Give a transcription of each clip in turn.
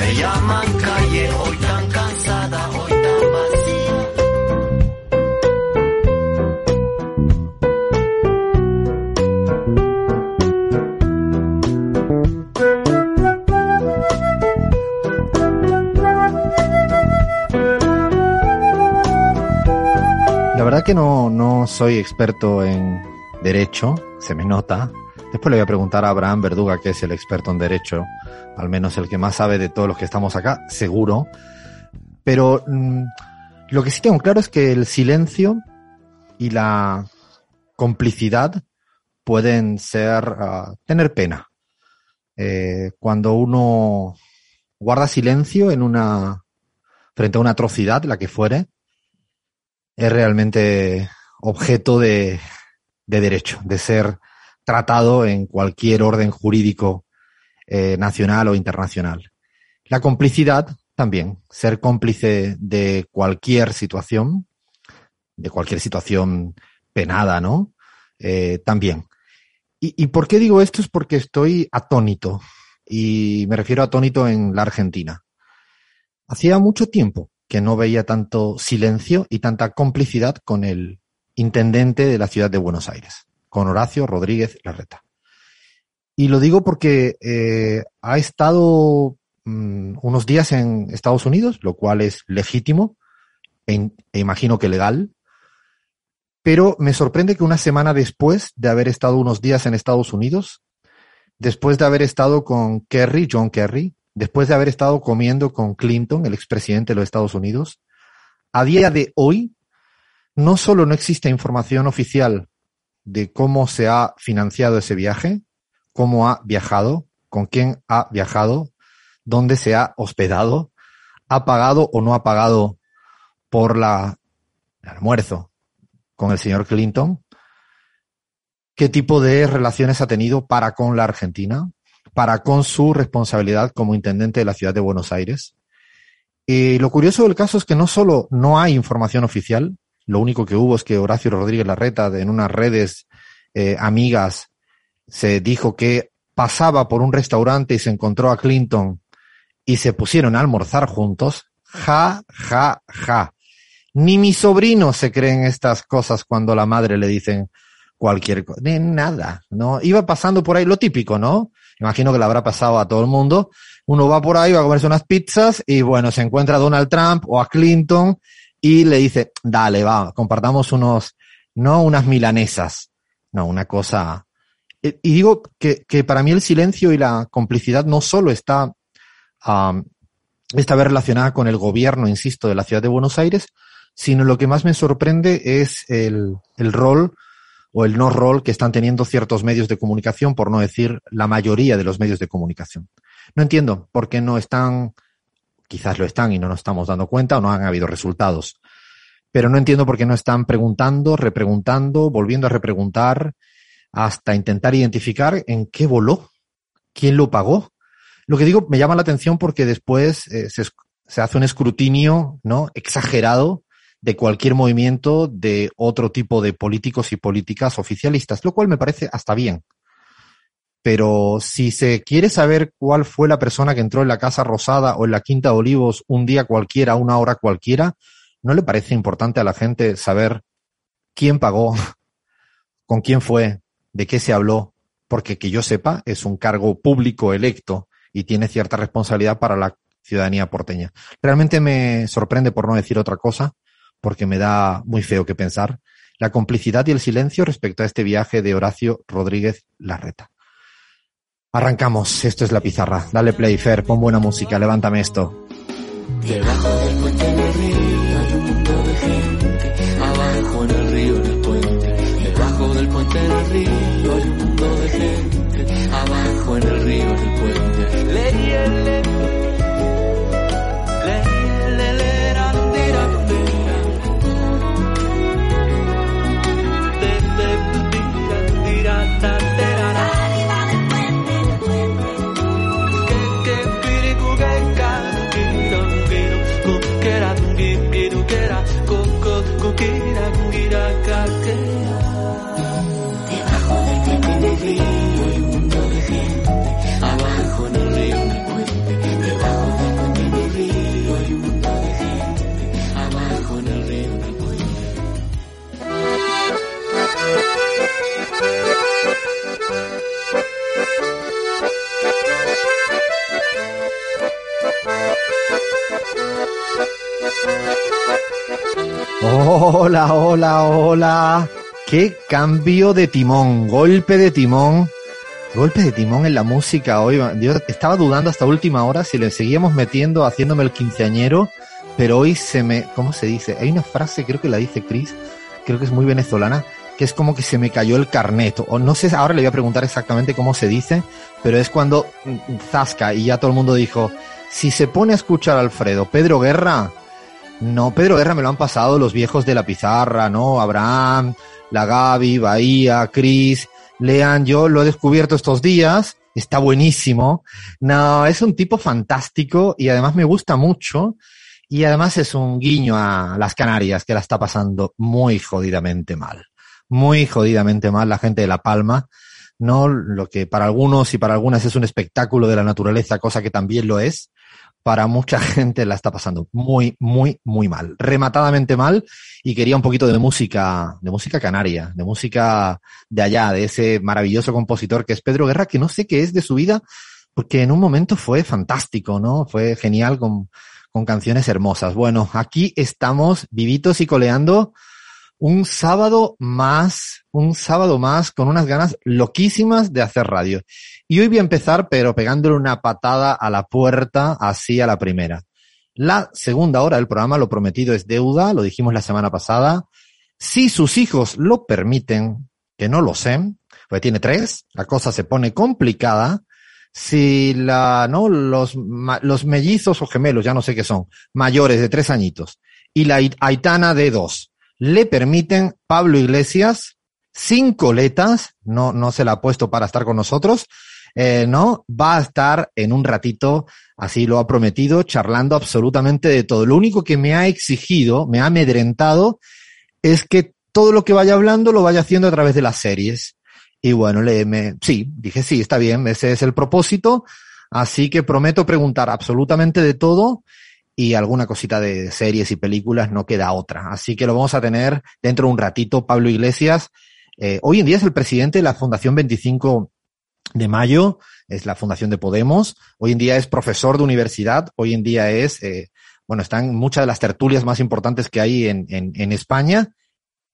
Me llaman calle, hoy tan cansada, hoy tan vacía. La verdad que no, no soy experto en derecho, se me nota. Después le voy a preguntar a Abraham Verduga, que es el experto en derecho, al menos el que más sabe de todos los que estamos acá, seguro. Pero mm, lo que sí tengo claro es que el silencio y la complicidad pueden ser, ah, tener pena. Eh, cuando uno guarda silencio en una, frente a una atrocidad, la que fuere, es realmente objeto de, de derecho, de ser tratado en cualquier orden jurídico eh, nacional o internacional. La complicidad también, ser cómplice de cualquier situación, de cualquier situación penada, ¿no? Eh, también. ¿Y, ¿Y por qué digo esto? Es porque estoy atónito, y me refiero a atónito en la Argentina. Hacía mucho tiempo que no veía tanto silencio y tanta complicidad con el intendente de la ciudad de Buenos Aires, con Horacio Rodríguez Larreta. Y lo digo porque eh, ha estado mm, unos días en Estados Unidos, lo cual es legítimo e, e imagino que legal, pero me sorprende que una semana después de haber estado unos días en Estados Unidos, después de haber estado con Kerry, John Kerry, después de haber estado comiendo con Clinton, el expresidente de los Estados Unidos, a día de hoy no solo no existe información oficial de cómo se ha financiado ese viaje, cómo ha viajado, con quién ha viajado, dónde se ha hospedado, ha pagado o no ha pagado por la el almuerzo con el señor Clinton, qué tipo de relaciones ha tenido para con la Argentina, para con su responsabilidad como intendente de la ciudad de Buenos Aires. Y lo curioso del caso es que no solo no hay información oficial, lo único que hubo es que Horacio Rodríguez Larreta, de- en unas redes eh, amigas, se dijo que pasaba por un restaurante y se encontró a Clinton y se pusieron a almorzar juntos. Ja, ja, ja. Ni mi sobrino se creen estas cosas cuando la madre le dicen cualquier cosa. Ni nada, ¿no? Iba pasando por ahí lo típico, ¿no? Imagino que le habrá pasado a todo el mundo. Uno va por ahí, va a comerse unas pizzas y bueno, se encuentra a Donald Trump o a Clinton y le dice, dale, va, compartamos unos, no unas milanesas, no, una cosa. Y digo que, que para mí el silencio y la complicidad no solo está, am, está ver relacionada con el gobierno, insisto, de la ciudad de Buenos Aires, sino lo que más me sorprende es el, el rol o el no rol que están teniendo ciertos medios de comunicación, por no decir la mayoría de los medios de comunicación. No entiendo por qué no están, quizás lo están y no nos estamos dando cuenta o no han habido resultados, pero no entiendo por qué no están preguntando, repreguntando, volviendo a repreguntar, hasta intentar identificar en qué voló, quién lo pagó. Lo que digo me llama la atención porque después eh, se, se hace un escrutinio no exagerado de cualquier movimiento de otro tipo de políticos y políticas oficialistas, lo cual me parece hasta bien. Pero si se quiere saber cuál fue la persona que entró en la Casa Rosada o en la Quinta de Olivos un día cualquiera, una hora cualquiera, ¿no le parece importante a la gente saber quién pagó, con quién fue, de qué se habló? Porque que yo sepa, es un cargo público electo y tiene cierta responsabilidad para la ciudadanía porteña. Realmente me sorprende, por no decir otra cosa, porque me da muy feo que pensar, la complicidad y el silencio respecto a este viaje de Horacio Rodríguez Larreta. Arrancamos, esto es la pizarra. Dale play, Fer, pon buena música, levántame esto. Hola, hola, hola. Qué cambio de timón, golpe de timón. Golpe de timón en la música hoy. Yo estaba dudando hasta última hora si le seguíamos metiendo, haciéndome el quinceañero, pero hoy se me, ¿cómo se dice? Hay una frase, creo que la dice Chris, creo que es muy venezolana, que es como que se me cayó el carnet. O no sé, ahora le voy a preguntar exactamente cómo se dice, pero es cuando mm, zasca y ya todo el mundo dijo, si se pone a escuchar a Alfredo, Pedro Guerra, no, Pedro Guerra me lo han pasado los viejos de la pizarra, ¿no? Abraham, la Gaby, Bahía, Cris, Lean, yo lo he descubierto estos días, está buenísimo. No, es un tipo fantástico y además me gusta mucho. Y además es un guiño a las Canarias que la está pasando muy jodidamente mal. Muy jodidamente mal la gente de La Palma. No lo que para algunos y para algunas es un espectáculo de la naturaleza, cosa que también lo es para mucha gente la está pasando muy, muy, muy mal, rematadamente mal, y quería un poquito de música, de música canaria, de música de allá, de ese maravilloso compositor que es Pedro Guerra, que no sé qué es de su vida, porque en un momento fue fantástico, ¿no? Fue genial con, con canciones hermosas. Bueno, aquí estamos vivitos y coleando un sábado más, un sábado más con unas ganas loquísimas de hacer radio. Y hoy voy a empezar, pero pegándole una patada a la puerta, así a la primera. La segunda hora del programa, lo prometido es deuda, lo dijimos la semana pasada. Si sus hijos lo permiten, que no lo sé, porque tiene tres, la cosa se pone complicada. Si la, no, los, los mellizos o gemelos, ya no sé qué son, mayores de tres añitos, y la Aitana de dos, le permiten Pablo Iglesias, sin coletas, no, no se la ha puesto para estar con nosotros, eh, ¿no? Va a estar en un ratito, así lo ha prometido, charlando absolutamente de todo. Lo único que me ha exigido, me ha amedrentado, es que todo lo que vaya hablando lo vaya haciendo a través de las series. Y bueno, le, me, sí, dije sí, está bien, ese es el propósito. Así que prometo preguntar absolutamente de todo y alguna cosita de series y películas, no queda otra. Así que lo vamos a tener dentro de un ratito. Pablo Iglesias, eh, hoy en día es el presidente de la Fundación 25 de mayo, es la fundación de Podemos, hoy en día es profesor de universidad, hoy en día es, eh, bueno, están muchas de las tertulias más importantes que hay en, España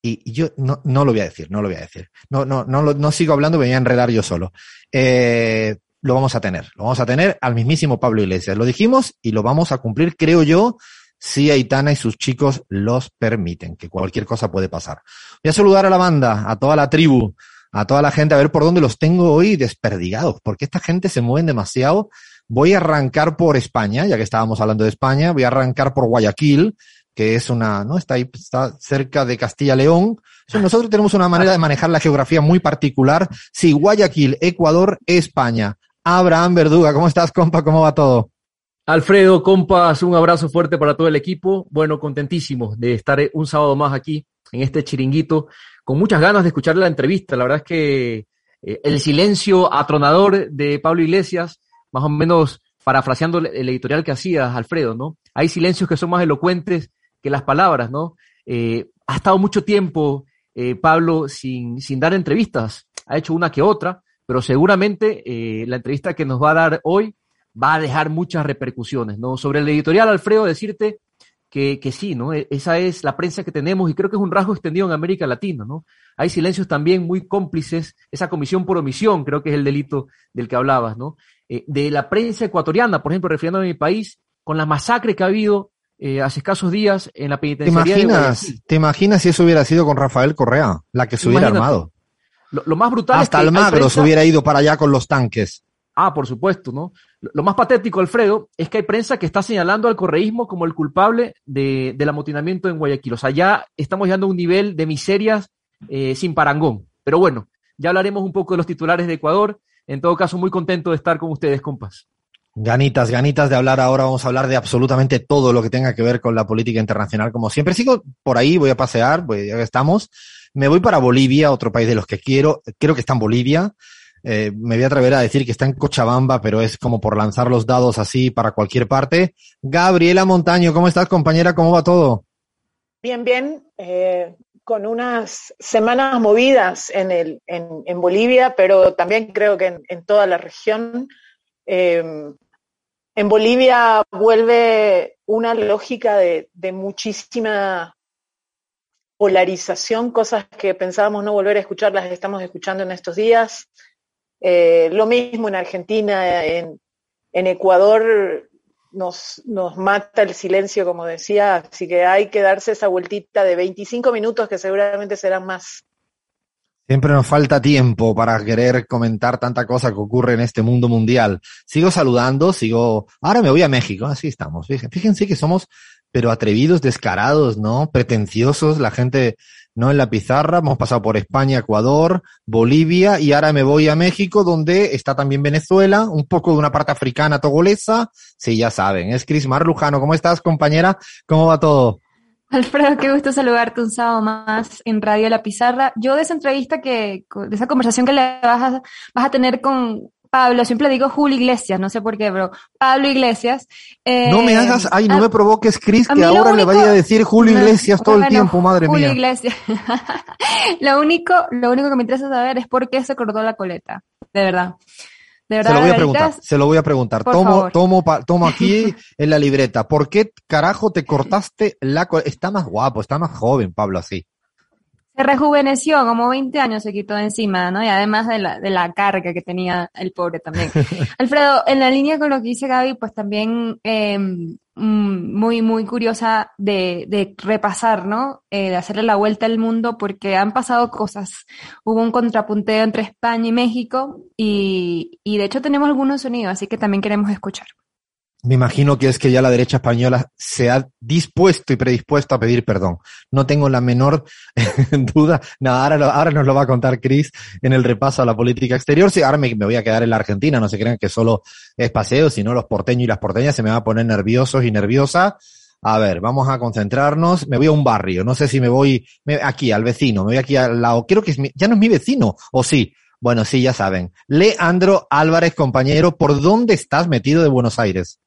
y, yo no, no, lo voy a decir, no lo voy a decir. No, no, no, no sigo hablando, me voy a enredar yo solo. Eh, lo vamos a tener, lo vamos a tener al mismísimo Pablo Iglesias. Lo dijimos y lo vamos a cumplir, creo yo, si Aitana y sus chicos los permiten, que cualquier cosa puede pasar. Voy a saludar a la banda, a toda la tribu, a toda la gente a ver por dónde los tengo hoy desperdigados, porque esta gente se mueven demasiado. Voy a arrancar por España, ya que estábamos hablando de España, voy a arrancar por Guayaquil, que es una, ¿no? Está ahí, está cerca de Castilla-León. Nosotros tenemos una manera de manejar la geografía muy particular. Sí, Guayaquil, Ecuador, España. Abraham Verduga, ¿cómo estás, compa? ¿Cómo va todo? Alfredo, compas, un abrazo fuerte para todo el equipo. Bueno, contentísimo de estar un sábado más aquí en este chiringuito con muchas ganas de escuchar la entrevista. La verdad es que eh, el silencio atronador de Pablo Iglesias, más o menos parafraseando el editorial que hacías, Alfredo, ¿no? Hay silencios que son más elocuentes que las palabras, ¿no? Eh, ha estado mucho tiempo eh, Pablo sin, sin dar entrevistas, ha hecho una que otra, pero seguramente la entrevista que nos va a dar hoy va a dejar muchas repercusiones, ¿no? Sobre el editorial, Alfredo, decirte que, que, sí, ¿no? E, esa es la prensa que tenemos y creo que es un rasgo extendido en América Latina, ¿no? Hay silencios también muy cómplices, esa comisión por omisión, creo que es el delito del que hablabas, ¿no? Eh, de la prensa ecuatoriana, por ejemplo, refiriéndome a mi país, con la masacre que ha habido eh, hace escasos días en la penitenciaría. ¿Te imaginas, ¿Te imaginas si eso hubiera sido con Rafael Correa, la que se hubiera armado? Lo, más brutal Hasta es que Almagro se hubiera ido para allá con los tanques. Ah, por supuesto, ¿no? Lo más patético, Alfredo, es que hay prensa que está señalando al correísmo como el culpable de, del amotinamiento en Guayaquil. O sea, ya estamos llegando a un nivel de miserias eh, sin parangón. Pero bueno, ya hablaremos un poco de los titulares de Ecuador. En todo caso, muy contento de estar con ustedes, compas. Ganitas, ganitas de hablar ahora. Vamos a hablar de absolutamente todo lo que tenga que ver con la política internacional. Como siempre, sigo por ahí, voy a pasear, pues ya estamos. Me voy para Bolivia, otro país de los que quiero. Creo que está en Bolivia. Eh, me voy a atrever a decir que está en Cochabamba, pero es como por lanzar los dados así para cualquier parte. Gabriela Montaño, ¿cómo estás, compañera? ¿Cómo va todo? Bien, bien. Eh, con unas semanas movidas en, el, en, Bolivia, pero también creo que en, toda la región. Eh, en Bolivia vuelve una lógica de, muchísima polarización, cosas que pensábamos no volver a escuchar, las estamos escuchando en estos días. Eh, lo mismo en Argentina, en, Ecuador nos, nos mata el silencio, como decía, así que hay que darse esa vueltita de 25 minutos que seguramente serán más. Siempre nos falta tiempo para querer comentar tanta cosa que ocurre en este mundo mundial. Sigo saludando, sigo. Ahora me voy a México, así estamos. Fíjense que somos, pero atrevidos, descarados, ¿no? Pretenciosos, la gente, ¿no? En la pizarra, hemos pasado por España, Ecuador, Bolivia y ahora me voy a México, donde está también Venezuela, un poco de una parte africana togolesa. Sí, ya saben, es Cris Marlujano. ¿Cómo estás, compañera? ¿Cómo va todo? Alfredo, qué gusto saludarte un sábado más en Radio La Pizarra. Yo de esa entrevista que, de esa conversación que le vas a, vas a tener con Pablo, siempre digo Julio Iglesias, no sé por qué, pero Pablo Iglesias. Eh, no me hagas, ay, no me provoques, Cris, que ahora le vaya a decir Julio Iglesias todo el tiempo, madre Julio mía. Iglesias. lo único, lo único que me interesa saber es por qué se cortó la coleta, de verdad se lo voy a preguntar, se lo voy a preguntar. Tomo, tomo, tomo aquí en la libreta. ¿Por qué carajo te cortaste la Está más guapo, está más joven, Pablo, así. Se rejuveneció, como 20 años se quitó encima, ¿no? Y además de la, de la carga que tenía el pobre también. Alfredo, en la línea con lo que dice Gaby, pues también eh, muy, muy curiosa de, de repasar, ¿no? Eh, de hacerle la vuelta al mundo porque han pasado cosas. Hubo un contrapunteo entre España y México y, y de hecho tenemos algunos sonidos, así que también queremos escuchar. Me imagino que es que ya la derecha española se ha dispuesto y predispuesto a pedir perdón. No tengo la menor duda. Nada, ahora, ahora nos lo va a contar Cris en el repaso a la política exterior. Sí, ahora me, voy a quedar en la Argentina, no se crean que solo es paseo, sino los porteños y las porteñas se me van a poner nerviosos y nerviosa. A ver, vamos a concentrarnos. Me voy a un barrio. No sé si me voy aquí al vecino, me voy aquí al lado. Creo que es ya no es mi vecino, o sí. Bueno, sí, ya saben. Leandro Álvarez, compañero, ¿por dónde estás metido de Buenos Aires?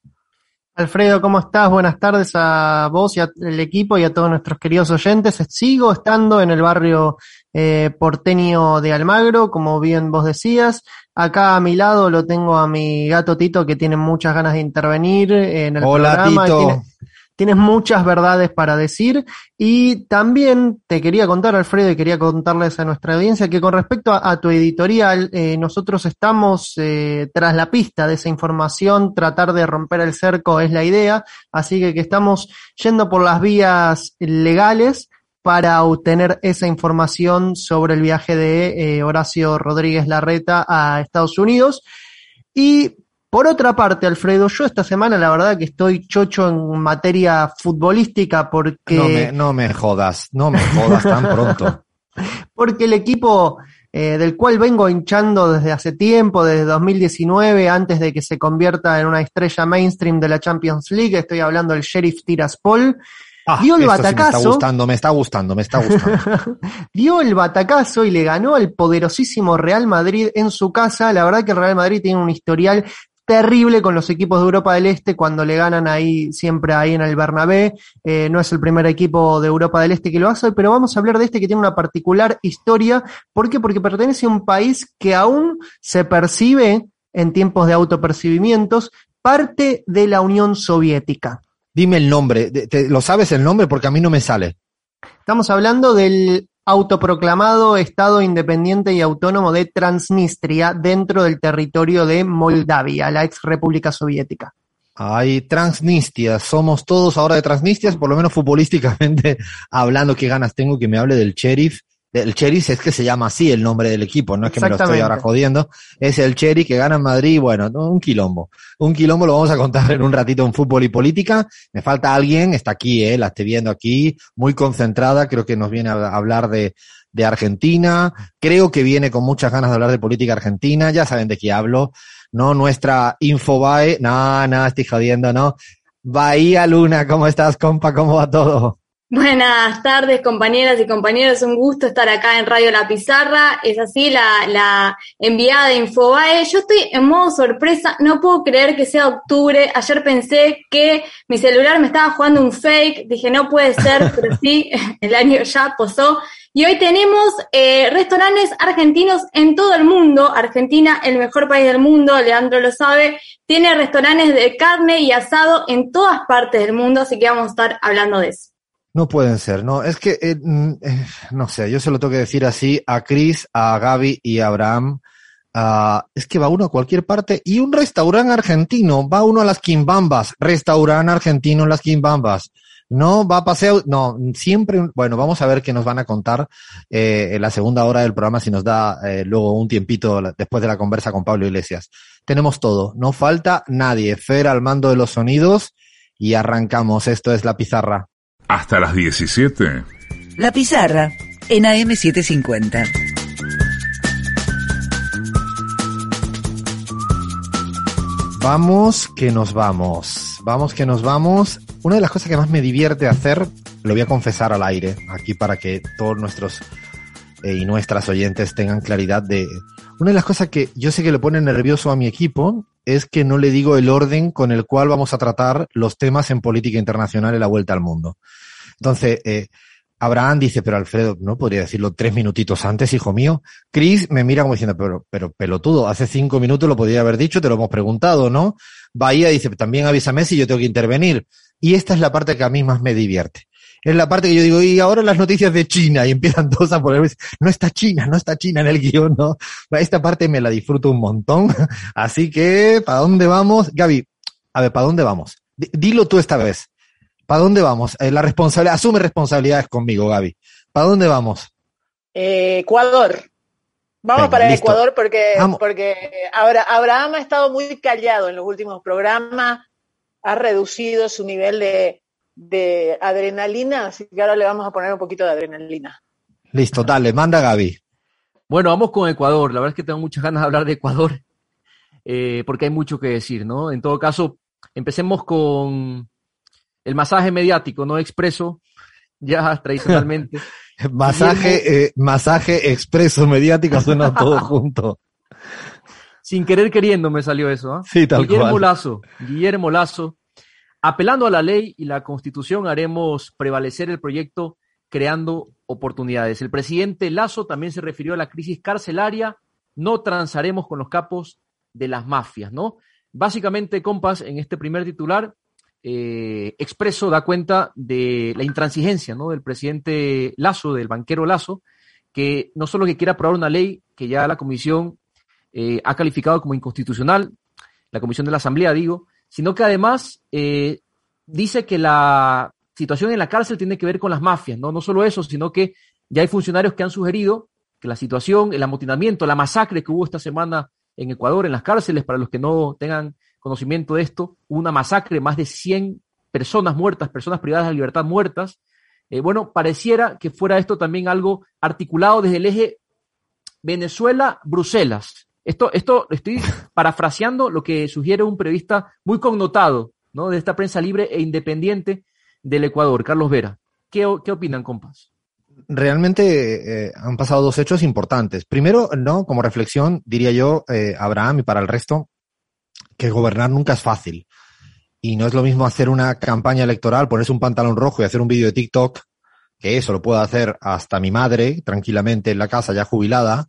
Alfredo, ¿cómo estás? Buenas tardes a vos y al equipo y a todos nuestros queridos oyentes. Sigo estando en el barrio eh, porteño de Almagro, como bien vos decías. Acá a mi lado lo tengo a mi gato Tito que tiene muchas ganas de intervenir en el Hola, programa. Tito tienes muchas verdades para decir y también te quería contar, Alfredo, y quería contarles a nuestra audiencia que con respecto a, tu editorial, eh, nosotros estamos eh, tras la pista de esa información, tratar de romper el cerco es la idea, así que, que estamos yendo por las vías legales para obtener esa información sobre el viaje de eh, Horacio Rodríguez Larreta a Estados Unidos. Y por otra parte, Alfredo, yo esta semana la verdad que estoy chocho en materia futbolística porque... No me, no me jodas, no me jodas tan pronto. porque el equipo eh, del cual vengo hinchando desde hace tiempo, desde 2019, antes de que se convierta en una estrella mainstream de la Champions League, estoy hablando del Sheriff Tiraspol, ah, dio el batacazo. me está gustando, me está gustando, me está gustando. dio el batacazo y le ganó al poderosísimo Real Madrid en su casa. La verdad que el Real Madrid tiene un historial terrible con los equipos de Europa del Este cuando le ganan ahí siempre ahí en el Bernabé. Eh, no es el primer equipo de Europa del Este que lo hace, pero vamos a hablar de este que tiene una particular historia. ¿Por qué? Porque pertenece a un país que aún se percibe en tiempos de autopercibimientos parte de la Unión Soviética. Dime el nombre, ¿lo sabes el nombre? Porque a mí no me sale. Estamos hablando del autoproclamado Estado independiente y autónomo de Transnistria dentro del territorio de Moldavia, la ex República Soviética. Ay, Transnistria, somos todos ahora de Transnistria, por lo menos futbolísticamente hablando, qué ganas tengo que me hable del sheriff el Cherry es que se llama así el nombre del equipo, no es que me lo estoy ahora jodiendo. Es el Cherry que gana en Madrid, bueno, un quilombo. Un quilombo lo vamos a contar en un ratito en fútbol y política. Me falta alguien, está aquí, eh, la estoy viendo aquí, muy concentrada, creo que nos viene a hablar de, de Argentina. Creo que viene con muchas ganas de hablar de política argentina, ya saben de qué hablo. No, nuestra Infobae, no, no, estoy jodiendo, no. Bahía Luna, ¿cómo estás, compa? ¿Cómo va todo? Buenas tardes, compañeras y compañeros. Un gusto estar acá en Radio La Pizarra. Es así la, la enviada de Infobae. Yo estoy en modo sorpresa. No puedo creer que sea octubre. Ayer pensé que mi celular me estaba jugando un fake. Dije, no puede ser, pero sí, el año ya posó. Y hoy tenemos eh, restaurantes argentinos en todo el mundo. Argentina, el mejor país del mundo, Leandro lo sabe. Tiene restaurantes de carne y asado en todas partes del mundo, así que vamos a estar hablando de eso. No pueden ser, no. Es que, eh, mm, eh, no sé, yo se lo tengo que decir así a Chris, a Gaby y a Abraham. Uh, es que va uno a cualquier parte y un restaurante argentino, va uno a las Quimbambas, restaurante argentino en las Quimbambas. No va a paseo, no, siempre, bueno, vamos a ver qué nos van a contar eh, en la segunda hora del programa si nos da eh, luego un tiempito después de la conversa con Pablo Iglesias. Tenemos todo, no falta nadie. Fer al mando de los sonidos y arrancamos. Esto es la pizarra hasta las 17. La Pizarra, en AM750. Vamos que nos vamos. Vamos que nos vamos. Una de las cosas que más me divierte hacer, lo voy a confesar al aire, aquí para que todos nuestros eh, y nuestras oyentes tengan claridad de... Una de las cosas que yo sé que le pone nervioso a mi equipo es que no le digo el orden con el cual vamos a tratar los temas en política internacional en la vuelta al mundo. Entonces, eh, Abraham dice, pero Alfredo, no podría decirlo tres minutitos antes, hijo mío. Chris me mira como diciendo, pero, pero pelotudo, hace cinco minutos lo podría haber dicho, te lo hemos preguntado, ¿no? Bahía dice, también avísame si yo tengo que intervenir. Y esta es la parte que a mí más me divierte. Es la parte que yo digo, y ahora las noticias de China, y empiezan todos a poner, no está China, no está China en el guion, ¿no? Esta parte me la disfruto un montón. Así que, ¿para dónde vamos? Gaby, a ver, ¿para dónde vamos? dilo tú esta vez. ¿Para dónde vamos? Eh, la responsabilidad, asume responsabilidades conmigo, Gaby. ¿Para dónde vamos? Eh, Ecuador. Vamos para Ecuador porque, porque ahora Abraham ha estado muy callado en los últimos programas, ha reducido su nivel de, de adrenalina, así que ahora le vamos a poner un poquito de adrenalina. Listo, dale, manda Gaby. Bueno, vamos con Ecuador. La verdad es que tengo muchas ganas de hablar de Ecuador, eh, porque hay mucho que decir, ¿no? En todo caso, empecemos con el masaje mediático, no expreso, ya tradicionalmente. masaje, eh, masaje expreso mediático suena todo junto. Sin querer queriendo me salió eso. ¿ah? Sí, tal Guillermo cual. Lazo, Guillermo Lazo, apelando a la ley y la constitución haremos prevalecer el proyecto creando oportunidades. El presidente Lazo también se refirió a la crisis carcelaria, no transaremos con los capos de las mafias, ¿no? Básicamente, compas, en este primer titular, eh, Expreso da cuenta de la intransigencia ¿no? del presidente Lazo, del banquero Lazo, que no solo que quiere aprobar una ley que ya la comisión eh, ha calificado como inconstitucional, la comisión de la Asamblea, digo, sino que además eh, dice que la situación en la cárcel tiene que ver con las mafias, ¿no? No solo eso, sino que ya hay funcionarios que han sugerido que la situación, el amotinamiento, la masacre que hubo esta semana en Ecuador, en las cárceles, para los que no tengan conocimiento de esto, una masacre, más de 100 personas muertas, personas privadas de libertad muertas. Eh, bueno, pareciera que fuera esto también algo articulado desde el eje Venezuela-Bruselas. Esto, esto estoy parafraseando lo que sugiere un periodista muy connotado, ¿no? De esta prensa libre e independiente del Ecuador, Carlos Vera. ¿Qué, qué opinan, compas? Realmente eh, han pasado dos hechos importantes. Primero, no, como reflexión, diría yo, eh, Abraham, y para el resto, que gobernar nunca es fácil. Y no es lo mismo hacer una campaña electoral, ponerse un pantalón rojo y hacer un vídeo de TikTok, que eso lo puede hacer hasta mi madre, tranquilamente en la casa ya jubilada,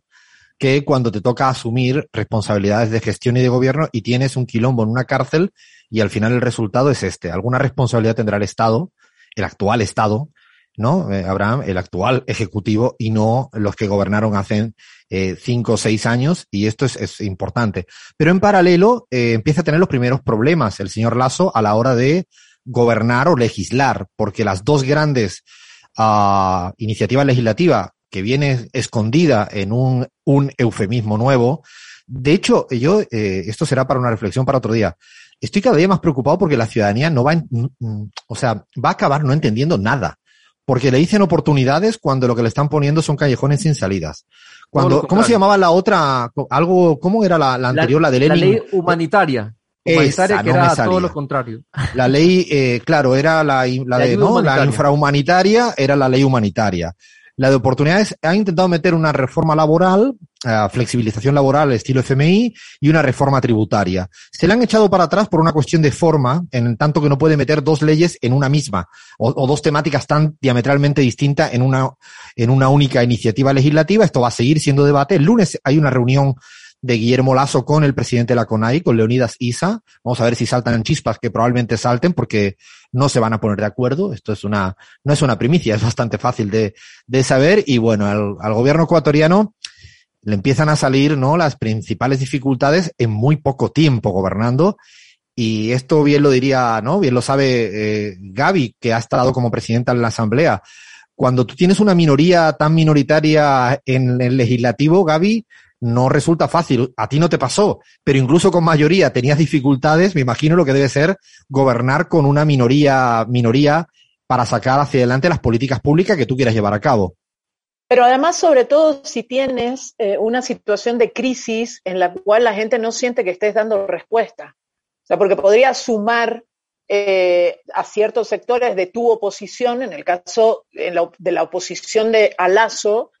que cuando te toca asumir responsabilidades de gestión y de gobierno y tienes un quilombo en una cárcel y al final el resultado es este. Alguna responsabilidad tendrá el Estado, el actual Estado, ¿no? Eh, Abraham, el actual Ejecutivo y no los que gobernaron hace eh, cinco o seis años y esto es, es importante. Pero en paralelo eh, empieza a tener los primeros problemas el señor Lazo a la hora de gobernar o legislar, porque las dos grandes uh, iniciativas legislativas que viene escondida en un, un eufemismo nuevo, de hecho, yo, eh, esto será para una reflexión para otro día. Estoy cada día más preocupado porque la ciudadanía no va, o sea, va a acabar no entendiendo nada porque le dicen oportunidades cuando lo que le están poniendo son callejones sin salidas. Cuando, ¿Cómo se llamaba la otra? Algo, ¿Cómo era la, la anterior, la, de Lenin? La ley humanitaria. humanitaria Esa que no era todo lo contrario. La ley, eh, claro, era la, la, La de, ¿no? la humanitaria. infrahumanitaria, era la ley humanitaria. La de oportunidades ha intentado meter una reforma laboral, eh, flexibilización laboral estilo FMI y una reforma tributaria. Se le han echado para atrás por una cuestión de forma, en tanto que no puede meter dos leyes en una misma o, o dos temáticas tan diametralmente distintas en una, en una única iniciativa legislativa. Esto va a seguir siendo debate. El lunes hay una reunión de Guillermo Lasso con el presidente de la CONAI, con Leonidas Isa. Vamos a ver si saltan chispas, que probablemente salten porque no se van a poner de acuerdo. Esto es una, no es una primicia, es bastante fácil de, de saber. Y bueno, al, al gobierno ecuatoriano le empiezan a salir, ¿no? Las principales dificultades en muy poco tiempo gobernando. Y esto bien lo diría, ¿no? Bien lo sabe eh, Gaby, que ha estado como presidenta en la Asamblea. Cuando tú tienes una minoría tan minoritaria en el legislativo, Gaby, no resulta fácil. A ti no te pasó, pero incluso con mayoría tenías dificultades. Me imagino lo que debe ser gobernar con una minoría, minoría para sacar hacia adelante las políticas públicas que tú quieras llevar a cabo. Pero además, sobre todo, si tienes eh, una situación de crisis en la cual la gente no siente que estés dando respuesta. O sea, porque podría sumar eh, a ciertos sectores de tu oposición, en el caso en la, de la oposición de Alazo,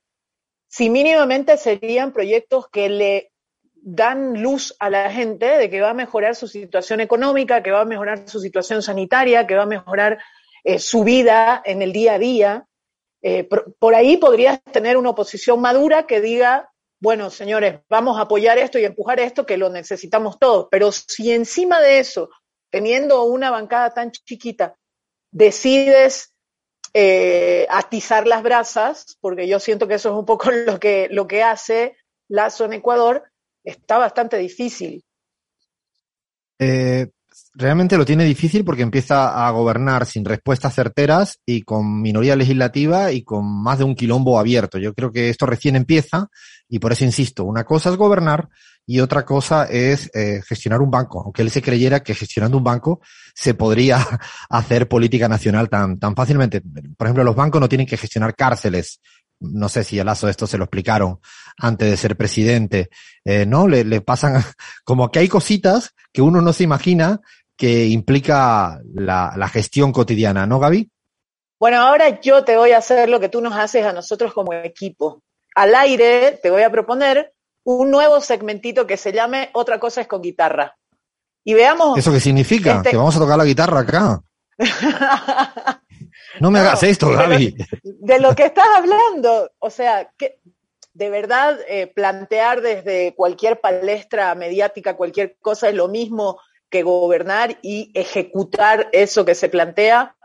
si mínimamente serían proyectos que le dan luz a la gente de que va a mejorar su situación económica, que va a mejorar su situación sanitaria, que va a mejorar eh, su vida en el día a día. Eh, por, por, ahí podrías tener una oposición madura que diga, bueno, señores, vamos a apoyar esto y empujar esto, que lo necesitamos todos. Pero si encima de eso, teniendo una bancada tan chiquita, decides eh, atizar las brasas, porque yo siento que eso es un poco lo que, lo que hace Lazo en Ecuador, está bastante difícil. Eh, realmente lo tiene difícil porque empieza a gobernar sin respuestas certeras y con minoría legislativa y con más de un quilombo abierto. Yo creo que esto recién empieza y por eso insisto, una cosa es gobernar y otra cosa es eh, gestionar un banco, aunque él se creyera que gestionando un banco se podría hacer política nacional tan, tan fácilmente. Por ejemplo, los bancos no tienen que gestionar cárceles. No sé si a Lazo esto se lo explicaron antes de ser presidente, eh, ¿no? Le, le pasan como que hay cositas que uno no se imagina que implica la, la gestión cotidiana, ¿no, Gaby? Bueno, ahora yo te voy a hacer lo que tú nos haces a nosotros como equipo. Al aire te voy a proponer un nuevo segmentito que se llame Otra cosa es con guitarra. Y veamos. ¿Eso qué significa? Este... Que vamos a tocar la guitarra acá. no me no, hagas esto, Gaby. De, de lo que estás hablando. O sea, que de verdad eh, plantear desde cualquier palestra mediática cualquier cosa es lo mismo que gobernar y ejecutar eso que se plantea.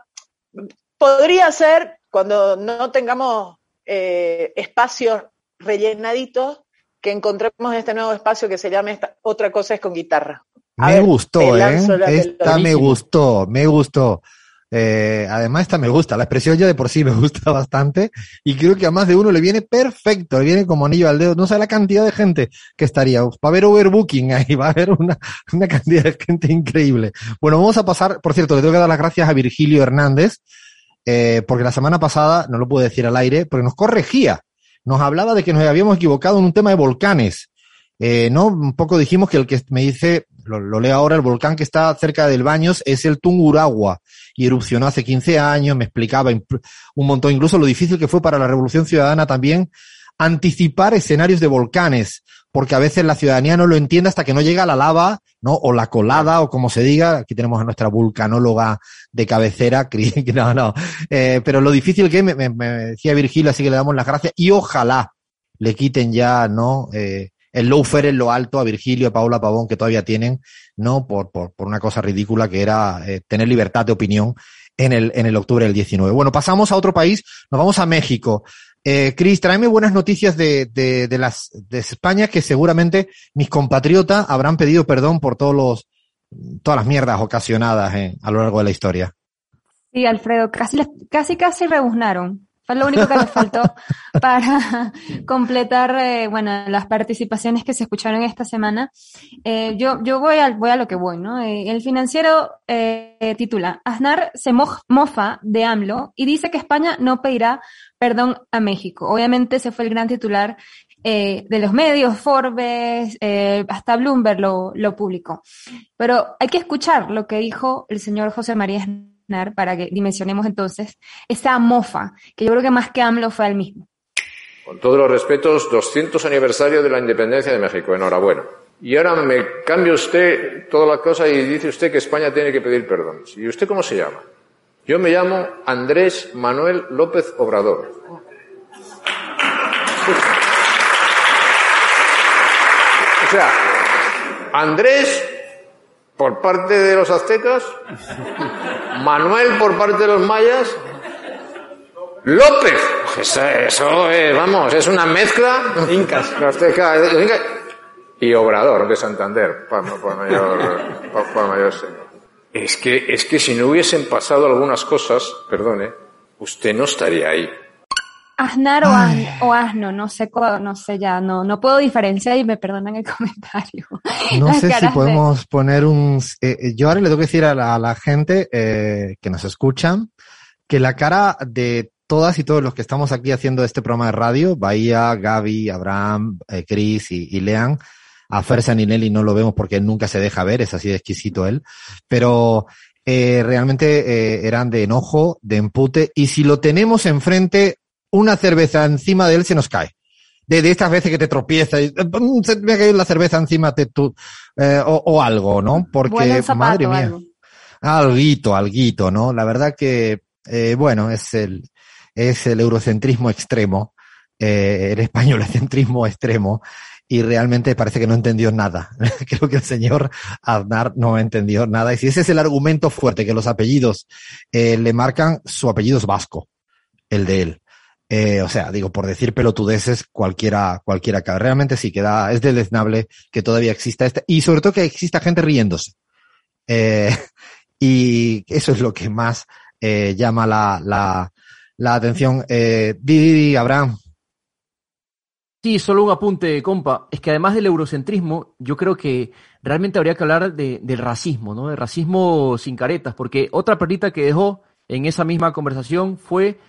Podría ser cuando no tengamos eh, espacios rellenaditos que encontremos este nuevo espacio que se llame esta, Otra cosa es con guitarra. A me ver, gustó, ¿eh? Esta me gustó, me gustó. Eh, además, esta me gusta, la expresión ya de por sí me gusta bastante y creo que a más de uno le viene perfecto, le viene como anillo al dedo. No sé la cantidad de gente que estaría. Va a haber overbooking ahí, va a haber una, una cantidad de gente increíble. Bueno, vamos a pasar, por cierto, le tengo que dar las gracias a Virgilio Hernández, eh, porque la semana pasada, no lo puedo decir al aire, porque nos corregía. Nos hablaba de que nos habíamos equivocado en un tema de volcanes. Eh, ¿no? Un poco dijimos que el que me dice, lo, lo, leo ahora, el volcán que está cerca del Baños es el Tunguragua y erupcionó hace 15 años, me explicaba un montón, incluso lo difícil que fue para la Revolución Ciudadana también anticipar escenarios de volcanes, porque a veces la ciudadanía no lo entiende hasta que no llega la lava, ¿no? O la colada, o como se diga. Aquí tenemos a nuestra vulcanóloga de cabecera, no, no. Eh, pero lo difícil que me, decía Virgilio, así que le damos las gracias, y ojalá le quiten ya, ¿no? Eh, el lawfare en lo alto a Virgilio, a Paula Pavón, que todavía tienen, ¿no? Por, por, por una cosa ridícula que era eh, tener libertad de opinión en el, en el octubre del 19. Bueno, pasamos a otro país, nos vamos a México. Eh, Cris, tráeme buenas noticias de, de, de, las, de España que seguramente mis compatriotas habrán pedido perdón por todos los, todas las mierdas ocasionadas eh, a lo largo de la historia. Sí, Alfredo, casi, casi, casi rebuznaron. Fue lo único que les faltó para completar, eh, bueno, las participaciones que se escucharon esta semana. Eh, yo, yo voy a, voy a lo que voy, ¿no? Eh, el financiero titula, Aznar se mofa de AMLO y dice que España no pedirá perdón a México. Obviamente ese fue el gran titular eh, de los medios, Forbes, eh, hasta Bloomberg lo, lo publicó. Pero hay que escuchar lo que dijo el señor José María Para que dimensionemos entonces esa mofa, que yo creo que más que AMLO fue al mismo. Con todos los respetos, 200 aniversario de la independencia de México. Enhorabuena. Y ahora me cambia usted toda la cosa y dice usted que España tiene que pedir perdón. ¿Y usted cómo se llama? Yo me llamo Andrés Manuel López Obrador. O sea, Andrés por parte de los aztecas, Manuel por parte de los mayas, López. Eso, es, vamos, es una mezcla. Incas. Y Obrador de Santander, para, mayor, para mayor Es que, es que si no hubiesen pasado algunas cosas, perdone, usted no estaría ahí. Aznar o, asno, no sé, no sé ya, no, no puedo diferenciar y me perdonan el comentario. No sé si podemos poner un... Eh, eh, yo ahora le tengo que decir a la, gente eh, que nos escuchan que la cara de todas y todos los que estamos aquí haciendo este programa de radio, Bahía, Gaby, Abraham, Chris y, Lean, a Fer Saninelli no lo vemos porque nunca se deja ver, es así de exquisito él, pero realmente eran de enojo, de empute, y si lo tenemos enfrente, una cerveza encima de él se nos cae. De, de estas veces que te tropiezas y mm, se me ha caído la cerveza encima de tu, eh, o, algo, ¿no? Porque, madre mía. Algo. Alguito, alguito, ¿no? La verdad que, eh, bueno, es el, es el eurocentrismo extremo, eh, el españolocentrismo extremo, y realmente parece que no entendió nada. Creo que el señor Aznar no entendió nada. Y si ese es el argumento fuerte, que los apellidos eh, le marcan, su apellido es vasco, el de él. Eh, o sea, digo, por decir pelotudeces, cualquiera, cualquiera que realmente sí queda, es deleznable que todavía exista este, y sobre todo que exista gente riéndose. Eh, y eso es lo que más eh, llama la, la, la atención. Eh, Didi, Abraham. Sí, solo un apunte, compa. Es que además del eurocentrismo, yo creo que realmente habría que hablar de, del racismo, ¿no? Del racismo sin caretas, porque otra perrita que dejó en esa misma conversación fue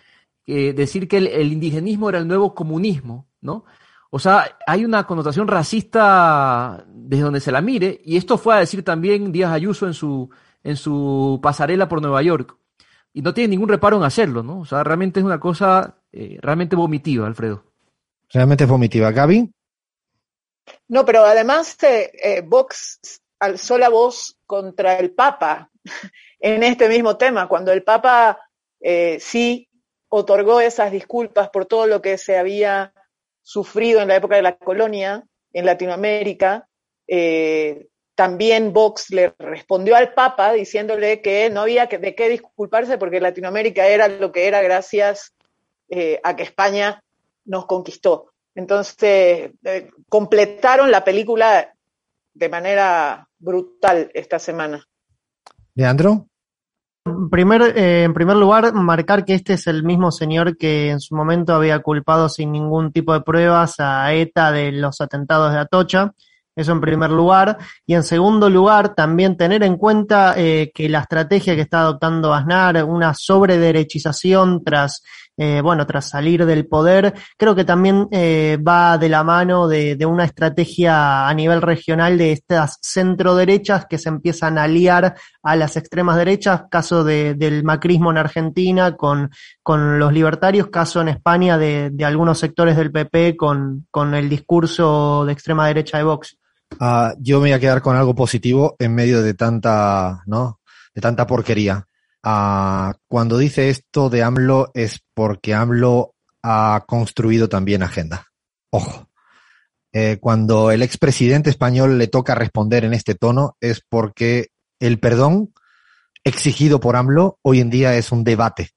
eh, decir que el, indigenismo era el nuevo comunismo, ¿no? O sea, hay una connotación racista desde donde se la mire, y esto fue a decir también Díaz Ayuso en su, en su pasarela por Nueva York. Y no tiene ningún reparo en hacerlo, ¿no? O sea, realmente es una cosa eh, realmente vomitiva, Alfredo. Realmente es vomitiva. Gaby. No, pero además eh, Vox alzó la voz contra el Papa en este mismo tema, cuando el Papa sí otorgó esas disculpas por todo lo que se había sufrido en la época de la colonia en Latinoamérica. Eh, también Vox le respondió al Papa diciéndole que no había de qué disculparse porque Latinoamérica era lo que era gracias eh, a que España nos conquistó. Entonces, eh, completaron la película de manera brutal esta semana. Leandro eh, en primer lugar, marcar que este es el mismo señor que en su momento había culpado sin ningún tipo de pruebas a ETA de los atentados de Atocha. Eso en primer lugar. Y en segundo lugar, también tener en cuenta eh, que la estrategia que está adoptando Aznar, una sobrederechización tras eh, bueno, tras salir del poder, creo que también eh, va de la mano de, una estrategia a nivel regional de estas centro-derechas que se empiezan a aliar a las extremas derechas, caso de, del macrismo en Argentina con, con los libertarios, caso en España de, de algunos sectores del PP con, con el discurso de extrema derecha de Vox. Uh, yo me voy a quedar con algo positivo en medio de tanta, ¿no? De tanta porquería. Uh, cuando dice esto de AMLO es porque AMLO ha construido también agenda. Ojo. Eh, cuando el expresidente español le toca responder en este tono es porque el perdón exigido por AMLO hoy en día es un debate.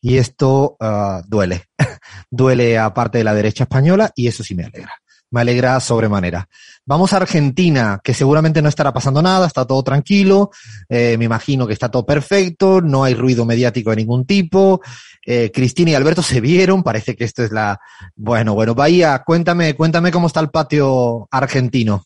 Y esto uh, duele. duele a parte de la derecha española y eso sí me alegra me alegra sobremanera. Vamos a Argentina, que seguramente no estará pasando nada, está todo tranquilo, eh, me imagino que está todo perfecto, no hay ruido mediático de ningún tipo. Eh, Cristina y Alberto se vieron, parece que esto es la... Bueno, bueno, Bahía, cuéntame, cuéntame cómo está el patio argentino.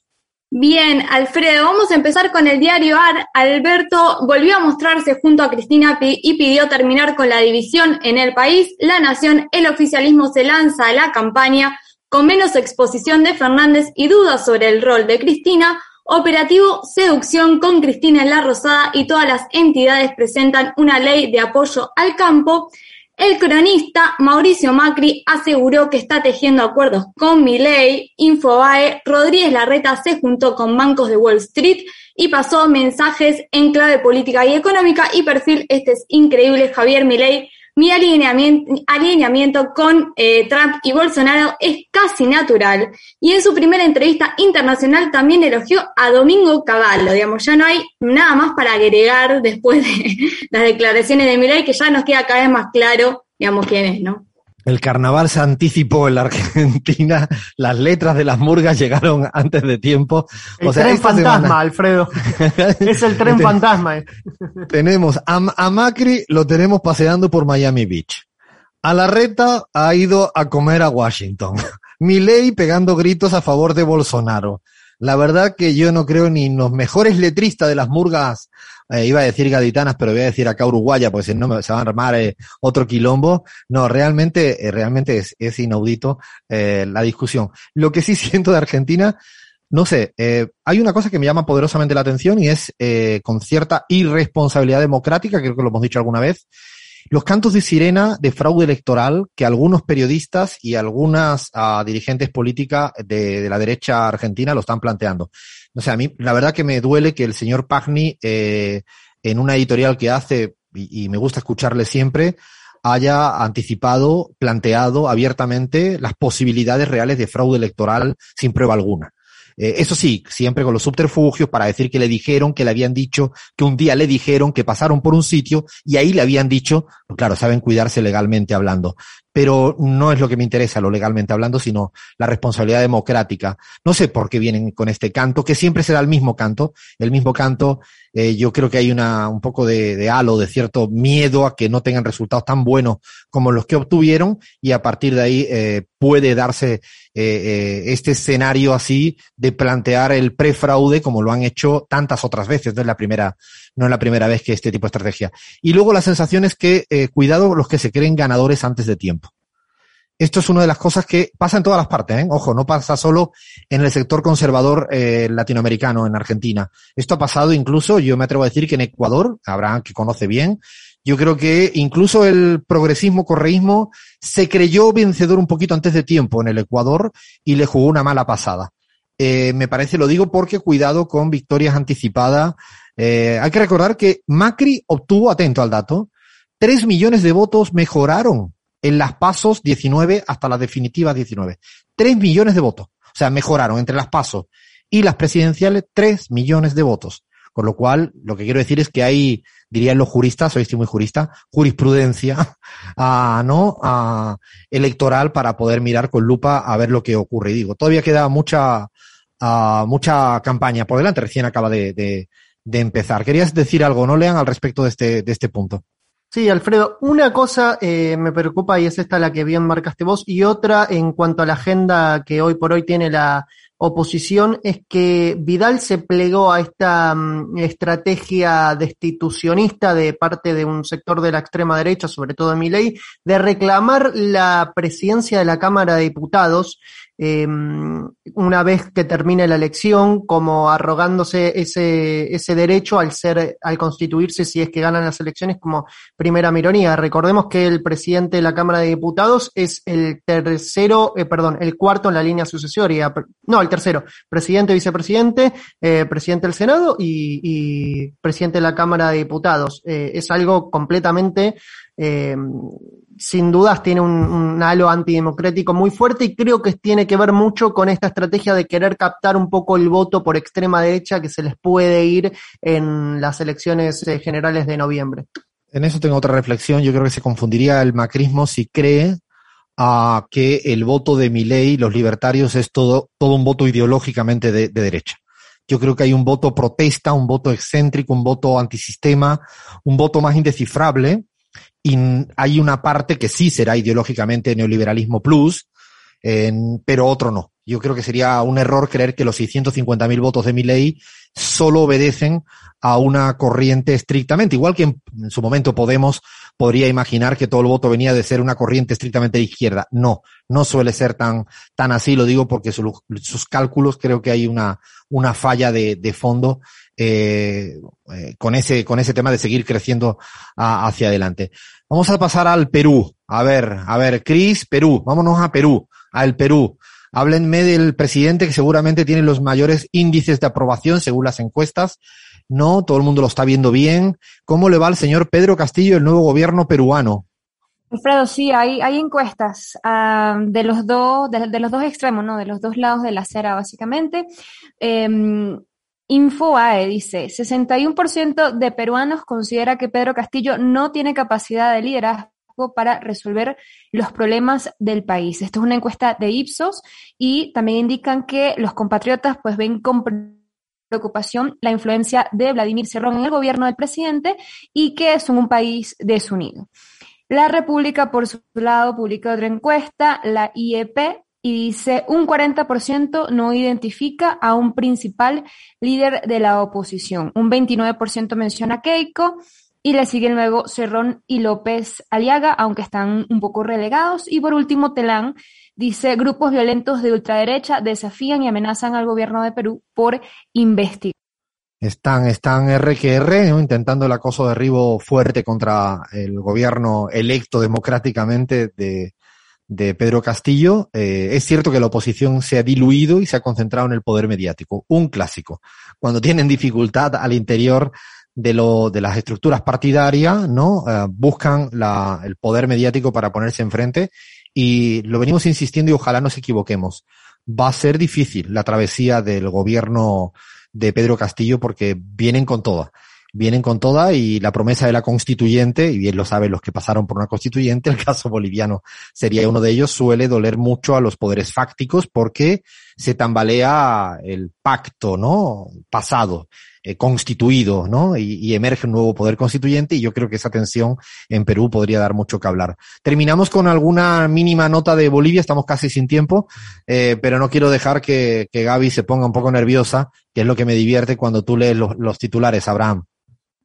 Bien, Alfredo, vamos a empezar con el diario AR. Alberto volvió a mostrarse junto a Cristina y pidió terminar con la división en el país. La Nación, el oficialismo se lanza a la campaña con menos exposición de Fernández y dudas sobre el rol de Cristina, Operativo Seducción con Cristina en la Rosada y todas las entidades presentan una ley de apoyo al campo. El cronista Mauricio Macri aseguró que está tejiendo acuerdos con Milei, Infobae, Rodríguez Larreta se juntó con bancos de Wall Street y pasó mensajes en clave política y económica y perfil, este es increíble, Javier Milei mi alineamiento, con eh, Trump y Bolsonaro es casi natural. Y en su primera entrevista internacional también elogió a Domingo Cavallo. Digamos, ya no hay nada más para agregar después de las declaraciones de Milei, que ya nos queda cada vez más claro, digamos, quién es, ¿no? El carnaval se anticipó en la Argentina, las letras de las murgas llegaron antes de tiempo. El tren fantasma, Alfredo. es el tren fantasma. Eh. Tenemos a, Macri, lo tenemos paseando por Miami Beach. A la reta ha ido a comer a Washington. Milei pegando gritos a favor de Bolsonaro. La verdad que yo no creo ni en los mejores letristas de las murgas eh, iba a decir gaditanas, pero voy a decir acá uruguaya, pues no se va a armar eh, otro quilombo. No, realmente, eh, realmente es, es inaudito la discusión. Lo que sí siento de Argentina, no sé, hay una cosa que me llama poderosamente la atención y es con cierta irresponsabilidad democrática, creo que lo hemos dicho alguna vez, los cantos de sirena de fraude electoral que algunos periodistas y algunas uh, dirigentes políticas de, la derecha argentina lo están planteando. O sea, a mí la verdad que me duele que el señor Pagni, eh, en una editorial que hace, y me gusta escucharle siempre, haya anticipado, planteado abiertamente las posibilidades reales de fraude electoral sin prueba alguna. Eh, eso sí, siempre con los subterfugios para decir que le dijeron, que le habían dicho, que un día le dijeron, que pasaron por un sitio y ahí le habían dicho, pues claro, saben cuidarse legalmente hablando. Pero no es lo que me interesa, lo legalmente hablando, sino la responsabilidad democrática. No sé por qué vienen con este canto, que siempre será el mismo canto, el mismo canto eh, yo creo que hay una, un poco de, halo, de cierto miedo a que no tengan resultados tan buenos como los que obtuvieron y a partir de ahí eh, puede darse eh, eh, este escenario así de plantear el prefraude como lo han hecho tantas otras veces, no es la primera, no es la primera vez que este tipo de estrategia. Y luego la sensación es que, eh, cuidado los que se creen ganadores antes de tiempo. Esto es una de las cosas que pasa en todas las partes, ¿eh? ojo, no pasa solo en el sector conservador eh, latinoamericano, en Argentina. Esto ha pasado incluso, yo me atrevo a decir que en Ecuador, Abraham que conoce bien, yo creo que incluso el progresismo, correísmo, se creyó vencedor un poquito antes de tiempo en el Ecuador y le jugó una mala pasada. Eh, me parece, lo digo porque cuidado con victorias anticipadas. Eh, hay que recordar que Macri obtuvo, atento al dato, tres millones de votos mejoraron en las pasos 19 hasta las definitivas 19. Tres millones de votos. O sea, mejoraron entre las pasos y las presidenciales tres millones de votos. Con lo cual, lo que quiero decir es que hay, dirían los juristas, soy muy jurista, jurisprudencia, a, ¿no? A, electoral para poder mirar con lupa a ver lo que ocurre. Y digo, todavía queda mucha, mucha campaña por delante, recién acaba de, de, de empezar. ¿Querías decir algo, no, Lean, al respecto de este, de este punto? Sí, Alfredo, una cosa eh, me preocupa y es esta la que bien marcaste vos, y otra en cuanto a la agenda que hoy por hoy tiene la oposición es que Vidal se plegó a esta um, estrategia destitucionista de parte de un sector de la extrema derecha, sobre todo de mi ley, de reclamar la presidencia de la Cámara de Diputados eh, una vez que termine la elección, como arrogándose ese, ese derecho al ser, al constituirse si es que ganan las elecciones como primera mironía. Recordemos que el presidente de la Cámara de Diputados es el tercero, eh, perdón, el cuarto en la línea sucesoria, no, el tercero, presidente, vicepresidente, eh, presidente del Senado y, y, presidente de la Cámara de Diputados. Eh, es algo completamente eh, sin dudas tiene un, halo antidemocrático muy fuerte y creo que tiene que ver mucho con esta estrategia de querer captar un poco el voto por extrema derecha que se les puede ir en las elecciones eh, generales de noviembre. En eso tengo otra reflexión. Yo creo que se confundiría el macrismo si cree a que el voto de Milei, los libertarios, es todo, todo un voto ideológicamente de, de derecha. Yo creo que hay un voto protesta, un voto excéntrico, un voto antisistema, un voto más indescifrable, y hay una parte que sí será ideológicamente neoliberalismo plus, en, pero otro no. Yo creo que sería un error creer que los 650.000 votos de mi ley solo obedecen a una corriente estrictamente, igual que en, su momento Podemos podría imaginar que todo el voto venía de ser una corriente estrictamente de izquierda. No, no suele ser tan, tan así, lo digo porque su, sus cálculos creo que hay una, una falla de, de fondo eh, eh, con ese, con ese tema de seguir creciendo hacia adelante. Vamos a pasar al Perú. A ver, a ver, Cris, Perú. Vámonos a Perú, al Perú. Háblenme del presidente que seguramente tiene los mayores índices de aprobación según las encuestas. No, todo el mundo lo está viendo bien. ¿Cómo le va al señor Pedro Castillo el nuevo gobierno peruano? Alfredo, sí, hay, hay encuestas uh, de los dos, de, los dos extremos, ¿no? De los dos lados de la acera, básicamente. Eh, Infobae dice, 61% de peruanos considera que Pedro Castillo no tiene capacidad de liderazgo para resolver los problemas del país. Esto es una encuesta de Ipsos y también indican que los compatriotas pues ven con preocupación la influencia de Vladimir Cerrón en el gobierno del presidente y que son un país desunido. La República, por su lado, publica otra encuesta, la IEP, y dice un 40% no identifica a un principal líder de la oposición. Un 29% menciona Keiko y le siguen luego Cerrón y López Aliaga, aunque están un poco relegados. Y por último, Telán dice grupos violentos de ultraderecha desafían y amenazan al gobierno de Perú por investigar. Están, están RQR ¿no? intentando el acoso derribo fuerte contra el gobierno electo democráticamente de, de Pedro Castillo. Eh, es cierto que la oposición se ha diluido y se ha concentrado en el poder mediático. Un clásico. Cuando tienen dificultad al interior de, lo, de las estructuras partidarias, ¿no? Eh, buscan la, el poder mediático para ponerse enfrente y lo venimos insistiendo y ojalá nos equivoquemos. Va a ser difícil la travesía del gobierno de Pedro Castillo porque vienen con toda. Vienen con toda y la promesa de la constituyente, y bien lo saben los que pasaron por una constituyente, el caso boliviano sería uno de ellos, suele doler mucho a los poderes fácticos porque se tambalea el pacto, ¿no? Pasado eh, constituido, ¿no? Y, emerge un nuevo poder constituyente y yo creo que esa tensión en Perú podría dar mucho que hablar. Terminamos con alguna mínima nota de Bolivia, estamos casi sin tiempo, eh, pero no quiero dejar que, que, Gaby se ponga un poco nerviosa, que es lo que me divierte cuando tú lees los titulares, Abraham.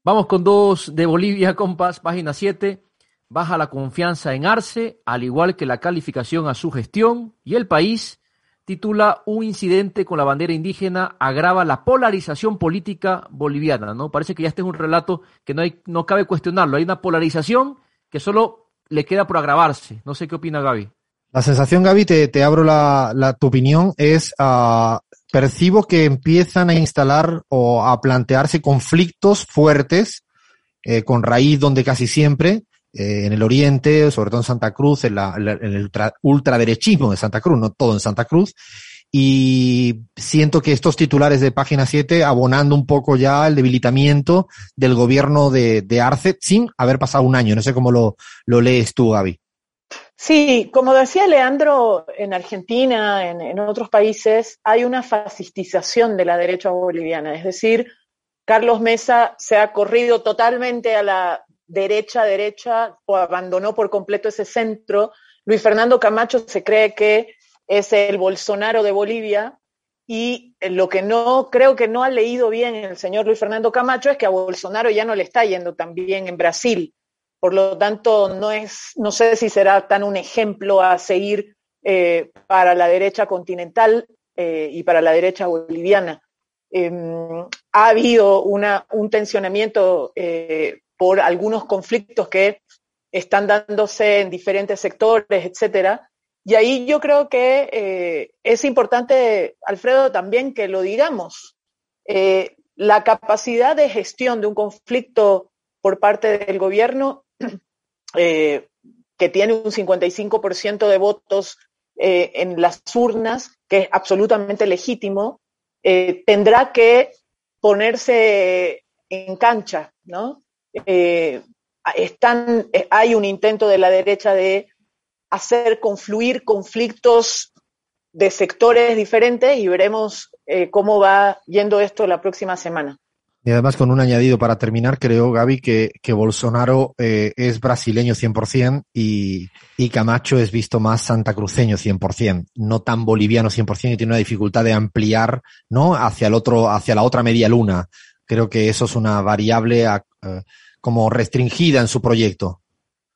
Vamos con dos de Bolivia, compas, página 7. Baja la confianza en Arce, al igual que la calificación a su gestión, y el país titula Un incidente con la bandera indígena agrava la polarización política boliviana, ¿no? Parece que ya este es un relato que no hay, no cabe cuestionarlo. Hay una polarización que solo le queda por agravarse. No sé qué opina Gaby. La sensación, Gaby, te, te abro la, la, tu opinión, es uh, percibo que empiezan a instalar o a plantearse conflictos fuertes eh, con raíz donde casi siempre eh, en el oriente, sobre todo en Santa Cruz, en, la, en el ultra, ultraderechismo de Santa Cruz, no todo en Santa Cruz, y siento que estos titulares de página 7 abonando un poco ya el debilitamiento del gobierno de, Arce sin haber pasado un año. No sé cómo lo, lo lees tú, Gaby. Sí, como decía Leandro, en Argentina, en, otros países, hay una fascistización de la derecha boliviana. Es decir, Carlos Mesa se ha corrido totalmente a la derecha, derecha, o abandonó por completo ese centro. Luis Fernando Camacho se cree que es el Bolsonaro de Bolivia y lo que no creo que no ha leído bien el señor Luis Fernando Camacho es que a Bolsonaro ya no le está yendo tan bien en Brasil. Por lo tanto, no es, no sé si será tan un ejemplo a seguir eh, para la derecha continental eh, y para la derecha boliviana. Eh, ha habido un tensionamiento eh, por algunos conflictos que están dándose en diferentes sectores, etcétera. Y ahí yo creo que es importante, Alfredo, también que lo digamos. La capacidad de gestión de un conflicto por parte del gobierno, eh, que tiene un 55% de votos eh, en las urnas, que es absolutamente legítimo, eh, tendrá que ponerse en cancha, ¿no? Están, hay un intento de la derecha de hacer confluir conflictos de sectores diferentes y veremos cómo va yendo esto la próxima semana. Y además con un añadido para terminar, creo, Gaby, que, que Bolsonaro eh, es brasileño 100% y, y Camacho es visto más santacruceño 100%, no tan boliviano 100% y tiene una dificultad de ampliar, ¿no? Hacia el otro, hacia la otra media luna. Creo que eso es una variable uh, como restringida en su proyecto.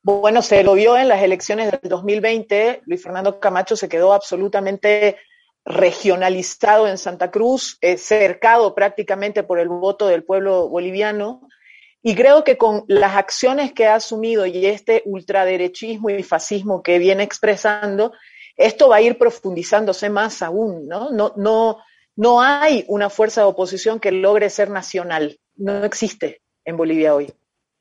Bueno, se lo vio en las elecciones del 2020. Luis Fernando Camacho se quedó absolutamente regionalizado en Santa Cruz, eh, cercado prácticamente por el voto del pueblo boliviano. Y creo que con las acciones que ha asumido y este ultraderechismo y fascismo que viene expresando, esto va a ir profundizándose más aún, ¿no? No, no, no hay una fuerza de oposición que logre ser nacional. No existe en Bolivia hoy.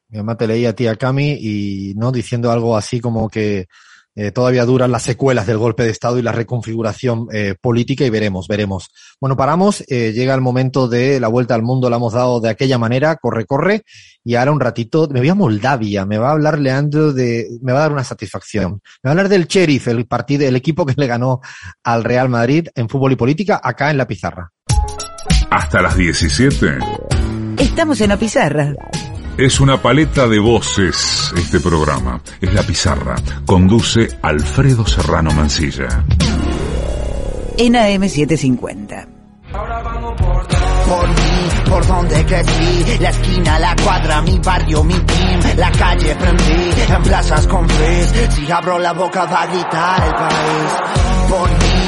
Mi mamá te leía a ti, Cami, y no diciendo algo así como que eh, todavía duran las secuelas del golpe de Estado y la reconfiguración eh, política y veremos, veremos. Bueno, paramos, eh, llega el momento de la vuelta al mundo, la hemos dado de aquella manera, corre, corre, y ahora un ratito, me voy a Moldavia, me va a hablar Leandro de, me va a dar una satisfacción. Me va a hablar del Sheriff, el partido, el equipo que le ganó al Real Madrid en fútbol y política, acá en la pizarra. Hasta las 17. Estamos en la pizarra. Es una paleta de voces este programa. Es la pizarra. Conduce Alfredo Serrano Mancilla. En AM750. por mí, por donde crecí, la esquina, la cuadra, mi barrio, mi team, la calle prendí, en plazas con frizz, si abro la boca va a gritar el país, por mí,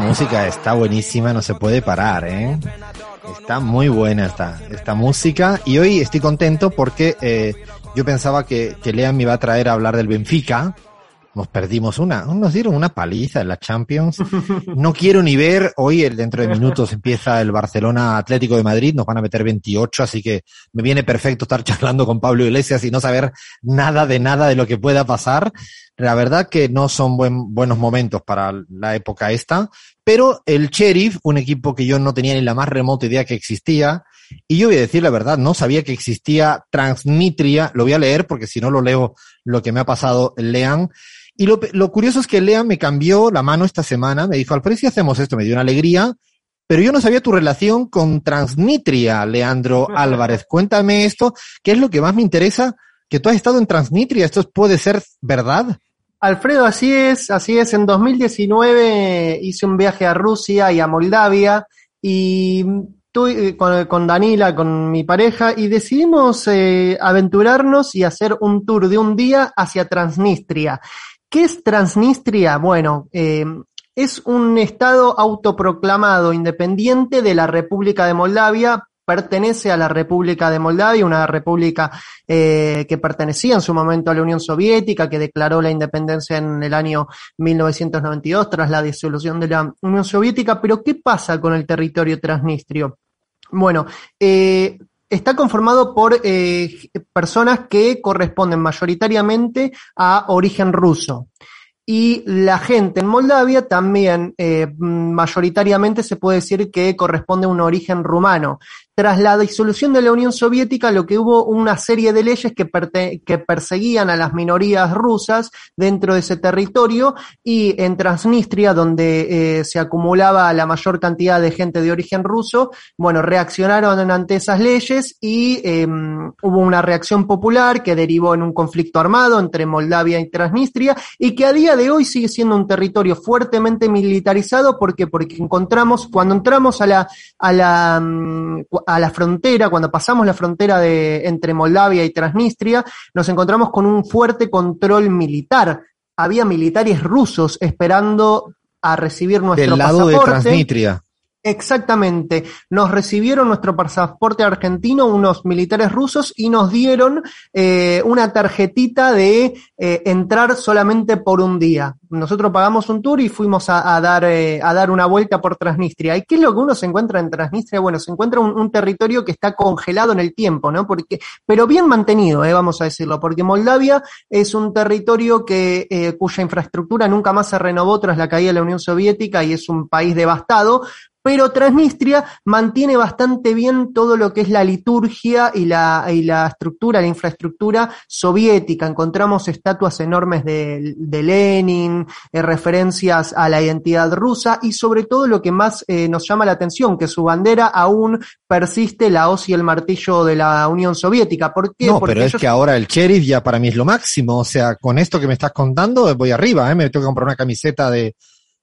la música está buenísima, no se puede parar, ¿eh? Está muy buena esta, esta música. Y hoy estoy contento porque eh, yo pensaba que, que Lean me iba a traer a hablar del Benfica. Nos perdimos una, nos dieron una paliza en la Champions. No quiero ni ver, hoy el- dentro de minutos empieza el Barcelona Atlético de Madrid, nos van a meter 28, así que me viene perfecto estar charlando con Pablo Iglesias y no saber nada de nada de lo que pueda pasar. La verdad que no son buen- buenos momentos para la época esta, pero el Sheriff, un equipo que yo no tenía ni la más remota idea que existía, y yo voy a decir la verdad, no sabía que existía Transnistria, lo voy a leer porque si no lo leo lo que me ha pasado, lean. Y lo, lo curioso es que Lean me cambió la mano esta semana, me dijo, Alfredo, si hacemos esto, me dio una alegría, pero yo no sabía tu relación con Transnistria, Leandro Álvarez. Cuéntame esto, ¿qué es lo que más me interesa? Que tú has estado en Transnistria, ¿esto puede ser verdad? Alfredo, así es, así es. En 2019 hice un viaje a Rusia y a Moldavia y tu- eh, con, con Danila, con mi pareja, y decidimos eh, aventurarnos y hacer un tour de un día hacia Transnistria. ¿Qué es Transnistria? Bueno, eh, es un estado autoproclamado independiente de la República de Moldavia, pertenece a la República de Moldavia, una república eh, que pertenecía en su momento a la Unión Soviética, que declaró la independencia en el año 1992 tras la disolución de la Unión Soviética. Pero ¿qué pasa con el territorio transnistrio? Bueno, eh, está conformado por eh, personas que corresponden mayoritariamente a origen ruso. Y la gente en Moldavia también eh, mayoritariamente se puede decir que corresponde a un origen rumano. Tras la disolución de la Unión Soviética, lo que hubo una serie de leyes que, perseguían a las minorías rusas dentro de ese territorio y en Transnistria, donde eh, se acumulaba la mayor cantidad de gente de origen ruso, bueno, reaccionaron ante esas leyes y eh, hubo una reacción popular que derivó en un conflicto armado entre Moldavia y Transnistria y que a día de hoy sigue siendo un territorio fuertemente militarizado. ¿Por qué? Porque encontramos, cuando entramos a la, a la, mm, a la frontera, cuando pasamos la frontera de, entre Moldavia y Transnistria, nos encontramos con un fuerte control militar. Había militares rusos esperando a recibir nuestro Del lado de pasaporte. Transnistria. Exactamente. Nos recibieron nuestro pasaporte argentino unos militares rusos y nos dieron eh, una tarjetita de eh, entrar solamente por un día. Nosotros pagamos un tour y fuimos a, a dar, eh, a dar una vuelta por Transnistria. ¿Y qué es lo que uno se encuentra en Transnistria? Bueno, se encuentra un, un territorio que está congelado en el tiempo, ¿no? Porque, pero bien mantenido, eh, vamos a decirlo, porque Moldavia es un territorio que, eh, cuya infraestructura nunca más se renovó tras la caída de la Unión Soviética y es un país devastado, pero Transnistria mantiene bastante bien todo lo que es la liturgia y la, y la estructura, la infraestructura soviética. Encontramos estatuas enormes de, de Lenin, eh, referencias a la identidad rusa y sobre todo lo que más eh, nos llama la atención, que su bandera aún persiste la hoz y el martillo de la Unión Soviética. ¿Por qué? No, Porque pero es que ahora el sheriff ya para mí es lo máximo. O sea, con esto que me estás contando, voy arriba, ¿eh? Me tengo que comprar una camiseta de,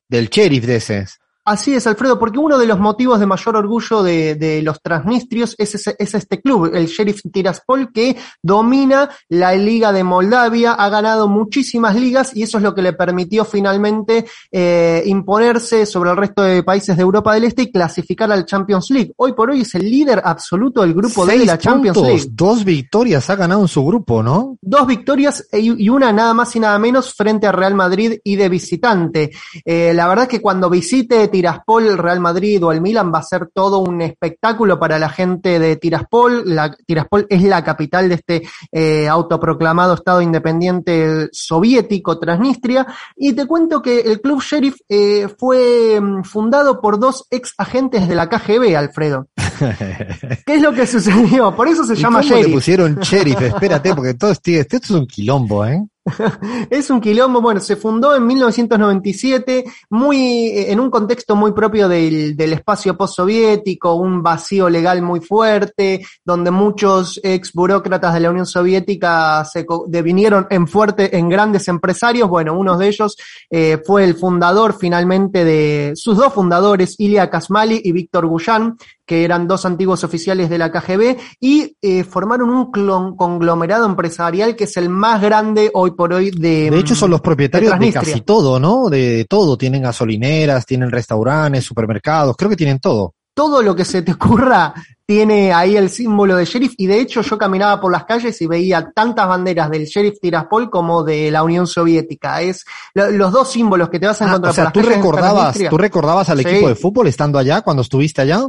del sheriff de ese. Así es, Alfredo, porque uno de los motivos de mayor orgullo de, de los transnistrios es, ese- es este club, el Sheriff Tiraspol, que domina la Liga de Moldavia, ha ganado muchísimas ligas y eso es lo que le permitió finalmente eh, imponerse sobre el resto de países de Europa del Este y clasificar al Champions League. Hoy por hoy es el líder absoluto del grupo D de la Champions puntos, League. dos victorias ha ganado en su grupo, ¿no? Dos victorias e- y una nada más y nada menos frente a Real Madrid y de visitante. Eh, la verdad es que cuando visite Tiraspol, el Real Madrid o el Milan va a ser todo un espectáculo para la gente de Tiraspol. La, Tiraspol es la capital de este eh, autoproclamado Estado independiente soviético Transnistria. Y te cuento que el Club Sheriff eh, fue mm, fundado por dos ex agentes de la KGB, Alfredo. ¿Qué es lo que sucedió? Por eso se ¿Y llama cómo le Sheriff. pusieron sheriff? Espérate, porque todo este, esto es un quilombo, ¿eh? Es un quilombo, bueno, se fundó en 1997, muy, eh, en un contexto muy propio del, del espacio postsoviético, un vacío legal muy fuerte, donde muchos ex burócratas de la Unión Soviética se devinieron en fuerte, en grandes empresarios. Bueno, uno de ellos eh, fue el fundador finalmente de, sus dos fundadores, Ilya Kasmali y Víctor Guyan, que eran dos antiguos oficiales de la KGB, y eh, formaron un clon- conglomerado empresarial que es el más grande hoy por hoy de. De hecho, son los propietarios de, Transnistria. casi todo, ¿no? De todo. Tienen gasolineras, tienen restaurantes, supermercados, creo que tienen todo. Todo lo que se te ocurra tiene ahí el símbolo de sheriff, y de hecho yo caminaba por las calles y veía tantas banderas del sheriff Tiraspol como de la Unión Soviética. Es lo- los dos símbolos que te vas a Ah, encontrar o sea, por las ¿tú de recordabas. ¿tú recordabas al Sí. equipo de fútbol estando allá cuando estuviste allá?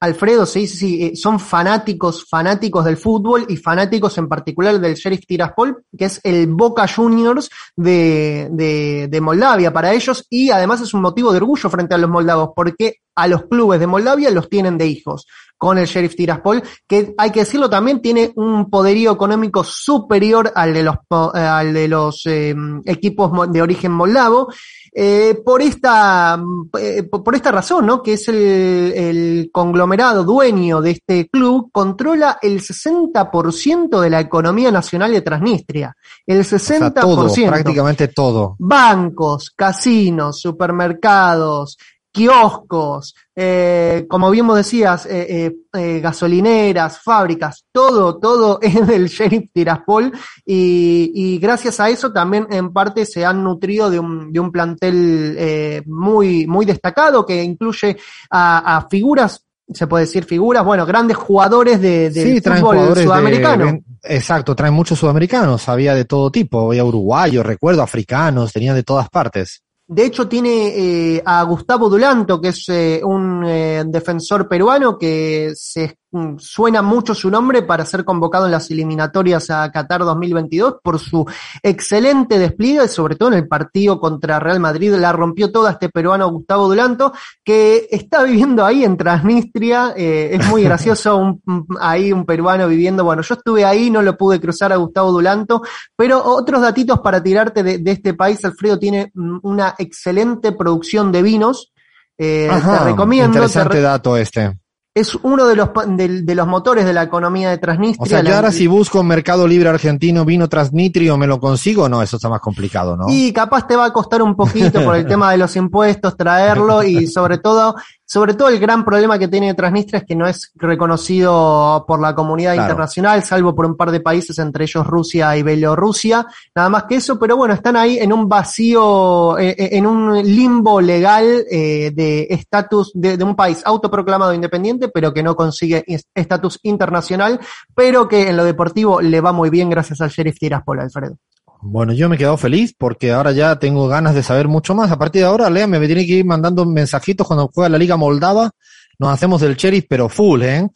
Alfredo, sí, sí, eh, son fanáticos, fanáticos del fútbol y fanáticos en particular del Sheriff Tiraspol, que es el Boca Juniors de, de, de Moldavia para ellos y además es un motivo de orgullo frente a los moldavos porque a los clubes de Moldavia los tienen de hijos con el Sheriff Tiraspol, que hay que decirlo también tiene un poderío económico superior al de los, eh, al de los eh, equipos de origen moldavo. Eh, por esta mm, eh, por esta razón, ¿no? Que es el, el conglomerado dueño de este club, controla el 60% de la economía nacional de Transnistria. El O sea, 60%. todo, prácticamente todo. Bancos, casinos, supermercados, kioscos, eh, como bien vos decías, eh, eh, gasolineras, fábricas, todo, todo es del sheriff Tiraspol y, y gracias a eso también en parte se han nutrido de un, de un plantel muy, muy destacado que incluye a, a figuras, se puede decir figuras, bueno, grandes jugadores de, del Sí, fútbol jugadores sudamericano. exacto, traen muchos sudamericanos, había de todo tipo, había uruguayos, recuerdo, africanos, tenían de todas partes. De hecho, tiene eh, a Gustavo Dulanto, que es eh, un eh, defensor peruano que se suena mucho su nombre para ser convocado en las eliminatorias a Qatar 2022 por su excelente despliegue, sobre todo en el partido contra Real Madrid, la rompió toda este peruano Gustavo Dulanto, que está viviendo ahí en Transnistria, eh, es muy gracioso un, ahí un peruano viviendo, bueno, yo estuve ahí, no lo pude cruzar a Gustavo Dulanto, pero otros datitos para tirarte de, de este país, Alfredo tiene mm, una excelente producción de vinos. Eh, Ajá, te recomiendo. te interesante re- dato este. Es uno de los, de, de los motores de la economía de Transnistria. O sea, yo ahora si busco Mercado Libre argentino, vino Transnitrio, ¿me lo consigo? No, eso está más complicado, ¿no? Y capaz te va a costar un poquito por el tema de los impuestos traerlo y sobre todo, sobre todo el gran problema que tiene Transnistria es que no es reconocido por la comunidad Claro. internacional, salvo por un par de países, entre ellos Rusia y Bielorrusia, nada más que eso, pero bueno, están ahí en un vacío, eh, eh, en un limbo legal eh, de estatus de, de un país autoproclamado independiente, pero que no consigue estatus internacional, pero que en lo deportivo le va muy bien gracias al Sheriff Tiraspol, Alfredo. Bueno, yo me he quedado feliz porque ahora ya tengo ganas de saber mucho más. A partir de ahora, Lea, me tiene que ir mandando mensajitos cuando juega la Liga Moldava. Nos hacemos del sheriff, pero full, ¿eh?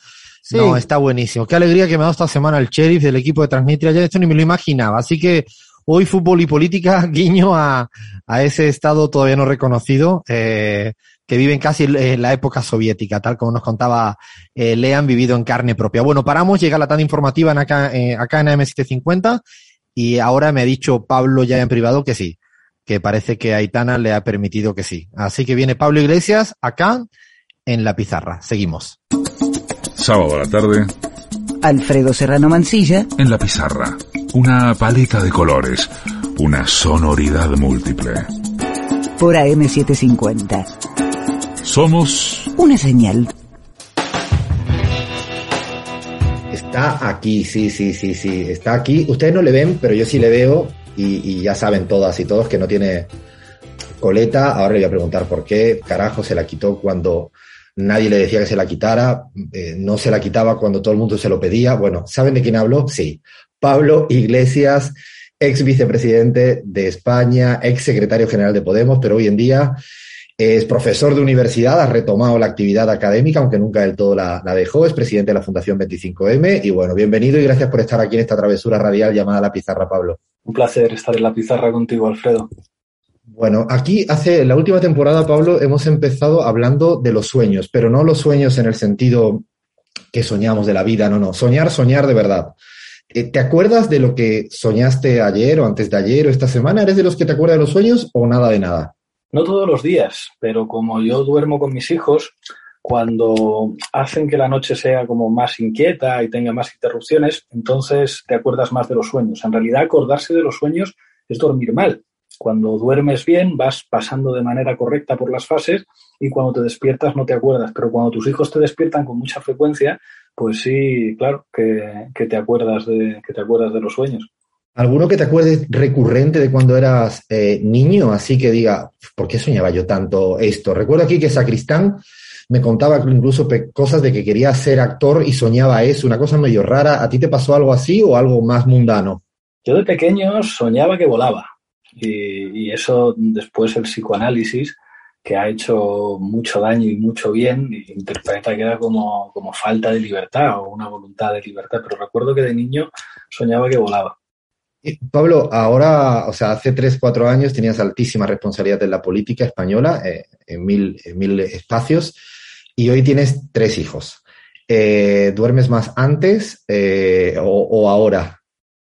Sí. No, está buenísimo. Qué alegría que me ha dado esta semana el sheriff del equipo de Transnistria. Ya esto ni me lo imaginaba. Así que hoy fútbol y política, guiño a, a ese estado todavía no reconocido, eh, que viven casi en la época soviética, tal como nos contaba eh, Lea, han vivido en carne propia. Bueno, paramos, llega la tanda informativa en acá, eh, acá en AM750 y ahora me ha dicho Pablo ya en privado que sí, que parece que Aitana le ha permitido que sí. Así que viene Pablo Iglesias acá en la pizarra. Seguimos. Sábado a la tarde, Alfredo Serrano Mancilla, en la pizarra. Una paleta de colores, una sonoridad múltiple. por AM750. Somos Una señal. Está aquí, sí, sí, sí, sí. Está aquí. Ustedes no le ven, pero yo sí le veo y, ya saben todas y todos que no tiene coleta. Ahora le voy a preguntar por qué carajo se la quitó cuando nadie le decía que se la quitara. eh, no se la quitaba cuando todo el mundo se lo pedía. Bueno, ¿saben de quién hablo? Sí. Pablo Iglesias, ex vicepresidente de España, ex secretario general de Podemos, pero hoy en día es profesor de universidad, ha retomado la actividad académica, aunque nunca del todo la, la dejó, es presidente de la Fundación 25M y bueno, bienvenido y gracias por estar aquí en esta travesura radial llamada La Pizarra, Pablo. Un placer estar en la pizarra contigo, Alfredo. Bueno, aquí hace la última temporada, Pablo, hemos empezado hablando de los sueños, pero no los sueños en el sentido que soñamos de la vida, no, no, soñar, soñar de verdad. Eh, ¿Te acuerdas de lo que soñaste ayer o antes de ayer o esta semana? ¿Eres de los que te acuerdas de los sueños o nada de nada? No todos los días, pero como yo duermo con mis hijos, cuando hacen que la noche sea como más inquieta y tenga más interrupciones, entonces te acuerdas más de los sueños. En realidad, acordarse de los sueños es dormir mal. Cuando duermes bien, vas pasando de manera correcta por las fases y cuando te despiertas no te acuerdas. Pero cuando tus hijos te despiertan con mucha frecuencia, pues sí, claro, que, te acuerdas de, que te acuerdas de los sueños. ¿Alguno que te acuerdes recurrente de cuando eras eh, niño? Así que diga, ¿por qué soñaba yo tanto esto? Recuerdo aquí que Sacristán me contaba incluso cosas de que quería ser actor y soñaba eso, una cosa medio rara. ¿A ti te pasó algo así o algo más mundano? Yo de pequeño soñaba que volaba y, eso después el psicoanálisis, que ha hecho mucho daño y mucho bien, interpreta que era como falta de libertad o una voluntad de libertad. Pero recuerdo que de niño soñaba que volaba. Pablo, ahora, o sea, hace tres, cuatro años tenías altísima responsabilidad en la política española, eh, en, mil, en mil espacios, y hoy tienes tres hijos. Eh, ¿Duermes más antes eh, o, o ahora?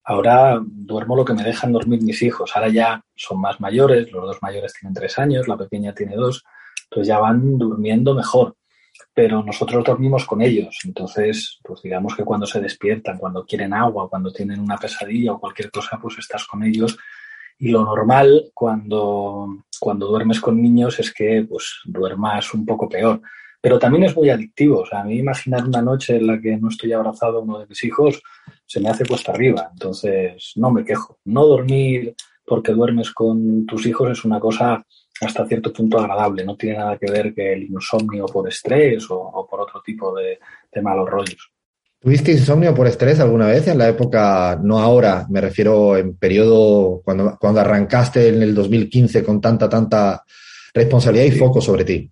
Ahora duermo lo que me dejan dormir mis hijos. Ahora ya son más mayores, los dos mayores tienen tres años, la pequeña tiene dos, entonces ya van durmiendo mejor. Pero nosotros dormimos con ellos. Entonces, pues digamos que cuando se despiertan, cuando quieren agua, cuando tienen una pesadilla o cualquier cosa, pues estás con ellos. Y lo normal cuando, cuando duermes con niños es que pues duermas un poco peor. Pero también es muy adictivo. O sea, a mí imaginar una noche en la que no estoy abrazado a uno de mis hijos se me hace cuesta arriba. Entonces, no me quejo. No dormir porque duermes con tus hijos es una cosa hasta cierto punto agradable. No tiene nada que ver que el insomnio por estrés o, o por otro tipo de, de malos rollos. ¿Tuviste insomnio por estrés alguna vez en la época, no ahora, me refiero en periodo cuando, cuando arrancaste en el 2015 con tanta, tanta responsabilidad y foco sobre ti?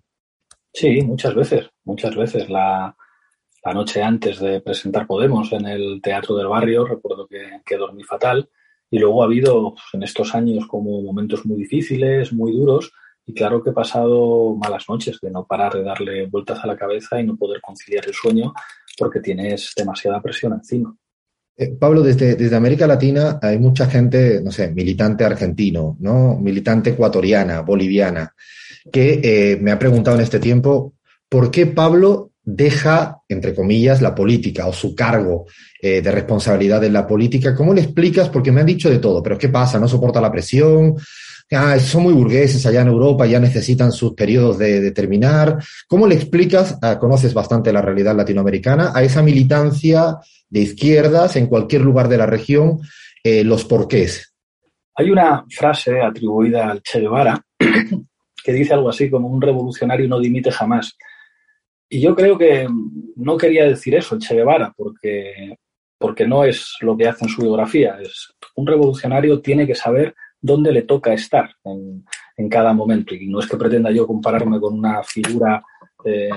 Sí, muchas veces, muchas veces. La, la noche antes de presentar Podemos en el Teatro del Barrio, recuerdo que, que dormí fatal. Y luego ha habido pues, en estos años como momentos muy difíciles, muy duros, y claro que he pasado malas noches de no parar de darle vueltas a la cabeza y no poder conciliar el sueño porque tienes demasiada presión encima. Eh, Pablo, desde, desde América Latina hay mucha gente, no sé, militante argentino, ¿no? Militante ecuatoriana, boliviana, que eh, me ha preguntado en este tiempo por qué Pablo deja, entre comillas, la política o su cargo eh, de responsabilidad en la política. ¿Cómo le explicas? Porque me han dicho de todo, pero ¿qué pasa? ¿No soporta la presión? Ah, son muy burgueses allá en Europa, ya necesitan sus periodos de, terminar. ¿Cómo le explicas, ah, conoces bastante la realidad latinoamericana, a esa militancia de izquierdas en cualquier lugar de la región, eh, los porqués? Hay una frase atribuida al Che Guevara que dice algo así como un revolucionario no dimite jamás. Y yo creo que no quería decir eso el Che Guevara, porque, porque no es lo que hace en su biografía. Es, un revolucionario tiene que saber dónde le toca estar en, en cada momento. Y no es que pretenda yo compararme con una figura eh,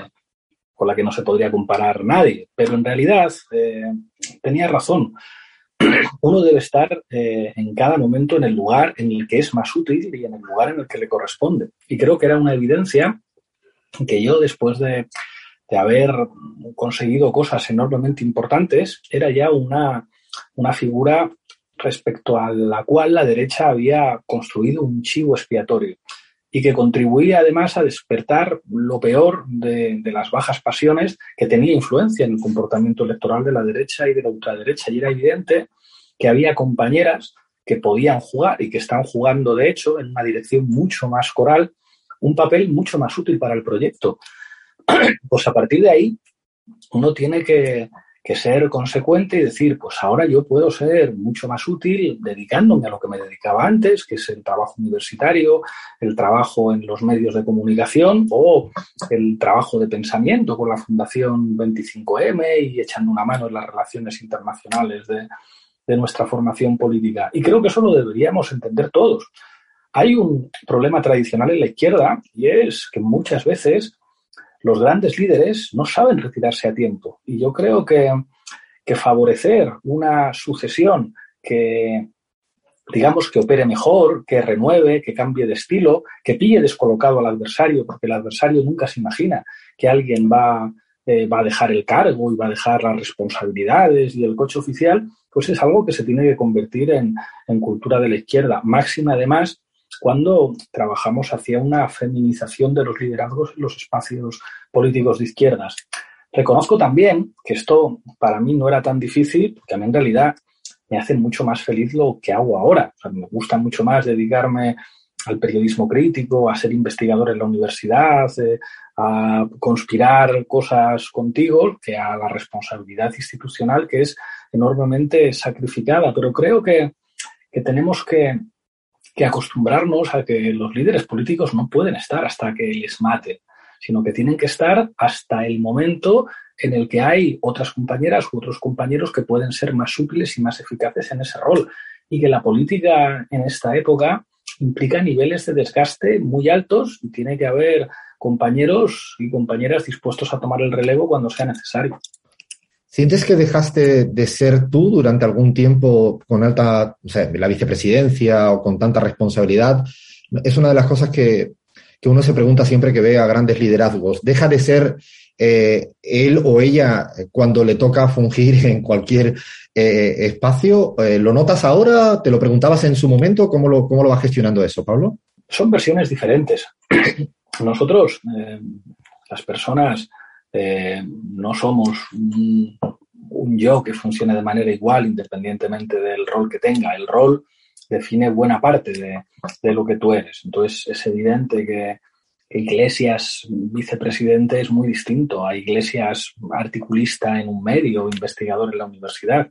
con la que no se podría comparar nadie, pero en realidad eh, tenía razón. Uno debe estar eh, en cada momento en el lugar en el que es más útil y en el lugar en el que le corresponde. Y creo que era una evidencia que yo, después de, de haber conseguido cosas enormemente importantes, era ya una, una figura respecto a la cual la derecha había construido un chivo expiatorio y que contribuía además a despertar lo peor de, de, las bajas pasiones que tenía influencia en el comportamiento electoral de la derecha y de la ultraderecha. Y era evidente que había compañeras que podían jugar y que están jugando, de hecho, en una dirección mucho más coral un papel mucho más útil para el proyecto. Pues a partir de ahí, uno tiene que, ser consecuente y decir, pues ahora yo puedo ser mucho más útil dedicándome a lo que me dedicaba antes, que es el trabajo universitario, el trabajo en los medios de comunicación o el trabajo de pensamiento con la Fundación 25M y echando una mano en las relaciones internacionales de, de nuestra formación política. Y creo que eso lo deberíamos entender todos. Hay un problema tradicional en la izquierda y es que muchas veces los grandes líderes no saben retirarse a tiempo. Y yo creo que, que favorecer una sucesión que, digamos, que opere mejor, que renueve, que cambie de estilo, que pille descolocado al adversario, porque el adversario nunca se imagina que alguien va, eh, va a dejar el cargo y va a dejar las responsabilidades y el coche oficial, pues es algo que se tiene que convertir en, en cultura de la izquierda. Máxima, además, cuando trabajamos hacia una feminización de los liderazgos en los espacios políticos de izquierdas. Reconozco también que esto para mí no era tan difícil, porque a mí en realidad me hace mucho más feliz lo que hago ahora. me gusta mucho más dedicarme al periodismo crítico, a ser investigador en la universidad, eh, a conspirar cosas contigo, que a la responsabilidad institucional que es enormemente sacrificada. Pero creo que, que tenemos que que acostumbrarnos a que los líderes políticos no pueden estar hasta que les maten, sino que tienen que estar hasta el momento en el que hay otras compañeras u otros compañeros que pueden ser más útiles y más eficaces en ese rol. Y que la política en esta época implica niveles de desgaste muy altos y tiene que haber compañeros y compañeras dispuestos a tomar el relevo cuando sea necesario. ¿Sientes que dejaste de ser tú durante algún tiempo con alta, o sea, la vicepresidencia o con tanta responsabilidad? Es una de las cosas que, que uno se pregunta siempre que ve a grandes liderazgos. ¿Deja de ser eh, él o ella cuando le toca fungir en cualquier eh, espacio? Eh, ¿Lo notas ahora? ¿Te lo preguntabas en su momento? ¿Cómo lo, cómo lo vas gestionando eso, Pablo? Son versiones diferentes. Nosotros, las personas eh, no somos un, yo que funcione de manera igual independientemente del rol que tenga. El rol define buena parte de, de lo que tú eres. Entonces es evidente que, Iglesias vicepresidente es muy distinto a Iglesias articulista en un medio investigador en la universidad.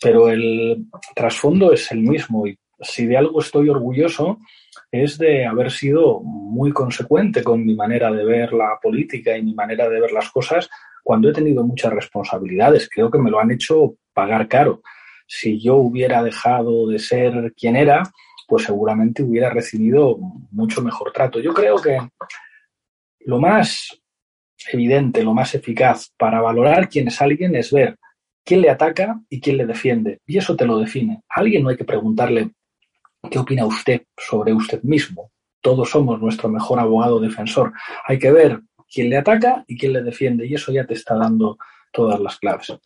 Pero el trasfondo es el mismo y si de algo estoy orgulloso es de haber sido muy consecuente con mi manera de ver la política y mi manera de ver las cosas cuando he tenido muchas responsabilidades. Creo que me lo han hecho pagar caro. Si yo hubiera dejado de ser quien era, pues seguramente hubiera recibido mucho mejor trato. Yo creo que lo más evidente, lo más eficaz para valorar quién es alguien es ver quién le ataca y quién le defiende. Y eso te lo define. A alguien no hay que preguntarle ¿Qué opina usted sobre usted mismo? Todos somos nuestro mejor abogado defensor. Hay que ver quién le ataca y quién le defiende y eso ya te está dando todas las claves. Yo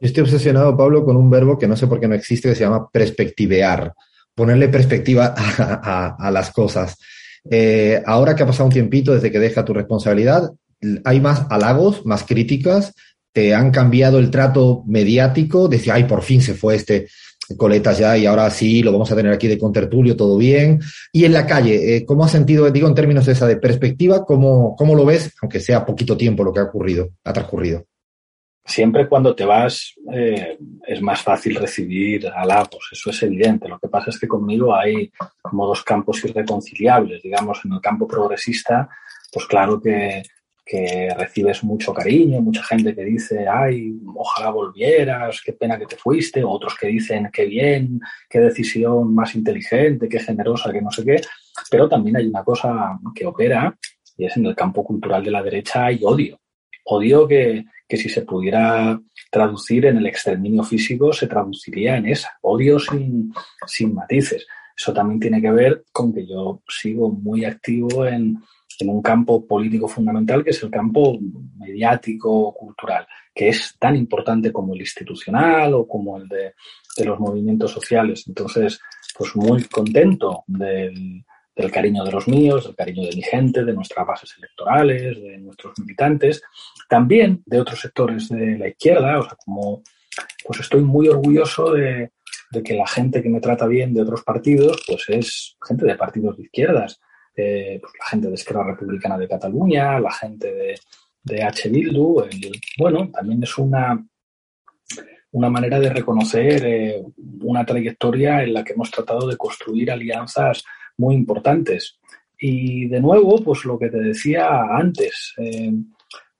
estoy obsesionado, Pablo, con un verbo que no sé por qué no existe, que se llama perspectivear, ponerle perspectiva a, las cosas. Eh, ahora que ha pasado un tiempito desde que deja tu responsabilidad, hay más halagos, más críticas, te han cambiado el trato mediático, decía, ay, por fin se fue este coletas ya y ahora sí lo vamos a tener aquí de contertulio, todo bien. Y en la calle, eh, ¿cómo has sentido, digo en términos de esa de perspectiva, cómo, cómo lo ves, aunque sea poquito tiempo lo que ha ocurrido, ha transcurrido? Siempre cuando te vas eh, es más fácil recibir halagos, eso es evidente. Lo que pasa es que conmigo hay como dos campos irreconciliables. Digamos, en el campo progresista, pues claro que que recibes mucho cariño, mucha gente que dice, ay, ojalá volvieras, qué pena que te fuiste, otros que dicen, qué bien, qué decisión más inteligente, qué generosa, que no sé qué, pero también hay una cosa que opera y es en el campo cultural de la derecha hay odio. Odio que, que si se pudiera traducir en el exterminio físico se traduciría en esa, odio sin, sin matices. Eso también tiene que ver con que yo sigo muy activo en, en un campo político fundamental que es el campo mediático, cultural, que es tan importante como el institucional o como el de, los movimientos sociales. Entonces, pues muy contento del, cariño de los míos, del cariño de mi gente, de nuestras bases electorales, de nuestros militantes, también de otros sectores de la izquierda, o sea, como pues estoy muy orgulloso de que la gente que me trata bien de otros partidos, pues es gente de partidos de izquierdas eh, pues la gente de Esquerra Republicana de Cataluña, la gente de, de H. Bildu. bueno, también es una, una manera de reconocer eh, una trayectoria en la que hemos tratado de construir alianzas muy importantes. Y de nuevo, pues lo que te decía antes, eh,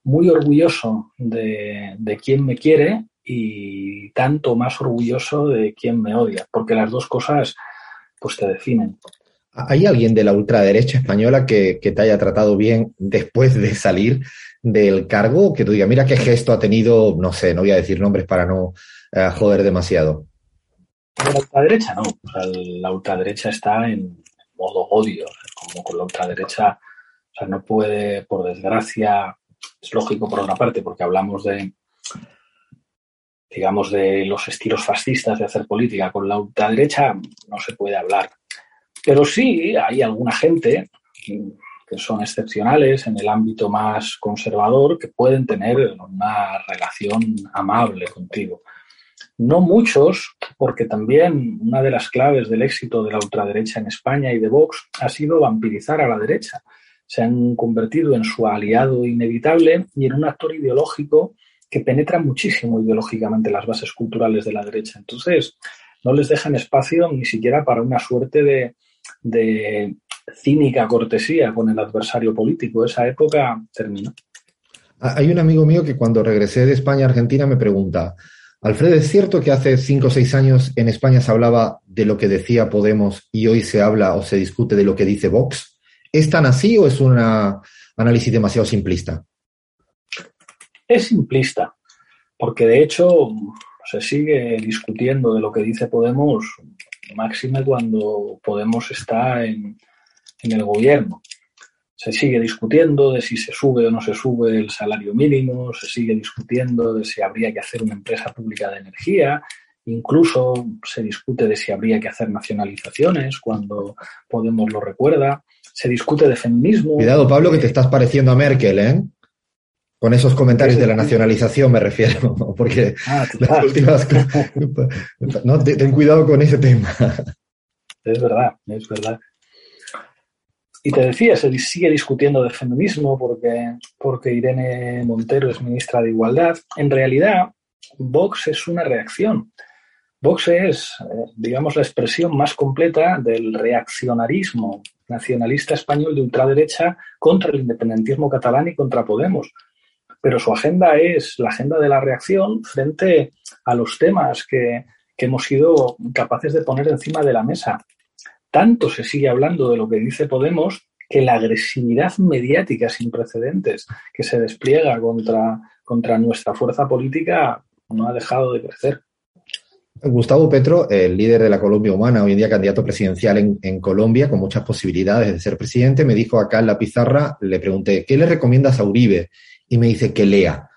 muy orgulloso de, de quien me quiere y tanto más orgulloso de quien me odia, porque las dos cosas pues te definen. ¿Hay alguien de la ultraderecha española que, te haya tratado bien después de salir del cargo? Que tú digas, mira qué gesto ha tenido, no sé, no voy a decir nombres para no eh, joder demasiado. La ultraderecha no, la ultraderecha está en modo odio, como con la ultraderecha, o sea, no puede, por desgracia, es lógico por una parte, porque hablamos de, digamos, de los estilos fascistas de hacer política. Con la ultraderecha no se puede hablar. Pero sí hay alguna gente que son excepcionales en el ámbito más conservador que pueden tener una relación amable contigo. No muchos, porque también una de las claves del éxito de la ultraderecha en España y de Vox ha sido vampirizar a la derecha. Se han convertido en su aliado inevitable y en un actor ideológico que penetra muchísimo ideológicamente las bases culturales de la derecha. Entonces, no les dejan espacio ni siquiera para una suerte de, de cínica cortesía con el adversario político. Esa época terminó. Ah, hay un amigo mío que cuando regresé de España a Argentina me pregunta, Alfredo, ¿es cierto que hace cinco o seis años en España se hablaba de lo que decía Podemos y hoy se habla o se discute de lo que dice Vox? ¿Es tan así o es un análisis demasiado simplista? Es simplista, porque de hecho se sigue discutiendo de lo que dice Podemos, máxime cuando Podemos está en, en el gobierno. Se sigue discutiendo de si se sube o no se sube el salario mínimo, se sigue discutiendo de si habría que hacer una empresa pública de energía, incluso se discute de si habría que hacer nacionalizaciones cuando Podemos lo recuerda, se discute de feminismo. Cuidado, Pablo, que te estás pareciendo a Merkel, ¿eh? Con esos comentarios de la nacionalización me refiero, porque ah, las últimas... no, ten cuidado con ese tema. Es verdad, es verdad. Y te decía, se sigue discutiendo de feminismo porque, porque Irene Montero es ministra de Igualdad. En realidad, Vox es una reacción. Vox es, eh, digamos, la expresión más completa del reaccionarismo nacionalista español de ultraderecha contra el independentismo catalán y contra Podemos. Pero su agenda es la agenda de la reacción frente a los temas que, que hemos sido capaces de poner encima de la mesa tanto se sigue hablando de lo que dice Podemos que la agresividad mediática sin precedentes que se despliega contra, contra nuestra fuerza política no ha dejado de crecer. Gustavo Petro, el líder de la Colombia Humana, hoy en día candidato presidencial en, en, Colombia, con muchas posibilidades de ser presidente, me dijo acá en la pizarra, le pregunté, ¿qué le recomiendas a Uribe? Y me dice que lea,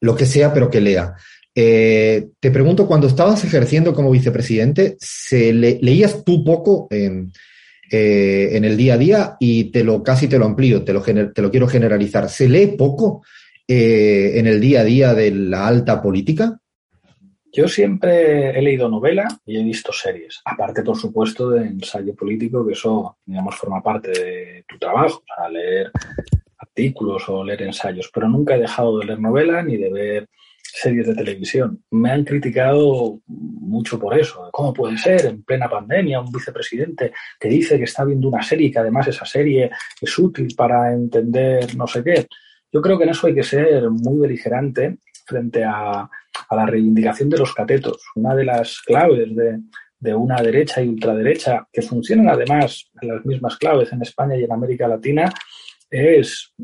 lo que sea, pero que lea. Eh, te pregunto, cuando estabas ejerciendo como vicepresidente, ¿se ¿leías tú poco eh, en el día a día? Y te lo casi te lo amplío, te lo, te lo quiero generalizar. ¿Se lee poco eh, en el día a día de la alta política? Yo siempre he leído novela y he visto series, aparte, por supuesto, de ensayo político, que eso, digamos, forma parte de tu trabajo, o sea, leer artículos o leer ensayos, pero nunca he dejado de leer novela ni de ver series de televisión. Me han criticado mucho por eso. ¿Cómo puede ser en plena pandemia un vicepresidente que dice que está viendo una serie y que además esa serie es útil para entender no sé qué? Yo creo que en eso hay que ser muy beligerante frente a, la reivindicación de los catetos. Una de las claves de, de una derecha y ultraderecha, que funcionan además en las mismas claves en España y en América Latina, es,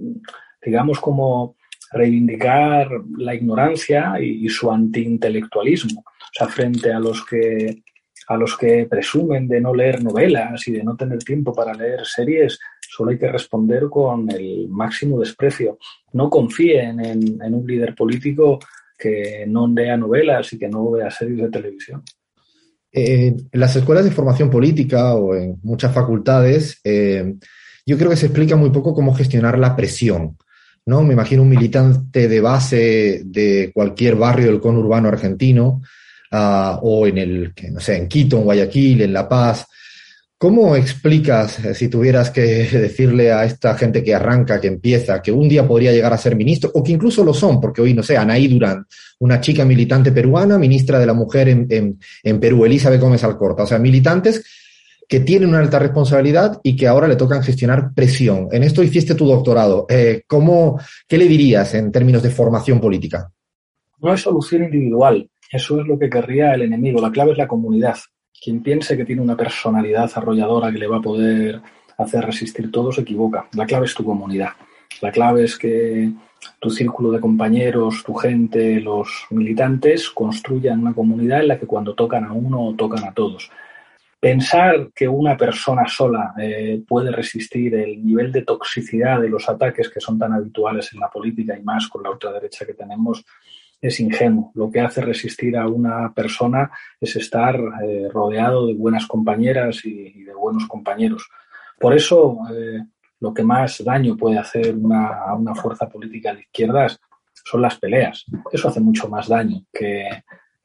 digamos, como reivindicar la ignorancia y, su antiintelectualismo. O sea, frente a los que a los que presumen de no leer novelas y de no tener tiempo para leer series, solo hay que responder con el máximo desprecio. No confíen en, un líder político que no lea novelas y que no vea series de televisión. Eh, en las escuelas de formación política o en muchas facultades, eh, yo creo que se explica muy poco cómo gestionar la presión. ¿no? Me imagino un militante de base de cualquier barrio del conurbano argentino, uh, o en el, no sé, en Quito, en Guayaquil, en La Paz. ¿Cómo explicas, eh, si tuvieras que decirle a esta gente que arranca, que empieza, que un día podría llegar a ser ministro, o que incluso lo son, porque hoy, no sé, Anaí Durán, una chica militante peruana, ministra de la Mujer en, en, en Perú, Elizabeth Gómez Alcorta, o sea, militantes que tienen una alta responsabilidad y que ahora le tocan gestionar presión. En esto hiciste tu doctorado. Eh, ¿cómo, ¿Qué le dirías en términos de formación política? No hay solución individual. Eso es lo que querría el enemigo. La clave es la comunidad. Quien piense que tiene una personalidad arrolladora que le va a poder hacer resistir todo se equivoca. La clave es tu comunidad. La clave es que tu círculo de compañeros, tu gente, los militantes construyan una comunidad en la que cuando tocan a uno tocan a todos. Pensar que una persona sola eh, puede resistir el nivel de toxicidad de los ataques que son tan habituales en la política y más con la ultraderecha que tenemos es ingenuo. Lo que hace resistir a una persona es estar eh, rodeado de buenas compañeras y, de buenos compañeros. Por eso, eh, lo que más daño puede hacer a una fuerza política de izquierdas son las peleas. Eso hace mucho más daño que,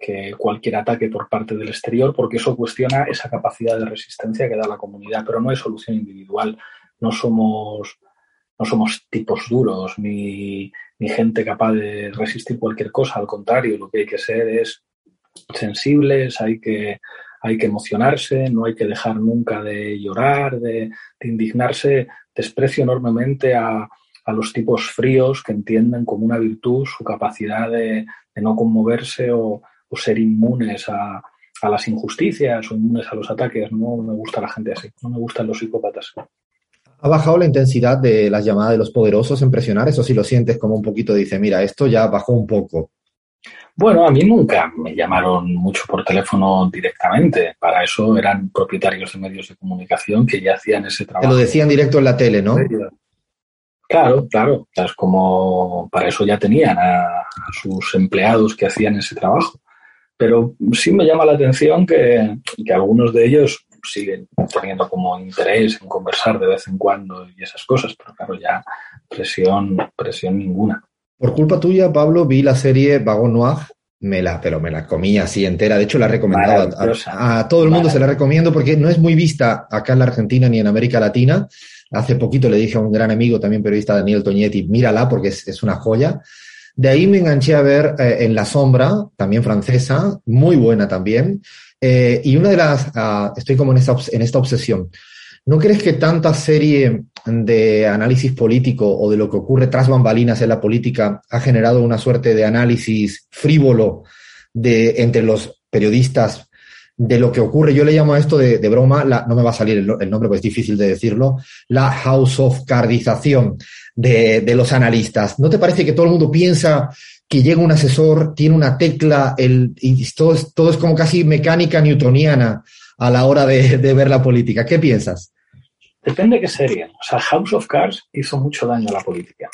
que cualquier ataque por parte del exterior, porque eso cuestiona esa capacidad de resistencia que da la comunidad, pero no hay solución individual. No somos, no somos tipos duros ni, gente capaz de resistir cualquier cosa. Al contrario, lo que hay que ser es sensibles, hay que, hay que emocionarse, no hay que dejar nunca de llorar, de, de indignarse. Desprecio enormemente a, a, los tipos fríos que entienden como una virtud su capacidad de, de no conmoverse o, o ser inmunes a, a, las injusticias o inmunes a los ataques. No me gusta la gente así, no me gustan los psicópatas. ¿Ha bajado la intensidad de las llamadas de los poderosos en presionar? Eso si lo sientes como un poquito, dice, mira, esto ya bajó un poco. Bueno, a mí nunca me llamaron mucho por teléfono directamente. Para eso eran propietarios de medios de comunicación que ya hacían ese trabajo. Te lo decían directo en la tele, ¿no? Claro, claro. Es como para eso ya tenían a, a sus empleados que hacían ese trabajo pero sí me llama la atención que, que, algunos de ellos siguen teniendo como interés en conversar de vez en cuando y esas cosas, pero claro, ya presión, presión ninguna. Por culpa tuya, Pablo, vi la serie Vagon Noir, me la, pero me la comí así entera. De hecho, la he recomendado a, a, todo el mundo, se la recomiendo porque no es muy vista acá en la Argentina ni en América Latina. Hace poquito le dije a un gran amigo, también periodista Daniel Toñetti, mírala porque es, es una joya. De ahí me enganché a ver eh, En la sombra, también francesa, muy buena también. Eh, y una de las, uh, estoy como en esta, en esta obsesión. ¿No crees que tanta serie de análisis político o de lo que ocurre tras bambalinas en la política ha generado una suerte de análisis frívolo de, entre los periodistas de lo que ocurre? Yo le llamo a esto de, de broma, la, no me va a salir el, nombre porque es difícil de decirlo, la house of cardización de, de, los analistas. ¿No te parece que todo el mundo piensa que llega un asesor, tiene una tecla, el, y todo es, todo es como casi mecánica newtoniana a la hora de, de, ver la política? ¿Qué piensas? Depende de qué serie. O sea, House of Cards hizo mucho daño a la política.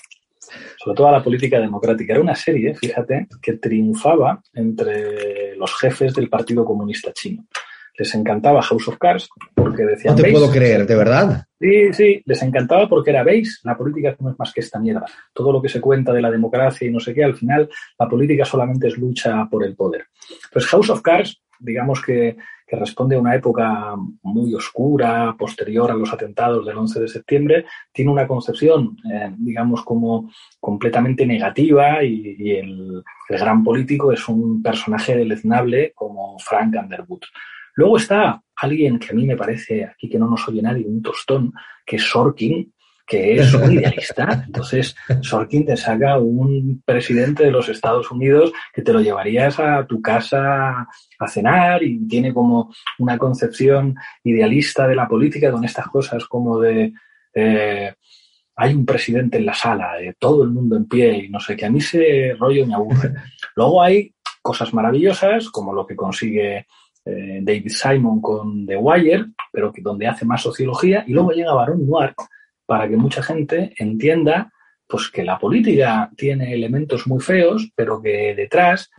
Sobre todo a la política democrática. Era una serie, fíjate, que triunfaba entre los jefes del Partido Comunista Chino les encantaba House of Cards porque decían. No te puedo creer, ¿de verdad? Sí, sí, les encantaba porque era, veis, la política no es más que esta mierda. Todo lo que se cuenta de la democracia y no sé qué, al final la política solamente es lucha por el poder. Pues House of Cards, digamos que, que responde a una época muy oscura, posterior a los atentados del 11 de septiembre, tiene una concepción, eh, digamos, como completamente negativa y, el, el gran político es un personaje deleznable como Frank Underwood. Luego está alguien que a mí me parece, aquí que no nos oye nadie, un tostón, que es Sorkin, que es un idealista. Entonces, Sorkin te saca un presidente de los Estados Unidos que te lo llevarías a tu casa a cenar y tiene como una concepción idealista de la política con estas cosas como de... Eh, hay un presidente en la sala, eh, todo el mundo en pie y no sé, que a mí ese rollo me aburre. Luego hay cosas maravillosas como lo que consigue eh, David Simon con The Wire, pero que donde hace más sociología, y luego llega Baron Noir para que mucha gente entienda pues que la política tiene elementos muy feos, pero que detrás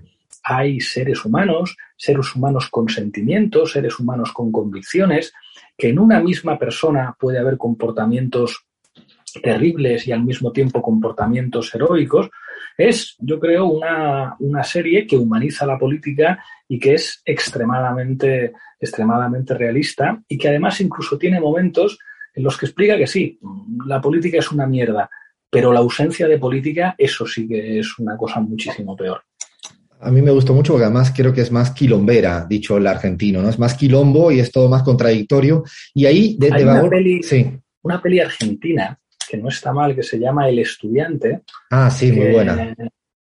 hay seres humanos, seres humanos con sentimientos, seres humanos con convicciones, que en una misma persona puede haber comportamientos terribles y al mismo tiempo comportamientos heroicos. Es, yo creo, una, una serie que humaniza la política y que es extremadamente, extremadamente realista y que además incluso tiene momentos en los que explica que sí, la política es una mierda, pero la ausencia de política, eso sí que es una cosa muchísimo peor. A mí me gustó mucho porque además creo que es más quilombera, dicho el argentino, ¿no? Es más quilombo y es todo más contradictorio. Y ahí, de, Hay de una, peli, Sí. una peli argentina que no está mal, que se llama El Estudiante, Ah, sí, muy que, buena.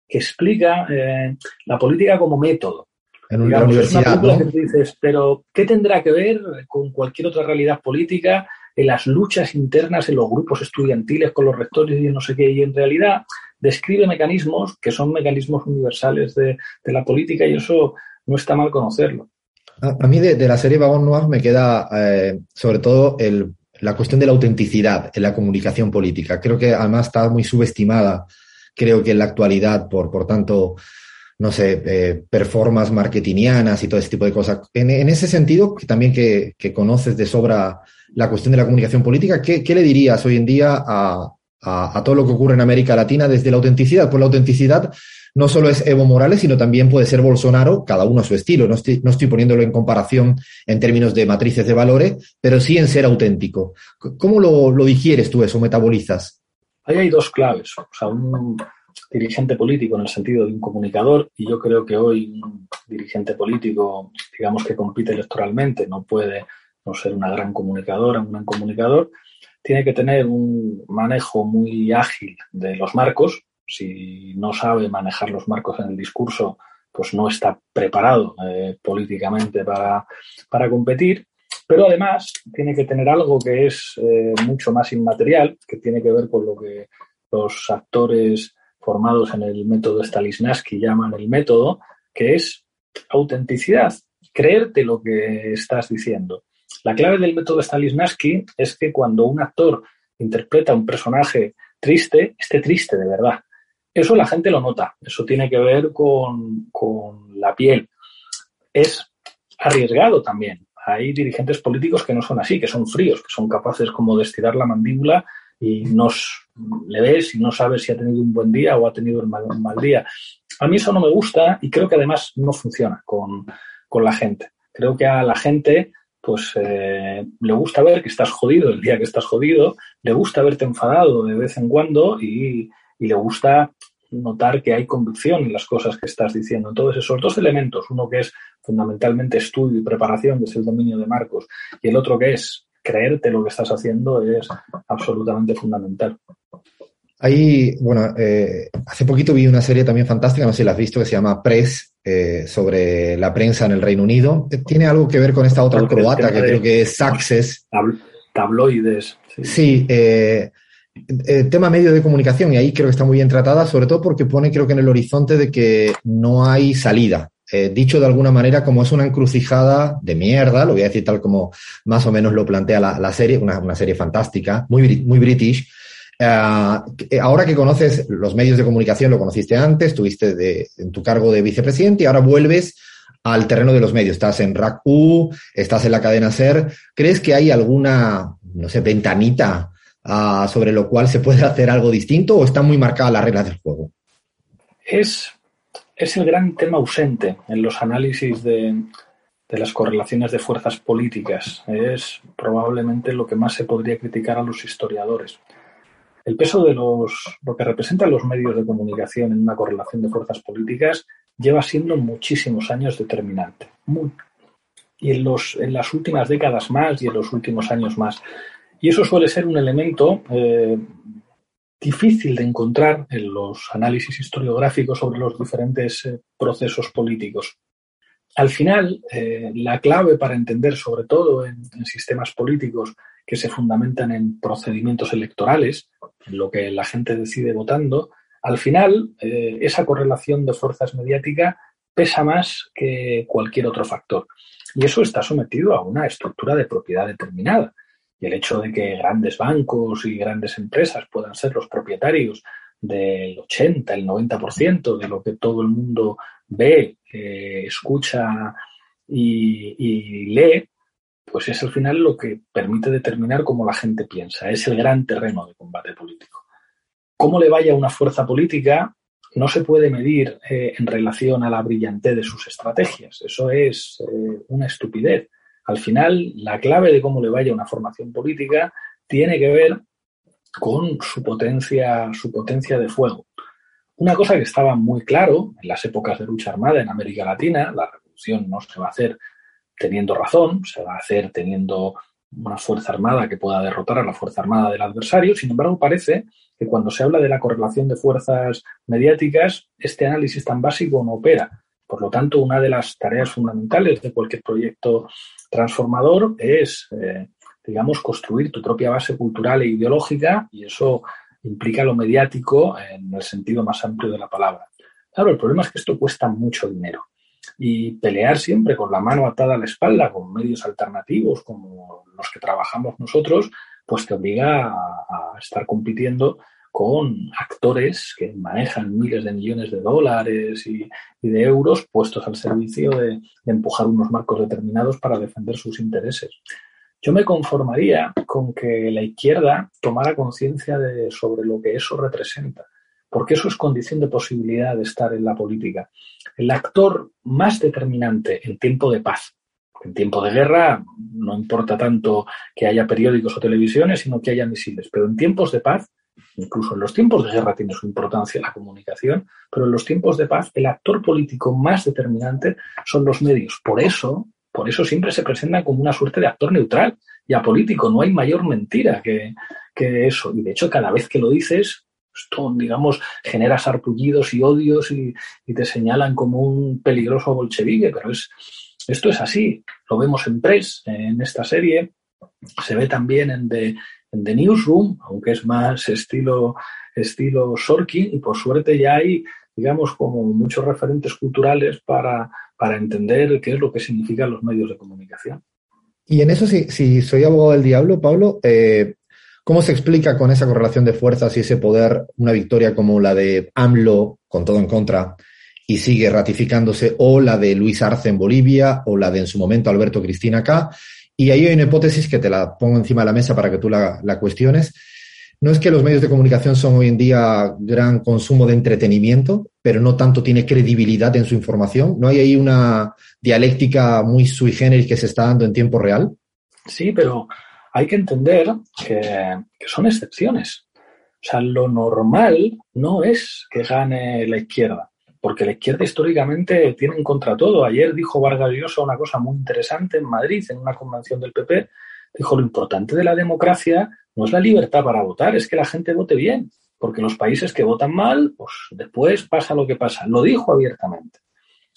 que explica eh, la política como método. En es una universidad, película ¿no? que tú dices, pero ¿qué tendrá que ver con cualquier otra realidad política en las luchas internas en los grupos estudiantiles con los rectores y no sé qué? Y en realidad describe mecanismos que son mecanismos universales de, de la política y eso no está mal conocerlo. A, a mí de, la serie Vagón Noir me queda eh, sobre todo el, la cuestión de la autenticidad en la comunicación política. Creo que además está muy subestimada, creo que en la actualidad, por, por tanto, no sé, eh, performances marketingianas y todo ese tipo de cosas. En, ese sentido, también que, conoces de sobra la cuestión de la comunicación política, ¿qué, le dirías hoy en día a, todo lo que ocurre en América Latina desde la autenticidad? Pues la autenticidad no solo es Evo Morales, sino también puede ser Bolsonaro, cada uno a su estilo. No estoy, no estoy poniéndolo en comparación en términos de matrices de valores, pero sí en ser auténtico. ¿Cómo lo, lo digieres tú eso, metabolizas? Ahí hay dos claves. O sea, un dirigente político en el sentido de un comunicador, y yo creo que hoy un dirigente político, digamos que compite electoralmente, no puede no ser una gran comunicadora, un gran comunicador, tiene que tener un manejo muy ágil de los marcos. Si no sabe manejar los marcos en el discurso, pues no está preparado eh, políticamente para, para competir pero además tiene que tener algo que es eh, mucho más inmaterial, que tiene que ver con lo que los actores formados en el método Stanislavski llaman el método, que es autenticidad, creerte lo que estás diciendo. La clave del método Stanislavski es que cuando un actor interpreta un personaje triste, esté triste de verdad. Eso la gente lo nota, eso tiene que ver con, con la piel. Es arriesgado también, hay dirigentes políticos que no son así, que son fríos, que son capaces como de estirar la mandíbula y nos le ves y no sabes si ha tenido un buen día o ha tenido un mal, un mal día. A mí eso no me gusta y creo que además no funciona con, con la gente. Creo que a la gente pues eh, le gusta ver que estás jodido el día que estás jodido, le gusta verte enfadado de vez en cuando y, y le gusta notar que hay convicción en las cosas que estás diciendo. Entonces, esos dos elementos, uno que es fundamentalmente estudio y preparación, que es el dominio de Marcos, y el otro que es creerte lo que estás haciendo, es absolutamente fundamental. Ahí, bueno, eh, hace poquito vi una serie también fantástica, no sé si la has visto, que se llama Press, eh, sobre la prensa en el Reino Unido. Eh, Tiene algo que ver con esta otra croata, que de- creo que es Success. Tab- tabloides. sí. Sí, eh, tema medio de comunicación, y ahí creo que está muy bien tratada, sobre todo porque pone, creo que en el horizonte de que no hay salida. Eh, dicho de alguna manera, como es una encrucijada de mierda, lo voy a decir tal como más o menos lo plantea la, la serie, una, una serie fantástica, muy, muy british. Que- ahora que conoces los medios de comunicación, lo conociste antes, estuviste en tu cargo de vicepresidente y ahora vuelves al terreno de los medios. Estás en RAC-U, estás en la cadena SER. ¿Crees que hay alguna, no sé, ventanita ah, sobre lo cual se puede hacer algo distinto o están muy marcadas las reglas del juego? Es, es el gran tema ausente en los análisis de las correlaciones de fuerzas políticas. Es probablemente lo que más se podría criticar a los historiadores. El peso de los, lo que representan los medios de comunicación en una correlación de fuerzas políticas lleva siendo muchísimos años determinante. Y en, los, en las últimas décadas más y en los últimos años más. Y eso suele ser un elemento eh, difícil de encontrar en los análisis historiográficos sobre los diferentes eh, procesos políticos. Al final, eh, la clave para entender, sobre todo en, sistemas políticos que se fundamentan en procedimientos electorales, en lo que la gente decide votando, al final eh, esa correlación de fuerzas mediáticas pesa más que cualquier otro factor. Y eso está sometido a una estructura de propiedad determinada. Y el hecho de que grandes bancos y grandes empresas puedan ser los propietarios del 80, el 90% de lo que todo el mundo ve, escucha y, lee, pues es al final lo que permite determinar cómo la gente piensa. Es el gran terreno de combate político. Cómo le vaya una fuerza política no se puede medir eh, en relación a la brillantez de sus estrategias. Eso es eh, una estupidez. Al final, la clave de cómo le vaya una formación política tiene que ver con su potencia, su potencia de fuego. Una cosa que estaba muy claro en las épocas de lucha armada en América Latina, la revolución no se va a hacer teniendo razón, se va a hacer teniendo una fuerza armada que pueda derrotar a la fuerza armada del adversario. Sin embargo, parece que cuando se habla de la correlación de fuerzas mediáticas, este análisis tan básico no opera. Por lo tanto, una de las tareas fundamentales de cualquier proyecto transformador es, eh, digamos, construir tu propia base cultural e ideológica y eso implica lo mediático en el sentido más amplio de la palabra. Claro, el problema es que esto cuesta mucho dinero y pelear siempre con la mano atada a la espalda, con medios alternativos como los que trabajamos nosotros, pues te obliga a, estar compitiendo con actores que manejan miles de millones de dólares y, de euros puestos al servicio de, empujar unos marcos determinados para defender sus intereses. Yo me conformaría con que la izquierda tomara conciencia sobre lo que eso representa porque eso es condición de posibilidad de estar en la política. El actor más determinante en tiempo de paz, en tiempo de guerra no importa tanto que haya periódicos o televisiones, sino que haya misiles, pero en tiempos de paz, incluso en los tiempos de guerra tiene su importancia la comunicación, pero en los tiempos de paz el actor político más determinante son los medios. Por eso, por eso siempre se presentan como una suerte de actor neutral y apolítico. No hay mayor mentira que, que eso. Y de hecho, cada vez que lo dices, esto, digamos, genera sarpullidos y odios y, te señalan como un peligroso bolchevique, pero es, esto es así. Lo vemos en Press, en esta serie, se ve también en The, en Newsroom, aunque es más estilo, estilo Sorkin, y por suerte ya hay, digamos, como muchos referentes culturales para, para entender qué es lo que significan los medios de comunicación. Y en eso, si, soy abogado del diablo, Pablo, eh, ¿Cómo se explica con esa correlación de fuerzas y ese poder una victoria como la de AMLO, con todo en contra, y sigue ratificándose, o la de Luis Arce en Bolivia, o la de en su momento Alberto Cristina acá? Y ahí hay una hipótesis que te la pongo encima de la mesa para que tú la cuestiones. No es que los medios de comunicación son hoy en día gran consumo de entretenimiento, pero no tanto tiene credibilidad en su información. ¿No hay ahí una dialéctica muy sui generis que se está dando en tiempo real? Sí, pero hay que entender que, son excepciones. O sea, lo normal no es que gane la izquierda, porque la izquierda históricamente tiene en contra todo. Ayer dijo Vargas Llosa una cosa muy interesante en Madrid, en una convención del PP. Dijo, lo importante de la democracia no es la libertad para votar, es que la gente vote bien, porque los países que votan mal, pues después pasa lo que pasa. Lo dijo abiertamente.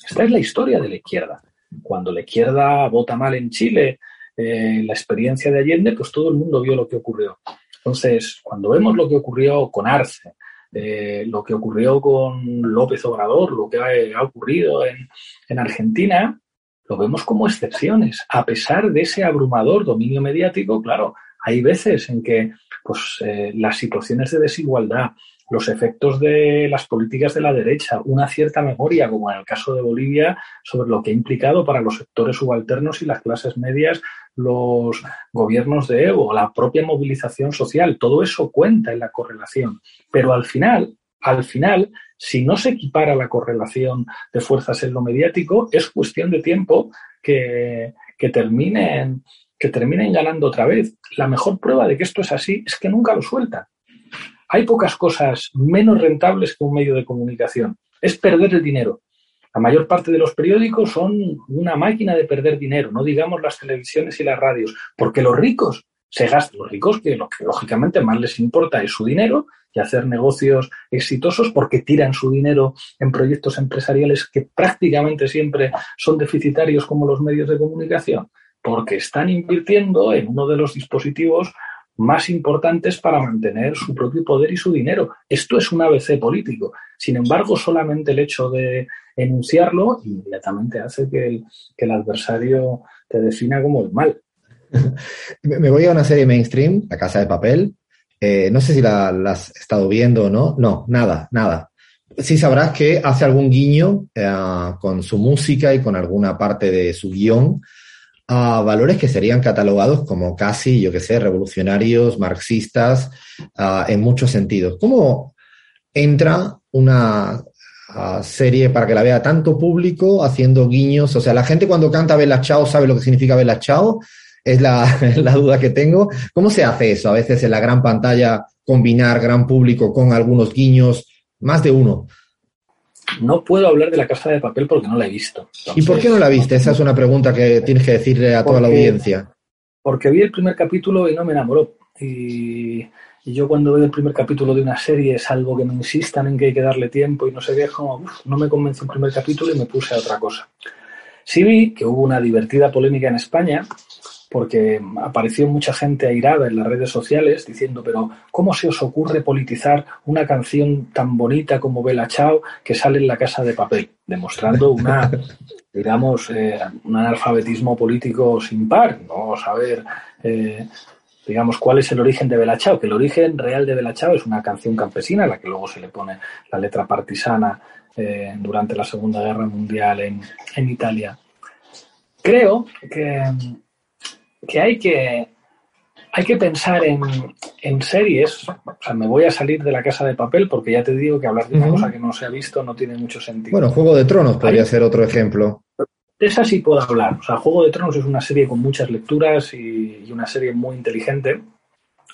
Esta es la historia de la izquierda. Cuando la izquierda vota mal en Chile eh, la experiencia de Allende, pues todo el mundo vio lo que ocurrió. Entonces, cuando vemos lo que ocurrió con Arce, eh, lo que ocurrió con López Obrador, lo que ha, ocurrido en, en, Argentina, lo vemos como excepciones. A pesar de ese abrumador dominio mediático, claro, hay veces en que pues, eh, las situaciones de desigualdad, los efectos de las políticas de la derecha, una cierta memoria, como en el caso de Bolivia, sobre lo que ha implicado para los sectores subalternos y las clases medias los gobiernos de Evo, la propia movilización social, todo eso cuenta en la correlación. Pero al final, al final, si no se equipara la correlación de fuerzas en lo mediático, es cuestión de tiempo que, que terminen que terminen ganando otra vez. La mejor prueba de que esto es así es que nunca lo sueltan. Hay pocas cosas menos rentables que un medio de comunicación. Es perder el dinero. La mayor parte de los periódicos son una máquina de perder dinero, no digamos las televisiones y las radios, porque los ricos se gastan, los ricos que lo que lógicamente más les importa es su dinero y hacer negocios exitosos porque tiran su dinero en proyectos empresariales que prácticamente siempre son deficitarios como los medios de comunicación, porque están invirtiendo en uno de los dispositivos más importantes para mantener su propio poder y su dinero. Esto es un ABC político. Sin embargo, solamente el hecho de enunciarlo inmediatamente hace que el, adversario te defina como el mal. Me voy a una serie mainstream, La Casa de Papel. Eh, no sé si la, has estado viendo o no. No, nada, nada. Sí sabrás que hace algún guiño eh, con su música y con alguna parte de su guion a valores que serían catalogados como casi, yo que sé, revolucionarios, marxistas, ah, en muchos sentidos. ¿Cómo entra una ah, serie para que la vea tanto público, haciendo guiños. O sea, la gente cuando canta Bella Chao sabe lo que significa Bella Chao. Es la, la duda que tengo. ¿Cómo se hace eso? A veces en la gran pantalla, combinar gran público con algunos guiños, más de uno. No puedo hablar de la casa de papel porque no la he visto. ¿Y por qué no la viste? Esa es una pregunta que tienes que decirle a toda la audiencia. Porque vi el primer capítulo y no me enamoró. Y, y yo cuando veo el primer capítulo de una serie es algo que me insistan en que hay que darle tiempo y no sé qué, es como, uf, no me convenció el primer capítulo y me puse a otra cosa. Sí vi que hubo una divertida polémica en España porque apareció mucha gente airada en las redes sociales diciendo, pero ¿cómo se os ocurre politizar una canción tan bonita como Bella Chao que sale en la casa de papel? Demostrando una, digamos, eh, un analfabetismo político sin par, no saber, eh, digamos, cuál es el origen de Bella Chao, que el origen real de Bella Chao es una canción campesina, a la que luego se le pone la letra partisana eh, durante la Segunda Guerra Mundial en, en Italia. Creo que, que hay que hay que pensar en, en series. O sea, me voy a salir de la casa de papel porque ya te digo que hablar de una cosa que no se ha visto no tiene mucho sentido. Bueno, Juego de Tronos podría ser otro ejemplo. de esa sí puedo hablar. O sea, Juego de Tronos es una serie con muchas lecturas y, y una serie muy inteligente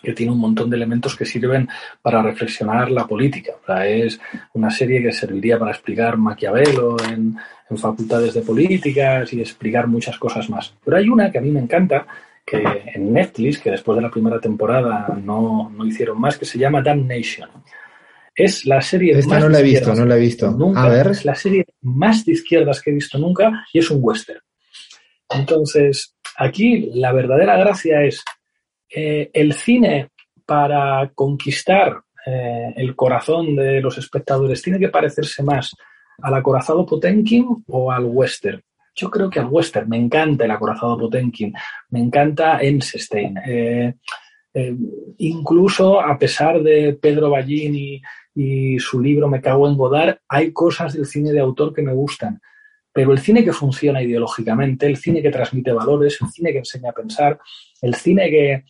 que tiene un montón de elementos que sirven para reflexionar la política. O sea, es una serie que serviría para explicar Maquiavelo en, en facultades de políticas y explicar muchas cosas más. Pero hay una que a mí me encanta, que en Netflix, que después de la primera temporada no, no hicieron más, que se llama Damnation. Es la serie Esta más no la he visto, no la he visto. nunca. A ver. Es la serie más de izquierdas que he visto nunca y es un western. Entonces, aquí la verdadera gracia es eh, el cine para conquistar eh, el corazón de los espectadores tiene que parecerse más al acorazado Potemkin o al western. Yo creo que al western. Me encanta el acorazado Potemkin. Me encanta Ensenstein. Eh, eh, incluso a pesar de Pedro Ballín y, y su libro Me cago en Godard, hay cosas del cine de autor que me gustan. Pero el cine que funciona ideológicamente, el cine que transmite valores, el cine que enseña a pensar, el cine que,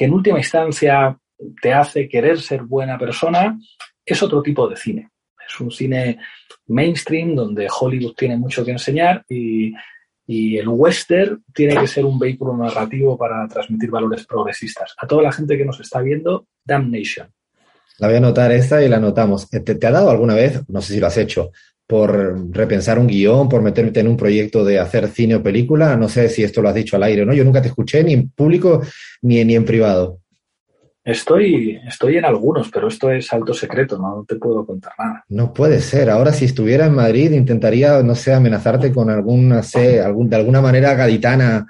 que en última instancia te hace querer ser buena persona, es otro tipo de cine. Es un cine mainstream donde Hollywood tiene mucho que enseñar y, y el western tiene que ser un vehículo narrativo para transmitir valores progresistas. A toda la gente que nos está viendo, Damnation. La voy a anotar esta y la anotamos. ¿Te, te ha dado alguna vez, no sé si lo has hecho, por repensar un guion, por meterte en un proyecto de hacer cine o película? No sé si esto lo has dicho al aire o no. Yo nunca te escuché ni en público ni, ni en privado. Estoy, estoy en algunos, pero esto es alto secreto, no te puedo contar nada. No puede ser. Ahora, si estuviera en Madrid, intentaría, no sé, amenazarte con alguna, sé, algún, de alguna manera gaditana.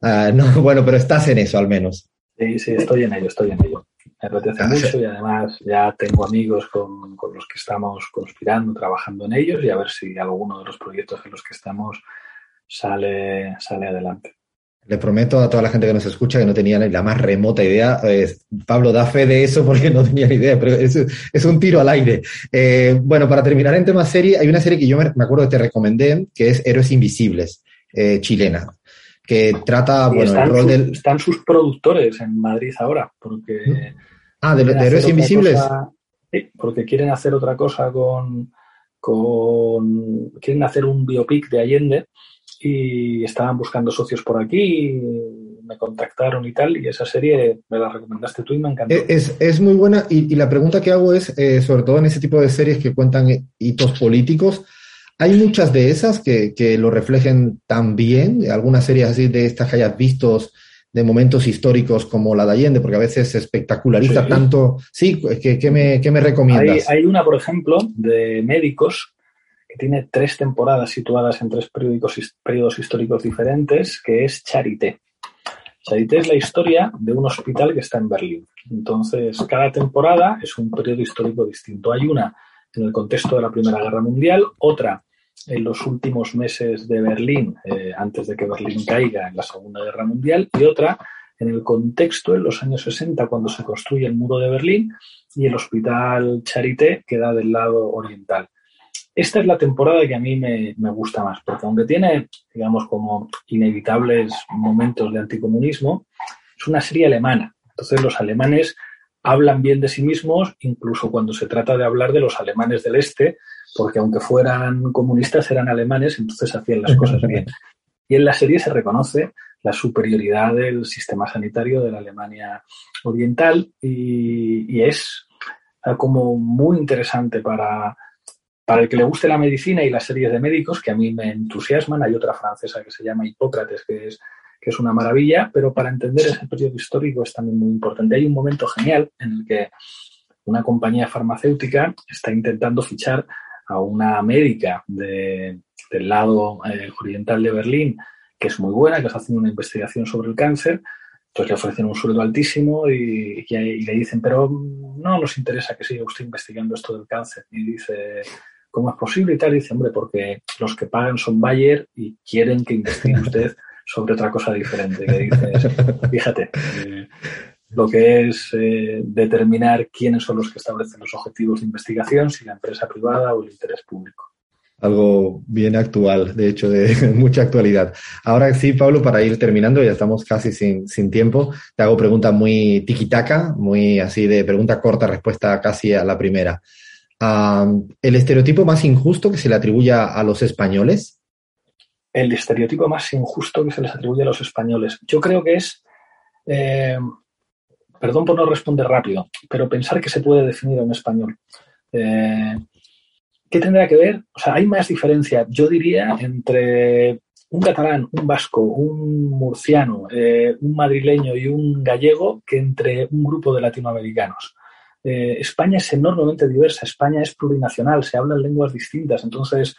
Ah, no, bueno, pero estás en eso al menos. Sí, sí, estoy en ello, estoy en ello. Me apetece Ah, mucho sí. y además ya tengo amigos con, con los que estamos conspirando, trabajando en ellos y a ver si alguno de los proyectos en los que estamos sale, sale adelante. Le prometo a toda la gente que nos escucha que no tenía ni la más remota idea. Eh, Pablo da fe de eso porque no tenía ni idea, pero es, es un tiro al aire. Eh, bueno, para terminar en tema serie, hay una serie que yo me, me acuerdo que te recomendé, que es Héroes Invisibles, eh, chilena, que trata, bueno, el rol sus, del... están sus productores en Madrid ahora, porque... Ah, de, de Héroes Invisibles. cosa- sí, porque quieren hacer otra cosa con, con... Quieren hacer un biopic de Allende y estaban buscando socios por aquí, me contactaron y tal, y esa serie me la recomendaste tú y me encantó. Eh, Es, es muy buena y, y la pregunta que hago es, eh, sobre todo en ese tipo de series que cuentan hitos políticos, ¿hay muchas de esas que, que lo reflejen tan bien? Algunas series así de estas que hayas visto de momentos históricos como la de Allende, porque a veces se espectaculariza Sí. tanto. Sí, ¿qué, qué me, qué me Hay, recomiendas? hay una, por ejemplo, de médicos que tiene tres temporadas situadas en tres periódicos, periodos históricos diferentes, que es Charité. Charité es la historia de un hospital que está en Berlín. Entonces, cada temporada es un periodo histórico distinto. Hay una en el contexto de la Primera Guerra Mundial, otra en los últimos meses de Berlín, eh, antes de que Berlín caiga en la Segunda Guerra Mundial, y otra en el contexto en los años 60, cuando se construye el muro de Berlín y el hospital Charité queda del lado oriental. Esta es la temporada que a mí me, me gusta más, porque aunque tiene, digamos, como inevitables momentos de anticomunismo, es una serie alemana. Entonces los alemanes hablan bien de sí mismos, incluso cuando se trata de hablar de los alemanes del este, porque aunque fueran comunistas eran alemanes, entonces hacían las cosas bien. Y en la serie se reconoce la superioridad del sistema sanitario de la Alemania oriental y, y es como muy interesante para, para el que le guste la medicina y las series de médicos, que a mí me entusiasman. Hay otra francesa que se llama Hipócrates, que es que es una maravilla, pero para entender ese periodo histórico es también muy importante. Hay un momento genial en el que una compañía farmacéutica está intentando fichar a una médica del lado eh, oriental de Berlín, que es muy buena, que está haciendo una investigación sobre el cáncer. Entonces le ofrecen un sueldo altísimo y, le dicen, pero no nos interesa que siga usted investigando esto del cáncer. Y dice, ¿cómo es posible? Y tal, y dice, hombre, porque los que pagan son Bayer y quieren que investigue usted sobre otra cosa diferente, fíjate, eh, lo que es eh, determinar quiénes son los que establecen los objetivos de investigación, si la empresa privada o el interés público. Algo bien actual, de hecho, de mucha actualidad. Ahora sí, Pablo, para ir terminando, ya estamos casi sin, sin tiempo, te hago preguntas muy tiquitaca, muy así de pregunta corta, respuesta casi a la primera. ¿El estereotipo más injusto que se le atribuye a los españoles? el estereotipo más injusto que se les atribuye a los españoles. Yo creo que es, eh, perdón por no responder rápido, pero pensar que se puede definir en español. Eh, ¿Qué tendrá que ver? O sea, hay más diferencia, yo diría, entre un catalán, un vasco, un murciano, eh, un madrileño y un gallego que entre un grupo de latinoamericanos. España es enormemente diversa, España es plurinacional, se hablan lenguas distintas, entonces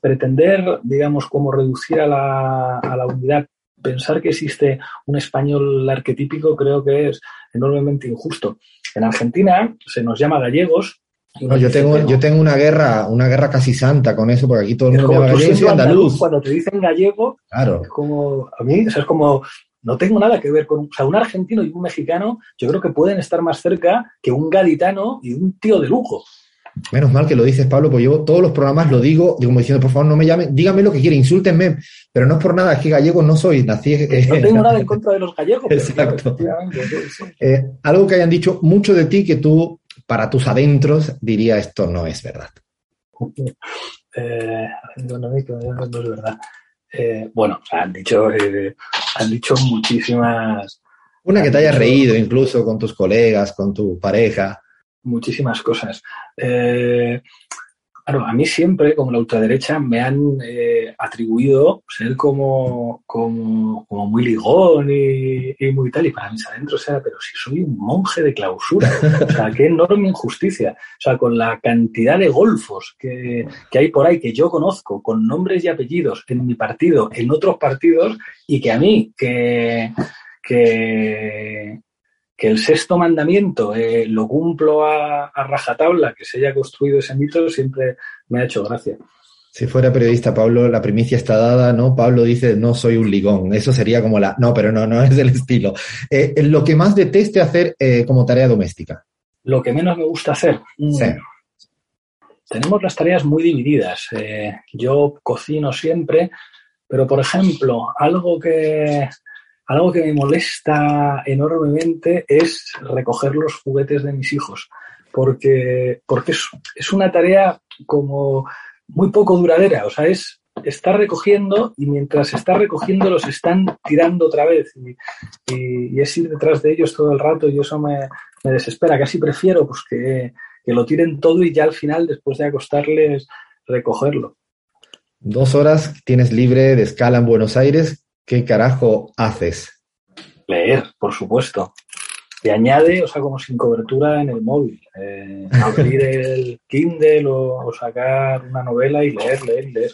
pretender, digamos, como reducir a la, a la unidad pensar que existe un español arquetípico creo que es enormemente injusto. En Argentina se nos llama gallegos. No, yo tengo, yo tengo una guerra, una guerra casi santa con eso, porque aquí todo el mundo llama gallego y andaluz. Cuando te dicen gallego, claro. es como, a mí, es como, no tengo nada que ver con, o sea, un argentino y un mexicano, yo creo que pueden estar más cerca que un gaditano y un tío de lujo. Menos mal que lo dices, Pablo, porque yo todos los programas lo digo, digo como diciendo, por favor, no me llamen, dígame lo que quiere, insúltenme, pero no es por nada, es que gallego no soy, nací. Eh, no tengo nada en contra de los gallegos. Exacto. Eh, algo que hayan dicho mucho de ti que tú, para tus adentros, diría esto no es verdad. Eh, no, es verdad. Bueno, han dicho, han dicho muchísimas. Una que te haya reído incluso con tus colegas, con tu pareja muchísimas cosas. Eh, claro, a mí siempre, como la ultraderecha, me han eh, atribuido ser como, como, muy ligón y, muy tal, y para mis adentros era, pero si soy un monje de clausura, o sea, qué enorme injusticia. O sea, con la cantidad de golfos que, que hay por ahí, que yo conozco, con nombres y apellidos en mi partido, en otros partidos, y que a mí, que, que, que el sexto mandamiento eh, lo cumplo a, rajatabla, que se haya construido ese mito, siempre me ha hecho gracia. Si fuera periodista, Pablo, la primicia está dada, ¿no? Pablo dice, no soy un ligón. Eso sería como la... No, pero no, no es del estilo. Eh, lo que más deteste hacer eh, como tarea doméstica. Lo que menos me gusta hacer. Mm. Sí. Tenemos las tareas muy divididas. yo cocino siempre, pero, por ejemplo, algo que, algo que me molesta enormemente es recoger los juguetes de mis hijos, porque, porque es, una tarea como muy poco duradera, o sea, es estar recogiendo y mientras está recogiendo los están tirando otra vez y, es ir detrás de ellos todo el rato y eso me, desespera. Casi prefiero pues, que, que lo tiren todo y ya al final, después de acostarles, recogerlo. Dos horas tienes libre de escala en Buenos Aires. ¿Qué carajo haces? Leer, por supuesto. Y añade, o sea, como sin cobertura en el móvil. Eh, abrir el Kindle o, sacar una novela y leer, leer, leer.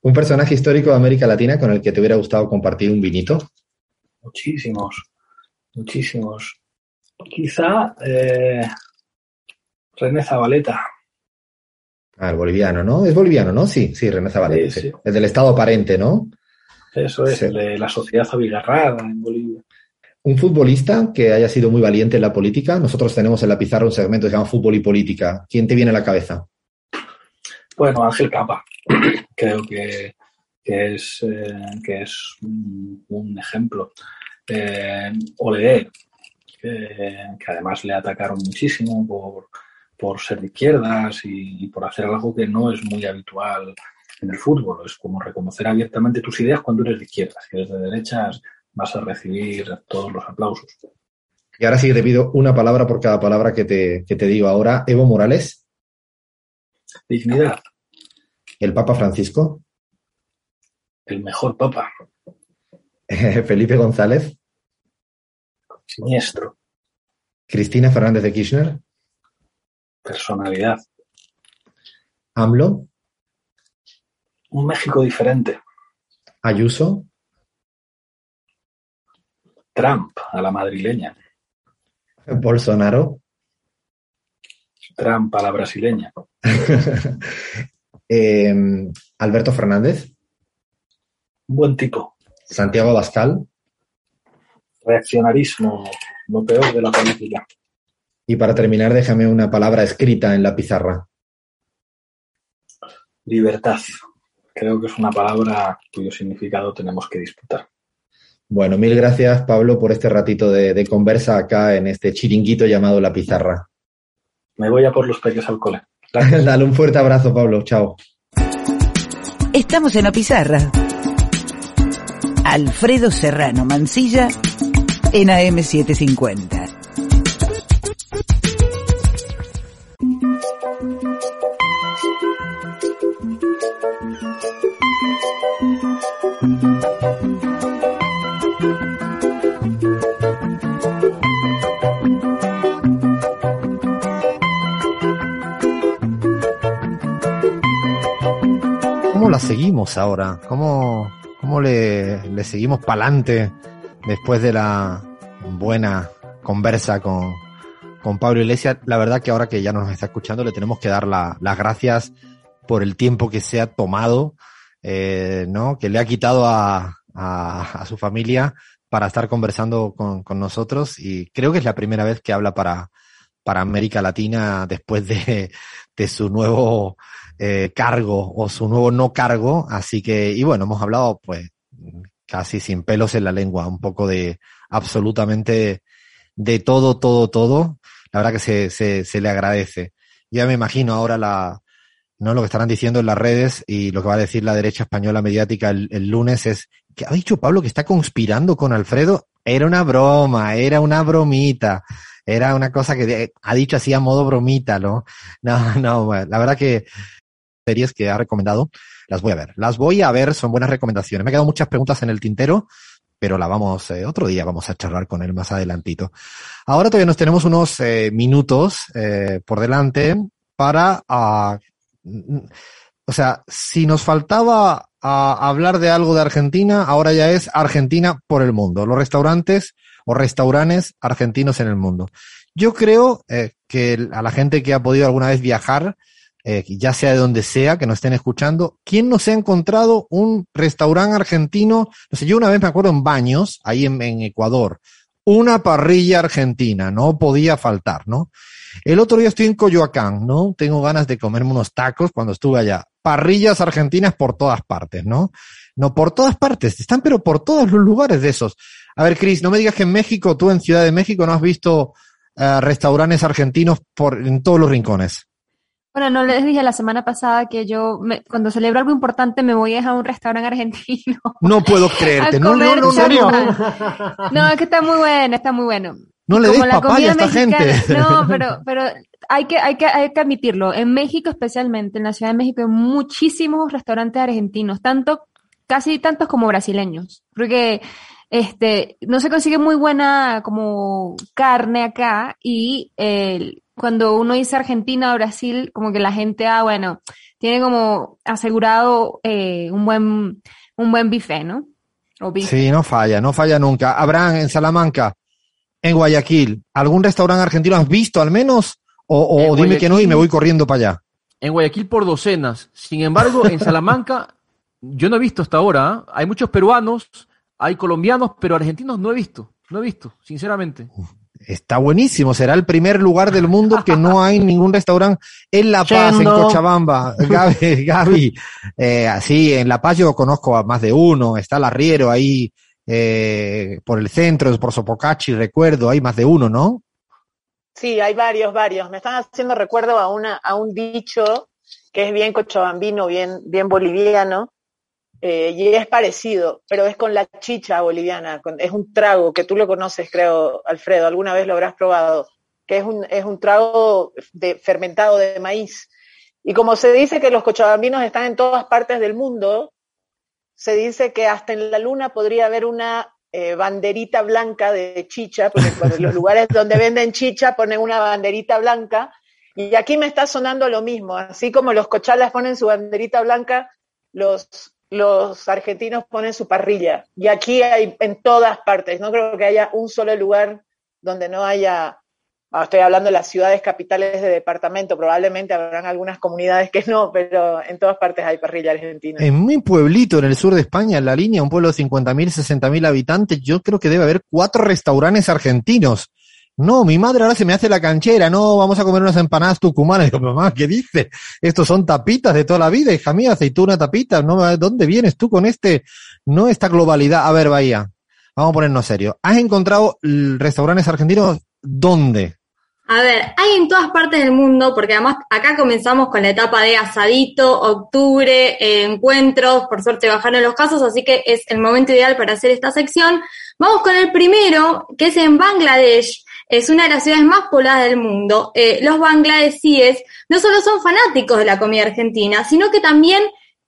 ¿Un personaje histórico de América Latina con el que te hubiera gustado compartir un vinito? Muchísimos, muchísimos. Quizá eh, René Zabaleta. Ah, el boliviano, ¿no? Es boliviano, ¿no? Sí, sí, René Zabaleta. Sí, Es del estado aparente, ¿no? Eso es, de la sociedad abigarrada en Bolivia. Un futbolista que haya sido muy valiente en la política. Nosotros tenemos en la pizarra un segmento que se llama Fútbol y Política. ¿Quién te viene a la cabeza? Bueno, Ángel Capa. Creo que, es, eh, que es un, ejemplo. Eh, leer. que, que además le atacaron muchísimo por, por ser de izquierdas y, y por hacer algo que no es muy habitual en el fútbol. Es como reconocer abiertamente tus ideas cuando eres de izquierdas. Si eres de derechas, vas a recibir todos los aplausos. Y ahora sí te pido una palabra por cada palabra que te, que te digo ahora. Evo Morales, Dignidad, el Papa Francisco, el mejor papa, Felipe González, siniestro, Cristina Fernández de Kirchner, personalidad, AMLO, un México diferente, Ayuso, Trump a la madrileña, Bolsonaro, Trump a la brasileña, eh, Alberto Fernández, un buen tipo, Santiago Abascal. Reaccionarismo, lo peor de la política, y para terminar déjame una palabra escrita en la pizarra. libertad. Creo que es una palabra cuyo significado tenemos que disputar. Bueno, mil gracias Pablo por este ratito de, de conversa acá en este chiringuito llamado La Pizarra. Me voy a por los peques al cole. Dale un fuerte abrazo Pablo, chao. Estamos en la pizarra. Alfredo Serrano Mancilla en AM750. ¿Cómo la seguimos ahora? ¿Cómo, cómo le, le seguimos pa'lante después de la buena conversa con, con Pablo Iglesias? La verdad que ahora que ya nos está escuchando le tenemos que dar la- las gracias por el tiempo que se ha tomado, eh, ¿no? Que le ha quitado a, a, su familia para estar conversando con, con nosotros y creo que es la primera vez que habla para, para América Latina después de, de su nuevo eh, cargo o su nuevo no cargo. Así que, y bueno, hemos hablado pues casi sin pelos en la lengua, un poco de absolutamente de todo, todo, todo. La verdad que se, se, le agradece. Ya me imagino ahora la, no lo que estarán diciendo en las redes y lo que va a decir la derecha española mediática el lunes es que ha dicho Pablo que está conspirando con Alfredo. Era una broma, era una bromita, era una cosa que de- ha dicho así a modo bromita, ¿no? No, no, la verdad que series que ha recomendado, las voy a ver. Las voy a ver, son buenas recomendaciones. Me han quedado muchas preguntas en el tintero, pero la vamos, eh, otro día vamos a charlar con él más adelantito. Ahora todavía nos tenemos unos eh, minutos eh, por delante para, ah, mm, o sea, si nos faltaba hablar de algo de Argentina, ahora ya es Argentina por el mundo. Los restaurantes o restaurantes argentinos en el mundo. Yo creo eh, que a la gente que ha podido alguna vez viajar, eh, ya sea de donde sea, que nos estén escuchando, ¿quién no se ha encontrado un restaurante argentino? No sé, yo una vez me acuerdo en Baños, ahí en, en Ecuador, una parrilla argentina, no podía faltar, ¿no? El otro día estoy en Coyoacán, ¿no? Tengo ganas de comerme unos tacos cuando estuve allá. Parrillas argentinas por todas partes, ¿no? No, por todas partes, están pero por todos los lugares de esos. A ver, Cris, no me digas que en México, tú en Ciudad de México, no has visto eh, restaurantes argentinos por, en todos los rincones. Bueno, no les dije la semana pasada que yo, me- cuando celebro algo importante, me voy a un restaurante argentino. No puedo creerte. No, no, no, no, no, es que está muy bueno, está muy bueno. no le des papaya a esta mexicana- gente. No, pero, pero hay que, hay que, hay que admitirlo. En México especialmente, en la Ciudad de México, hay muchísimos restaurantes argentinos, tanto, casi tantos como brasileños. Porque, este, no se consigue muy buena como carne acá y el- cuando uno dice Argentina o Brasil, como que la gente, ah, bueno, tiene como asegurado eh, un buen, un buen bife, ¿no? O bife. Sí, no falla, no falla nunca. Abraham, en Salamanca, en Guayaquil, ¿algún restaurante argentino has visto al menos? O, o dime que no y me voy corriendo para allá. En Guayaquil por docenas. Sin embargo, en Salamanca, yo no he visto hasta ahora. ¿ah? Hay muchos peruanos, hay colombianos, pero argentinos no he visto. No he visto, sinceramente. Está buenísimo, será el primer lugar del mundo que no hay ningún restaurante en La Paz, en. Cochabamba. Gaby, Gaby, eh, así, en La Paz yo conozco a más de uno, está el arriero ahí eh, por el centro, por Sopocachi, recuerdo, hay más de uno, ¿no? Sí, hay varios, varios. Me están haciendo recuerdo a, una, a un dicho que es bien cochabambino, bien, bien boliviano, eh, y es parecido, pero es con la chicha boliviana, con, es un trago que tú lo conoces, creo, Alfredo, alguna vez lo habrás probado, que es un, es un trago de, fermentado de maíz. Y como se dice que los cochabambinos están en todas partes del mundo, se dice que hasta en la luna podría haber una eh, banderita blanca de chicha, porque en los lugares donde venden chicha ponen una banderita blanca, y aquí me está sonando lo mismo, así como los cochalas ponen su banderita blanca, los, los argentinos ponen su parrilla, y aquí hay en todas partes, no creo que haya un solo lugar donde no haya Ah, estoy hablando de las ciudades capitales de departamento, probablemente habrán algunas comunidades que no, pero en todas partes hay parrilla argentina. En mi pueblito, en el sur de España, en la línea, un pueblo de 50.000, 60.000 habitantes, yo creo que debe haber cuatro restaurantes argentinos. No, mi madre ahora se me hace la canchera, no, vamos a comer unas empanadas tucumanas. Digo, mamá, ¿qué dice? Estos son tapitas de toda la vida, hija mía, aceituna tapita, no, ¿dónde vienes tú con este, no esta globalidad? A ver, Bahía, vamos a ponernos serio. ¿Has encontrado restaurantes argentinos dónde? A ver, hay en todas partes del mundo, porque además acá comenzamos con la etapa de asadito, octubre, eh, encuentros, por suerte bajaron los casos, así que es el momento ideal para hacer esta sección. Vamos con el primero, que es en Bangladesh. Es una de las ciudades más pobladas del mundo. Eh, los bangladesíes no solo son fanáticos de la comida argentina, sino que también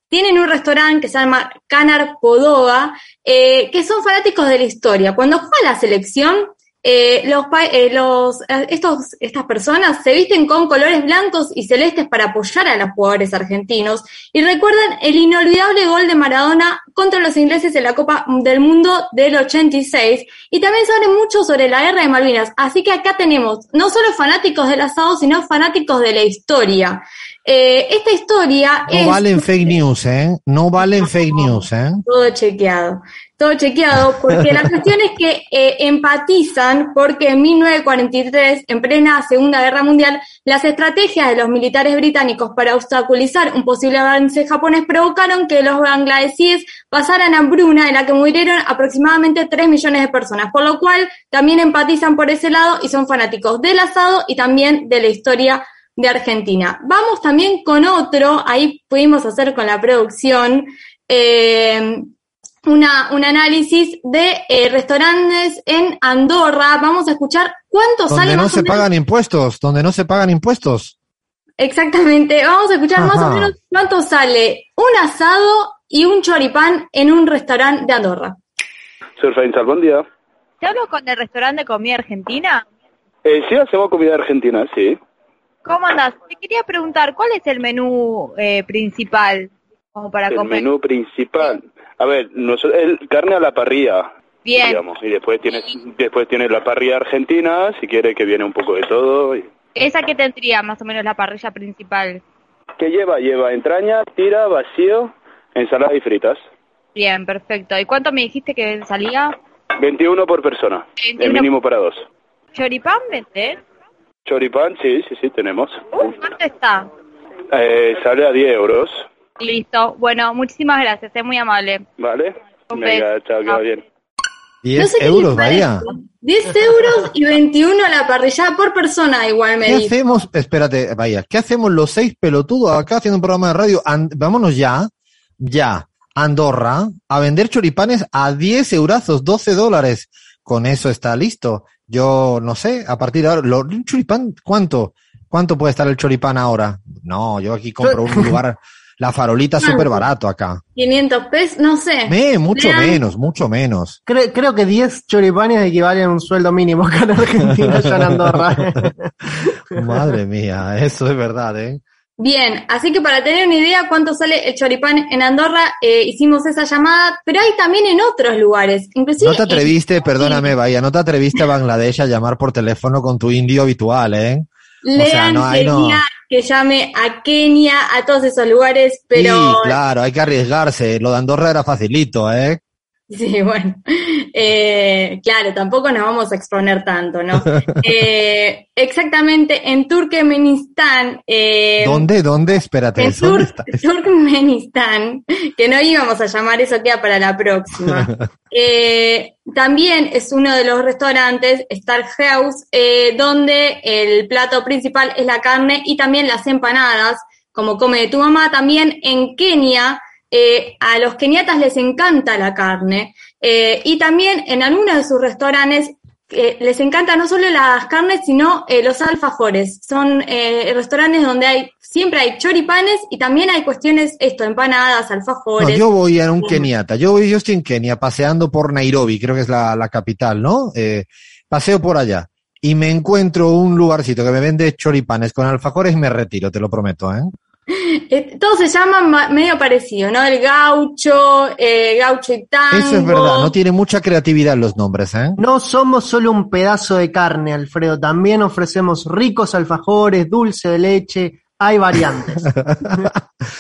tienen un restaurante que se llama Canar Podoga, eh, que son fanáticos de la historia. Cuando juega la selección, eh, los, eh, los, eh, estos, estas personas se visten con colores blancos y celestes para apoyar a los jugadores argentinos y recuerdan el inolvidable gol de Maradona contra los ingleses en la Copa del Mundo del 86 y también saben mucho sobre la guerra de Malvinas. Así que acá tenemos no solo fanáticos del asado, sino fanáticos de la historia. Eh, esta historia no es... valen fake news, ¿eh? No valen fake news, ¿eh? Todo chequeado todo chequeado, porque la cuestión es que eh, empatizan porque en 1943, en plena Segunda Guerra Mundial, las estrategias de los militares británicos para obstaculizar un posible avance japonés provocaron que los bangladesíes pasaran hambruna en la que murieron aproximadamente 3 millones de personas, por lo cual también empatizan por ese lado y son fanáticos del asado y también de la historia de Argentina. Vamos también con otro, ahí pudimos hacer con la producción, eh, una, un análisis de eh, restaurantes en Andorra. Vamos a escuchar cuánto donde sale no más se o menos. pagan impuestos, donde no se pagan impuestos. Exactamente. Vamos a escuchar más o menos cuánto sale un asado y un choripán en un restaurante de Andorra. Surfainsal, buen día. ¿Te hablo con el restaurante de comida argentina? Eh, sí, hacemos comida argentina, sí. ¿Cómo andas? Te quería preguntar, ¿cuál es el menú eh, principal como para el comer? menú principal. A ver, nosotros, el carne a la parrilla, Bien, digamos, y después tienes, después tienes la parrilla argentina, si quiere que viene un poco de todo. y- ¿esa que tendría más o menos la parrilla principal? ¿Qué lleva? Lleva entraña, tira, vacío, ensalada y fritas. Bien, perfecto. ¿Y cuánto me dijiste que salía? 21 por persona, el 21. mínimo para dos. ¿Choripán vendés? Choripán, sí, sí, sí, tenemos. ¿Cuánto está? Eh, sale a 10 euros, Listo. Bueno, muchísimas gracias, es muy amable. ¿vale? Un Venga, beso. chao, que va bien. 10 No sé qué euros, vaya. 10 euros y 21 a la parrilla por persona, igual me ¿Qué dice. hacemos? Espérate, vaya. ¿Qué hacemos los seis pelotudos acá haciendo un programa de radio? And- vámonos ya, ya, Andorra, a vender choripanes a 10 eurazos, 12 dólares. Con eso está listo. Yo no sé, a partir de ahora, lo- ¿un choripán cuánto? ¿Cuánto puede estar el choripán ahora? No, yo aquí compro un lugar, la farolita súper barato acá. 500 pesos, no sé. Me, mucho Vean, menos, mucho menos. Cre- creo que 10 choripanes equivalen a un sueldo mínimo acá en Argentina, ya en Andorra. Madre mía, eso es verdad, ¿eh? Bien, así que para tener una idea cuánto sale el choripán en Andorra, eh, hicimos esa llamada, pero hay también en otros lugares. Inclusive No te en- atreviste, perdóname, vaya, no te atreviste a Bangladesh a llamar por teléfono con tu indio habitual, ¿eh? Le o sea, no, ahí no. Que llame a Kenia, a todos esos lugares, pero Sí, claro, hay que arriesgarse. Lo de Andorra era facilito, ¿eh? Sí, bueno. Eh, claro, tampoco nos vamos a exponer tanto, ¿no? Eh, exactamente, en Turkmenistán. Eh, ¿Dónde? ¿Dónde? Espérate. en ¿dónde Tur- está? Turkmenistán, que no íbamos a llamar eso queda para la próxima. Eh, también es uno de los restaurantes, Star House, eh, donde el plato principal es la carne y también las empanadas, como come tu mamá. También en Kenia, eh, a los keniatas les encanta la carne. Eh, y también en algunos de sus restaurantes eh, les encanta no solo las carnes, sino eh, los alfajores. Son eh, restaurantes donde hay siempre hay choripanes y también hay cuestiones, esto, empanadas, No, alfajores. yo voy a un keniata. Yo, voy, yo estoy en Kenia paseando por Nairobi, creo que es la, la capital, ¿no? Eh, paseo por allá y me encuentro un lugarcito que me vende choripanes con alfajores y me retiro, te lo prometo, ¿eh? Eh, todos se llaman ma- medio parecido, ¿no? El gaucho, eh, gaucho y tango. Eso es verdad, no tiene mucha creatividad los nombres, ¿eh? No somos solo un pedazo de carne, Alfredo. También ofrecemos ricos alfajores, dulce de leche. Hay variantes.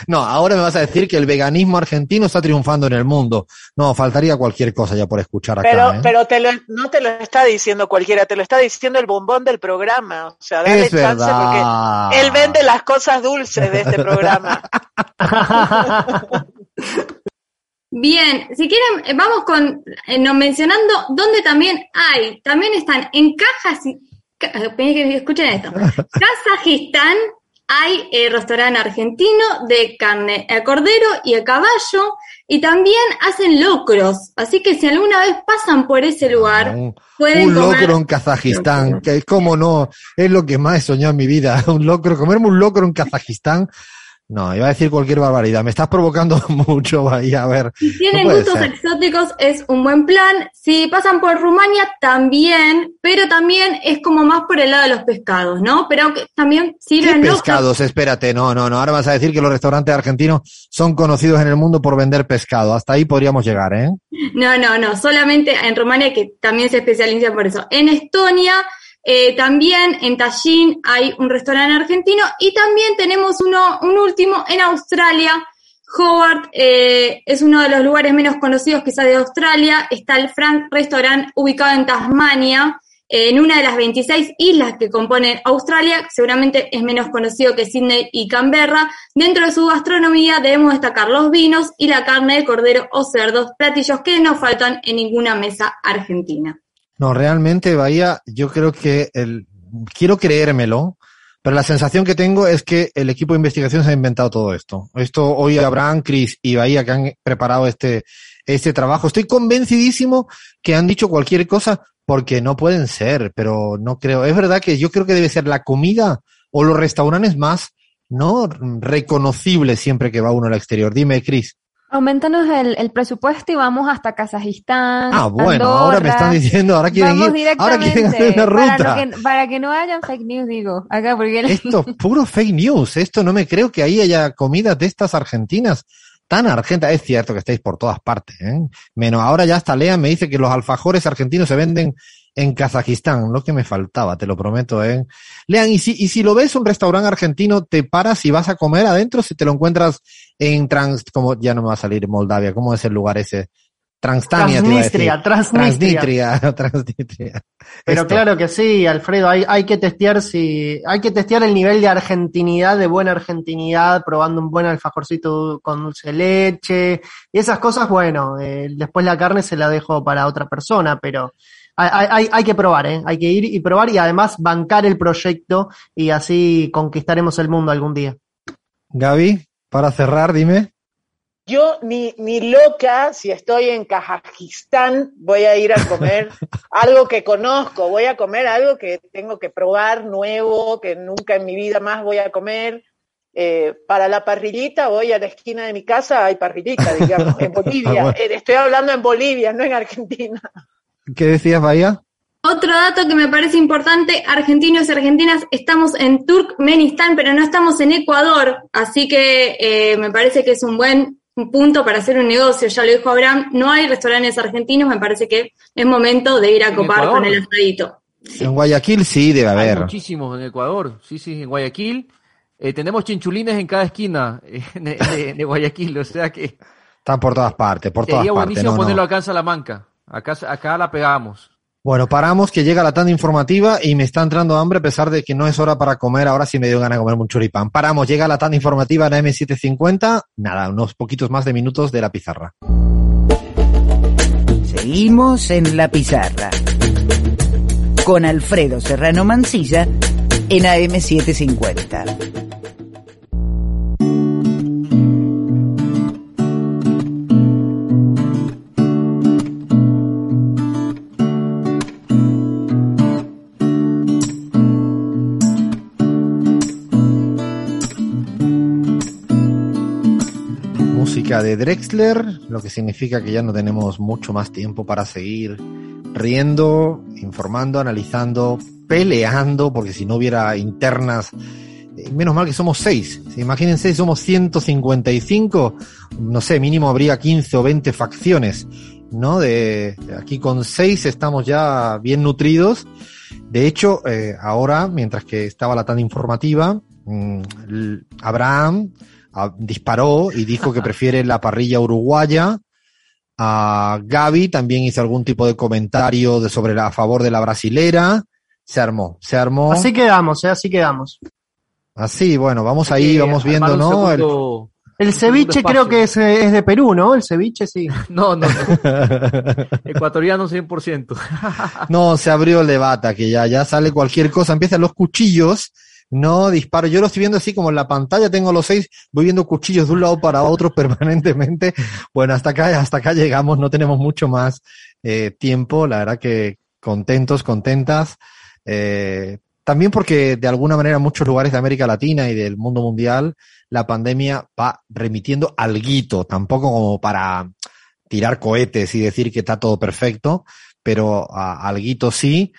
No, ahora me vas a decir que el veganismo argentino está triunfando en el mundo. No, faltaría cualquier cosa ya por escuchar acá. Pero, ¿eh? pero te lo, no te lo está diciendo cualquiera, te lo está diciendo el bombón del programa. O sea, dale Es chance verdad. porque él vende las cosas dulces de este programa. Bien, si quieren, eh, vamos con, eh, nos mencionando dónde también hay. También están en cajas eh, que escuchen esto. Kazajistán hay eh, restaurante argentino de carne a cordero y a caballo y también hacen locros. Así que si alguna vez pasan por ese lugar, pueden un comer. locro en Kazajistán, que es como no, es lo que más he soñado en mi vida, un locro, comerme un locro en Kazajistán. No, iba a decir cualquier barbaridad, me estás provocando mucho, vaya a ver. Si tienen no gustos ser. exóticos es un buen plan. Si pasan por Rumania también, pero también es como más por el lado de los pescados, ¿no? Pero que también ¿Qué sirven locros. pescados? Espérate, no, no, no. Ahora vas a decir que los restaurantes argentinos son conocidos en el mundo por vender pescado. Hasta ahí podríamos llegar, ¿eh? No, no, no, solamente en Rumania que también se especializa por eso. En Estonia, eh, también en Tallinn hay un restaurante argentino y también tenemos uno, un último en Australia. Hobart eh, es uno de los lugares menos conocidos quizás de Australia. Está el Frank Restaurant ubicado en Tasmania, eh, en una de las 26 islas que componen Australia. Seguramente es menos conocido que Sydney y Canberra. Dentro de su gastronomía debemos destacar los vinos y la carne de cordero o cerdos, platillos que no faltan en ninguna mesa argentina. No, realmente, Bahía, yo creo que el, quiero creérmelo, pero la sensación que tengo es que el equipo de investigación se ha inventado todo esto. Esto hoy Abraham, Chris y Bahía que han preparado este, este trabajo. Estoy convencidísimo que han dicho cualquier cosa porque no pueden ser, pero no creo. Es verdad que yo creo que debe ser la comida o los restaurantes más no reconocibles siempre que va uno al exterior. Dime, Chris. Aumentanos el, el presupuesto y vamos hasta Kazajistán. Ah, bueno, Andorra. ahora me están diciendo, ahora quieren Vamos ir, ahora quieren hacer una ruta. Para, no que, para que no hayan fake news, digo. Acá, porque Esto es puro fake news. Esto no me creo que ahí haya comidas de estas argentinas tan argentas. Es cierto que estáis por todas partes, ¿eh? Menos ahora ya hasta Lea me dice que los alfajores argentinos se venden en Kazajistán. Lo que me faltaba, te lo prometo, ¿eh? Lean, y si, y si lo ves un restaurante argentino, te paras y vas a comer adentro, si te lo encuentras en Trans, como ya no me va a salir Moldavia, ¿cómo es el lugar ese? Transtania. Transnistria, Transnistria. Transnistria, Transnistria. Pero Esto. claro que sí, Alfredo, hay, hay que testear si, hay que testear el nivel de argentinidad, de buena argentinidad, probando un buen alfajorcito con dulce de leche, y esas cosas, bueno, eh, después la carne se la dejo para otra persona, pero hay, hay- hay, hay que probar, ¿eh? hay que ir y probar y además bancar el proyecto y así conquistaremos el mundo algún día. Gaby, para cerrar, dime. Yo ni, ni loca, si estoy en Kazajistán, voy a ir a comer algo que conozco, voy a comer algo que tengo que probar nuevo, que nunca en mi vida más voy a comer. Eh, para la parrillita voy a la esquina de mi casa, hay parrillita, digamos, en Bolivia. Bueno. Eh, estoy hablando en Bolivia, no en Argentina. ¿Qué decías, Bahía? Otro dato que me parece importante, argentinos y argentinas, estamos en Turkmenistán, pero no estamos en Ecuador, así que eh, me parece que es un buen punto para hacer un negocio, ya lo dijo Abraham, no hay restaurantes argentinos, me parece que es momento de ir a ¿En copar Ecuador? con el asadito. En Guayaquil sí debe Hay haber. muchísimos en Ecuador, sí, sí, en Guayaquil. Eh, tenemos chinchulines en cada esquina eh, de, de- de Guayaquil, o sea que Están por todas partes, por todas Sería partes. buenísimo no, no. ponerlo acá en Salamanca. Acá, acá la pegamos. Bueno, paramos que llega la tanda informativa y me está entrando hambre a pesar de que no es hora para comer. Ahora sí me dio ganas de comer un choripán. Paramos, llega la tanda informativa en M750. Nada, unos poquitos más de minutos de la pizarra. Seguimos en la pizarra. Con Alfredo Serrano Mancilla en AM750. De Drexler, lo que significa que ya no tenemos mucho más tiempo para seguir riendo, informando, analizando, peleando, porque si no hubiera internas, eh, menos mal que somos seis. Imagínense, si somos 155, no sé, mínimo habría 15 o 20 facciones, ¿no? De aquí con seis estamos ya bien nutridos. De hecho, eh, ahora, mientras que estaba la tanda informativa, mm, Abraham disparó y dijo que prefiere la parrilla uruguaya. A Gaby también hizo algún tipo de comentario de sobre la, a favor de la brasilera. Se armó, se armó. Así quedamos, ¿eh? así quedamos. Así, bueno, vamos ahí, vamos viendo, ¿no? Segundo, el, el ceviche creo que es, es, de Perú, ¿no? El ceviche sí. No, no, no. Ecuatoriano 100%. no, se abrió el debate, que ya, ya sale cualquier cosa, empiezan los cuchillos no disparo. Yo lo estoy viendo así como en la pantalla, tengo los seis, voy viendo cuchillos de un lado para otro permanentemente. Bueno, hasta acá, hasta acá llegamos, no tenemos mucho más eh, tiempo, la verdad que contentos, contentas. Eh, también porque de alguna manera en muchos lugares de América Latina y del mundo mundial la pandemia va remitiendo alguito, tampoco como para tirar cohetes y decir que está todo perfecto, pero a, alguito sí.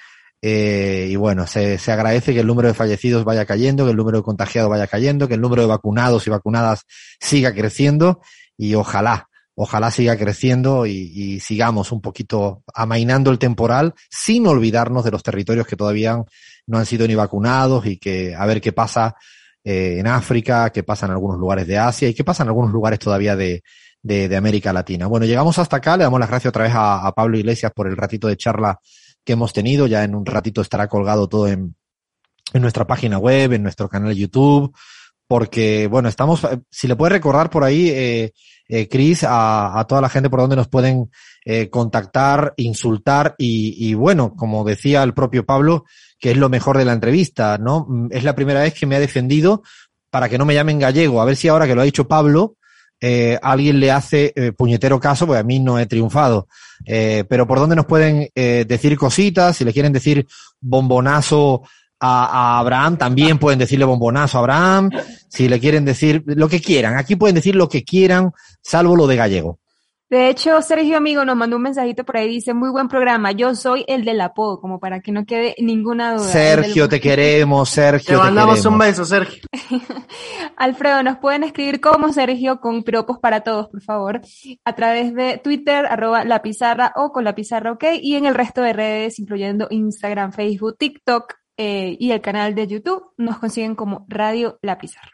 Eh, y bueno, se, se, agradece que el número de fallecidos vaya cayendo, que el número de contagiados vaya cayendo, que el número de vacunados y vacunadas siga creciendo y ojalá, ojalá siga creciendo y, sigamos un poquito amainando el temporal sin olvidarnos de los territorios que todavía no han sido ni vacunados y que a ver qué pasa eh, en África, qué pasa en algunos lugares de Asia y qué pasa en algunos lugares todavía de, de, América Latina. Bueno, llegamos hasta acá, le damos las gracias otra vez a Pablo Iglesias por el ratito de charla que hemos tenido. Ya en un ratito estará colgado todo en, nuestra página web, en nuestro canal de YouTube, porque, bueno, estamos, si le puede recordar por ahí, eh, eh, Chris, a, a, toda la gente por donde nos pueden eh, contactar, insultar y, y, bueno, como decía el propio Pablo, que es lo mejor de la entrevista, ¿no? Es la primera vez que me ha defendido para que no me llamen gallego. A ver si ahora que lo ha dicho Pablo, eh, alguien le hace eh, puñetero caso, pues a mí no he triunfado. Eh, pero por dónde nos pueden eh, decir cositas, si le quieren decir bombonazo a, a, Abraham, también pueden decirle bombonazo a Abraham, si le quieren decir lo que quieran, aquí pueden decir lo que quieran, salvo lo de gallego. De hecho, Sergio Amigo nos mandó un mensajito por ahí, dice, muy buen programa, yo soy el del apodo, como para que no quede ninguna duda. Sergio, te queremos, Sergio. Te mandamos te un beso, Sergio. Alfredo, nos pueden escribir como Sergio con piropos para todos, por favor, a través de Twitter, arroba la pizarra o con la pizarra ok, y en el resto de redes, incluyendo Instagram, Facebook, TikTok eh, y el canal de YouTube, nos consiguen como Radio La Pizarra.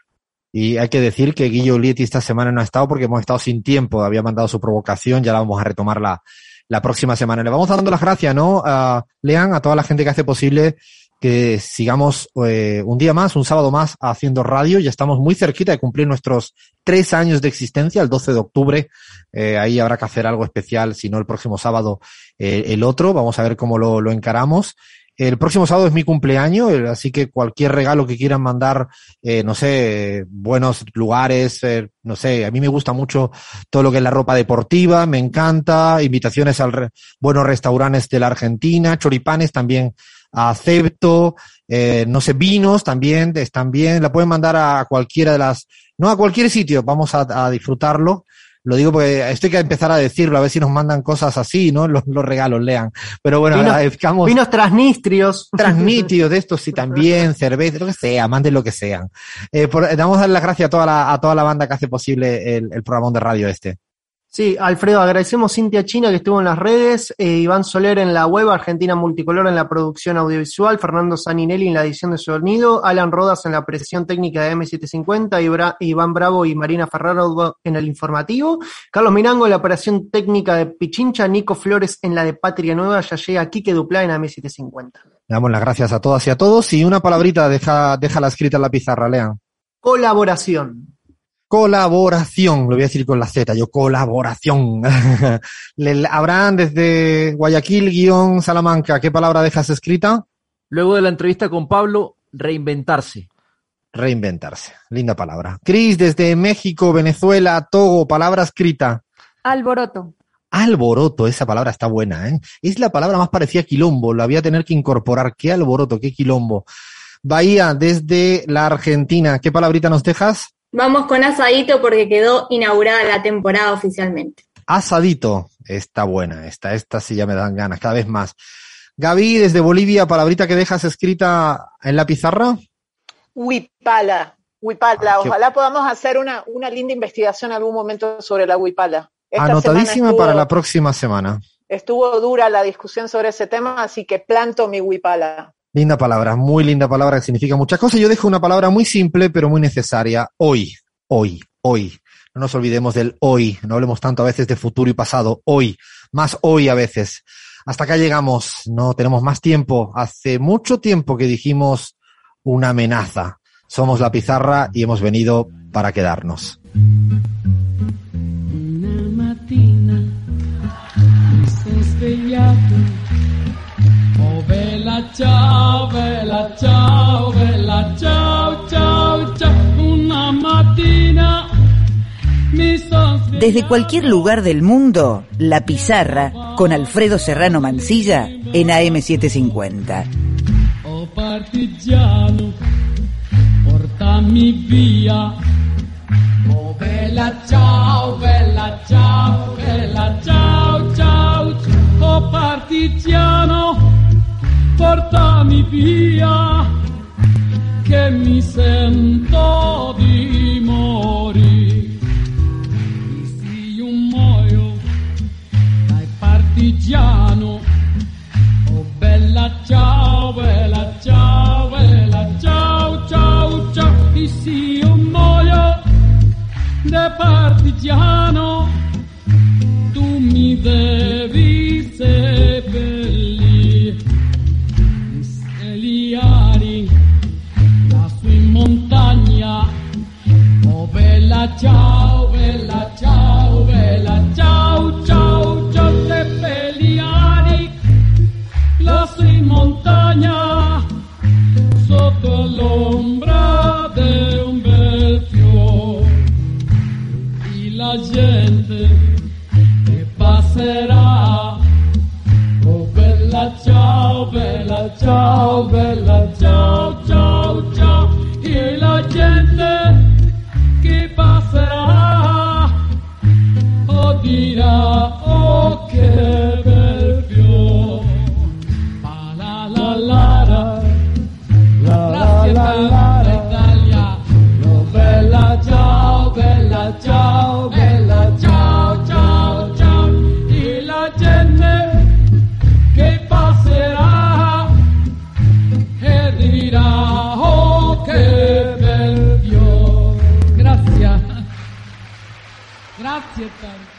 Y hay que decir que Guillo Lieti esta semana no ha estado porque hemos estado sin tiempo. Había mandado su provocación, ya la vamos a retomar la, la próxima semana. Le vamos dando las gracias, ¿no? A Lean, a toda la gente que hace posible que sigamos eh, un día más, un sábado más haciendo radio. Ya estamos muy cerquita de cumplir nuestros tres años de existencia, el 12 de octubre. Eh, ahí habrá que hacer algo especial, si no el próximo sábado, eh, el otro. Vamos a ver cómo lo, lo encaramos. El próximo sábado es mi cumpleaños, así que cualquier regalo que quieran mandar, eh, no sé, buenos lugares, eh, no sé, a mí me gusta mucho todo lo que es la ropa deportiva, me encanta, invitaciones a re buenos restaurantes de la Argentina, choripanes también acepto, eh, no sé, vinos también están bien, la pueden mandar a cualquiera de las, no a cualquier sitio, vamos a, a disfrutarlo. Lo digo porque esto hay que empezar a decirlo, a ver si nos mandan cosas así, ¿no? Los, los regalos, lean. Pero bueno, vinos. Vinos transnistrios. Transnitrios de estos sí también, cerveza, lo que sea, manden lo que sean. Eh, por, damos a dar las gracias a toda la, a toda la banda que hace posible el, el programa de radio este. Sí, Alfredo, agradecemos Cintia China que estuvo en las redes, eh, Iván Soler en la web, Argentina Multicolor en la producción audiovisual, Fernando Saninelli en la edición de sonido, Alan Rodas en la presión técnica de M750, Ibra- Iván Bravo y Marina Ferraro en el informativo, Carlos Mirango en la operación técnica de Pichincha, Nico Flores en la de Patria Nueva, ya llega Quique Duplá en M750. Le damos las gracias a todas y a todos y una palabrita, deja, déjala escrita en la pizarra, lean. Colaboración. Colaboración, lo voy a decir con la Z, yo colaboración. Le- Abraham desde Guayaquil, guion Salamanca, ¿qué palabra dejas escrita? Luego de la entrevista con Pablo, reinventarse. Reinventarse, linda palabra. Cris desde México, Venezuela, Togo, palabra escrita. Alboroto. Alboroto, esa palabra está buena, ¿eh? Es la palabra más parecida a quilombo, la voy a tener que incorporar. ¿Qué alboroto, qué quilombo? Bahía, desde la Argentina, ¿qué palabrita nos dejas? Vamos con asadito porque quedó inaugurada la temporada oficialmente. Asadito, está buena, esta, esta sí ya me dan ganas, cada vez más. Gaby, desde Bolivia, palabrita que dejas escrita en la pizarra. Huipala, huipala. Ah, qué- Ojalá podamos hacer una, una linda investigación en algún momento sobre la huipala. Esta Anotadísima estuvo- para la próxima semana. Estuvo dura la discusión sobre ese tema, así que planto mi huipala. Linda palabra, muy linda palabra que significa muchas cosas. Yo dejo una palabra muy simple, pero muy necesaria. Hoy, hoy, hoy. No nos olvidemos del hoy. No hablemos tanto a veces de futuro y pasado. Hoy, más hoy a veces. Hasta acá llegamos. No tenemos más tiempo. Hace mucho tiempo que dijimos una amenaza. Somos la pizarra y hemos venido para quedarnos. Bella ciao, bella ciao, bella ciao, ciao, ciao. Una mattina mi svegliato. Desde cualquier lugar del mundo, La Pizarra con Alfredo Serrano Mancilla en AM750. Oh partigiano, portami via. Oh bella ciao, bella ciao, bella ciao, ciao. Oh partigiano, portami via. Che mi sento di morire. Se io muoio dai partigiano. Oh bella ciao, bella ciao, bella ciao, ciao, ciao. E se io muoio da partigiano, tu mi devi seppellire. Bella ciao, bella ciao, bella ciao, ciao, ciao, seppellire lassù in montagna sotto l'ombra di un bel fiore e la gente che passerà oh bella ciao bella ciao bella ciao ciao ciao. E la gente Thank you.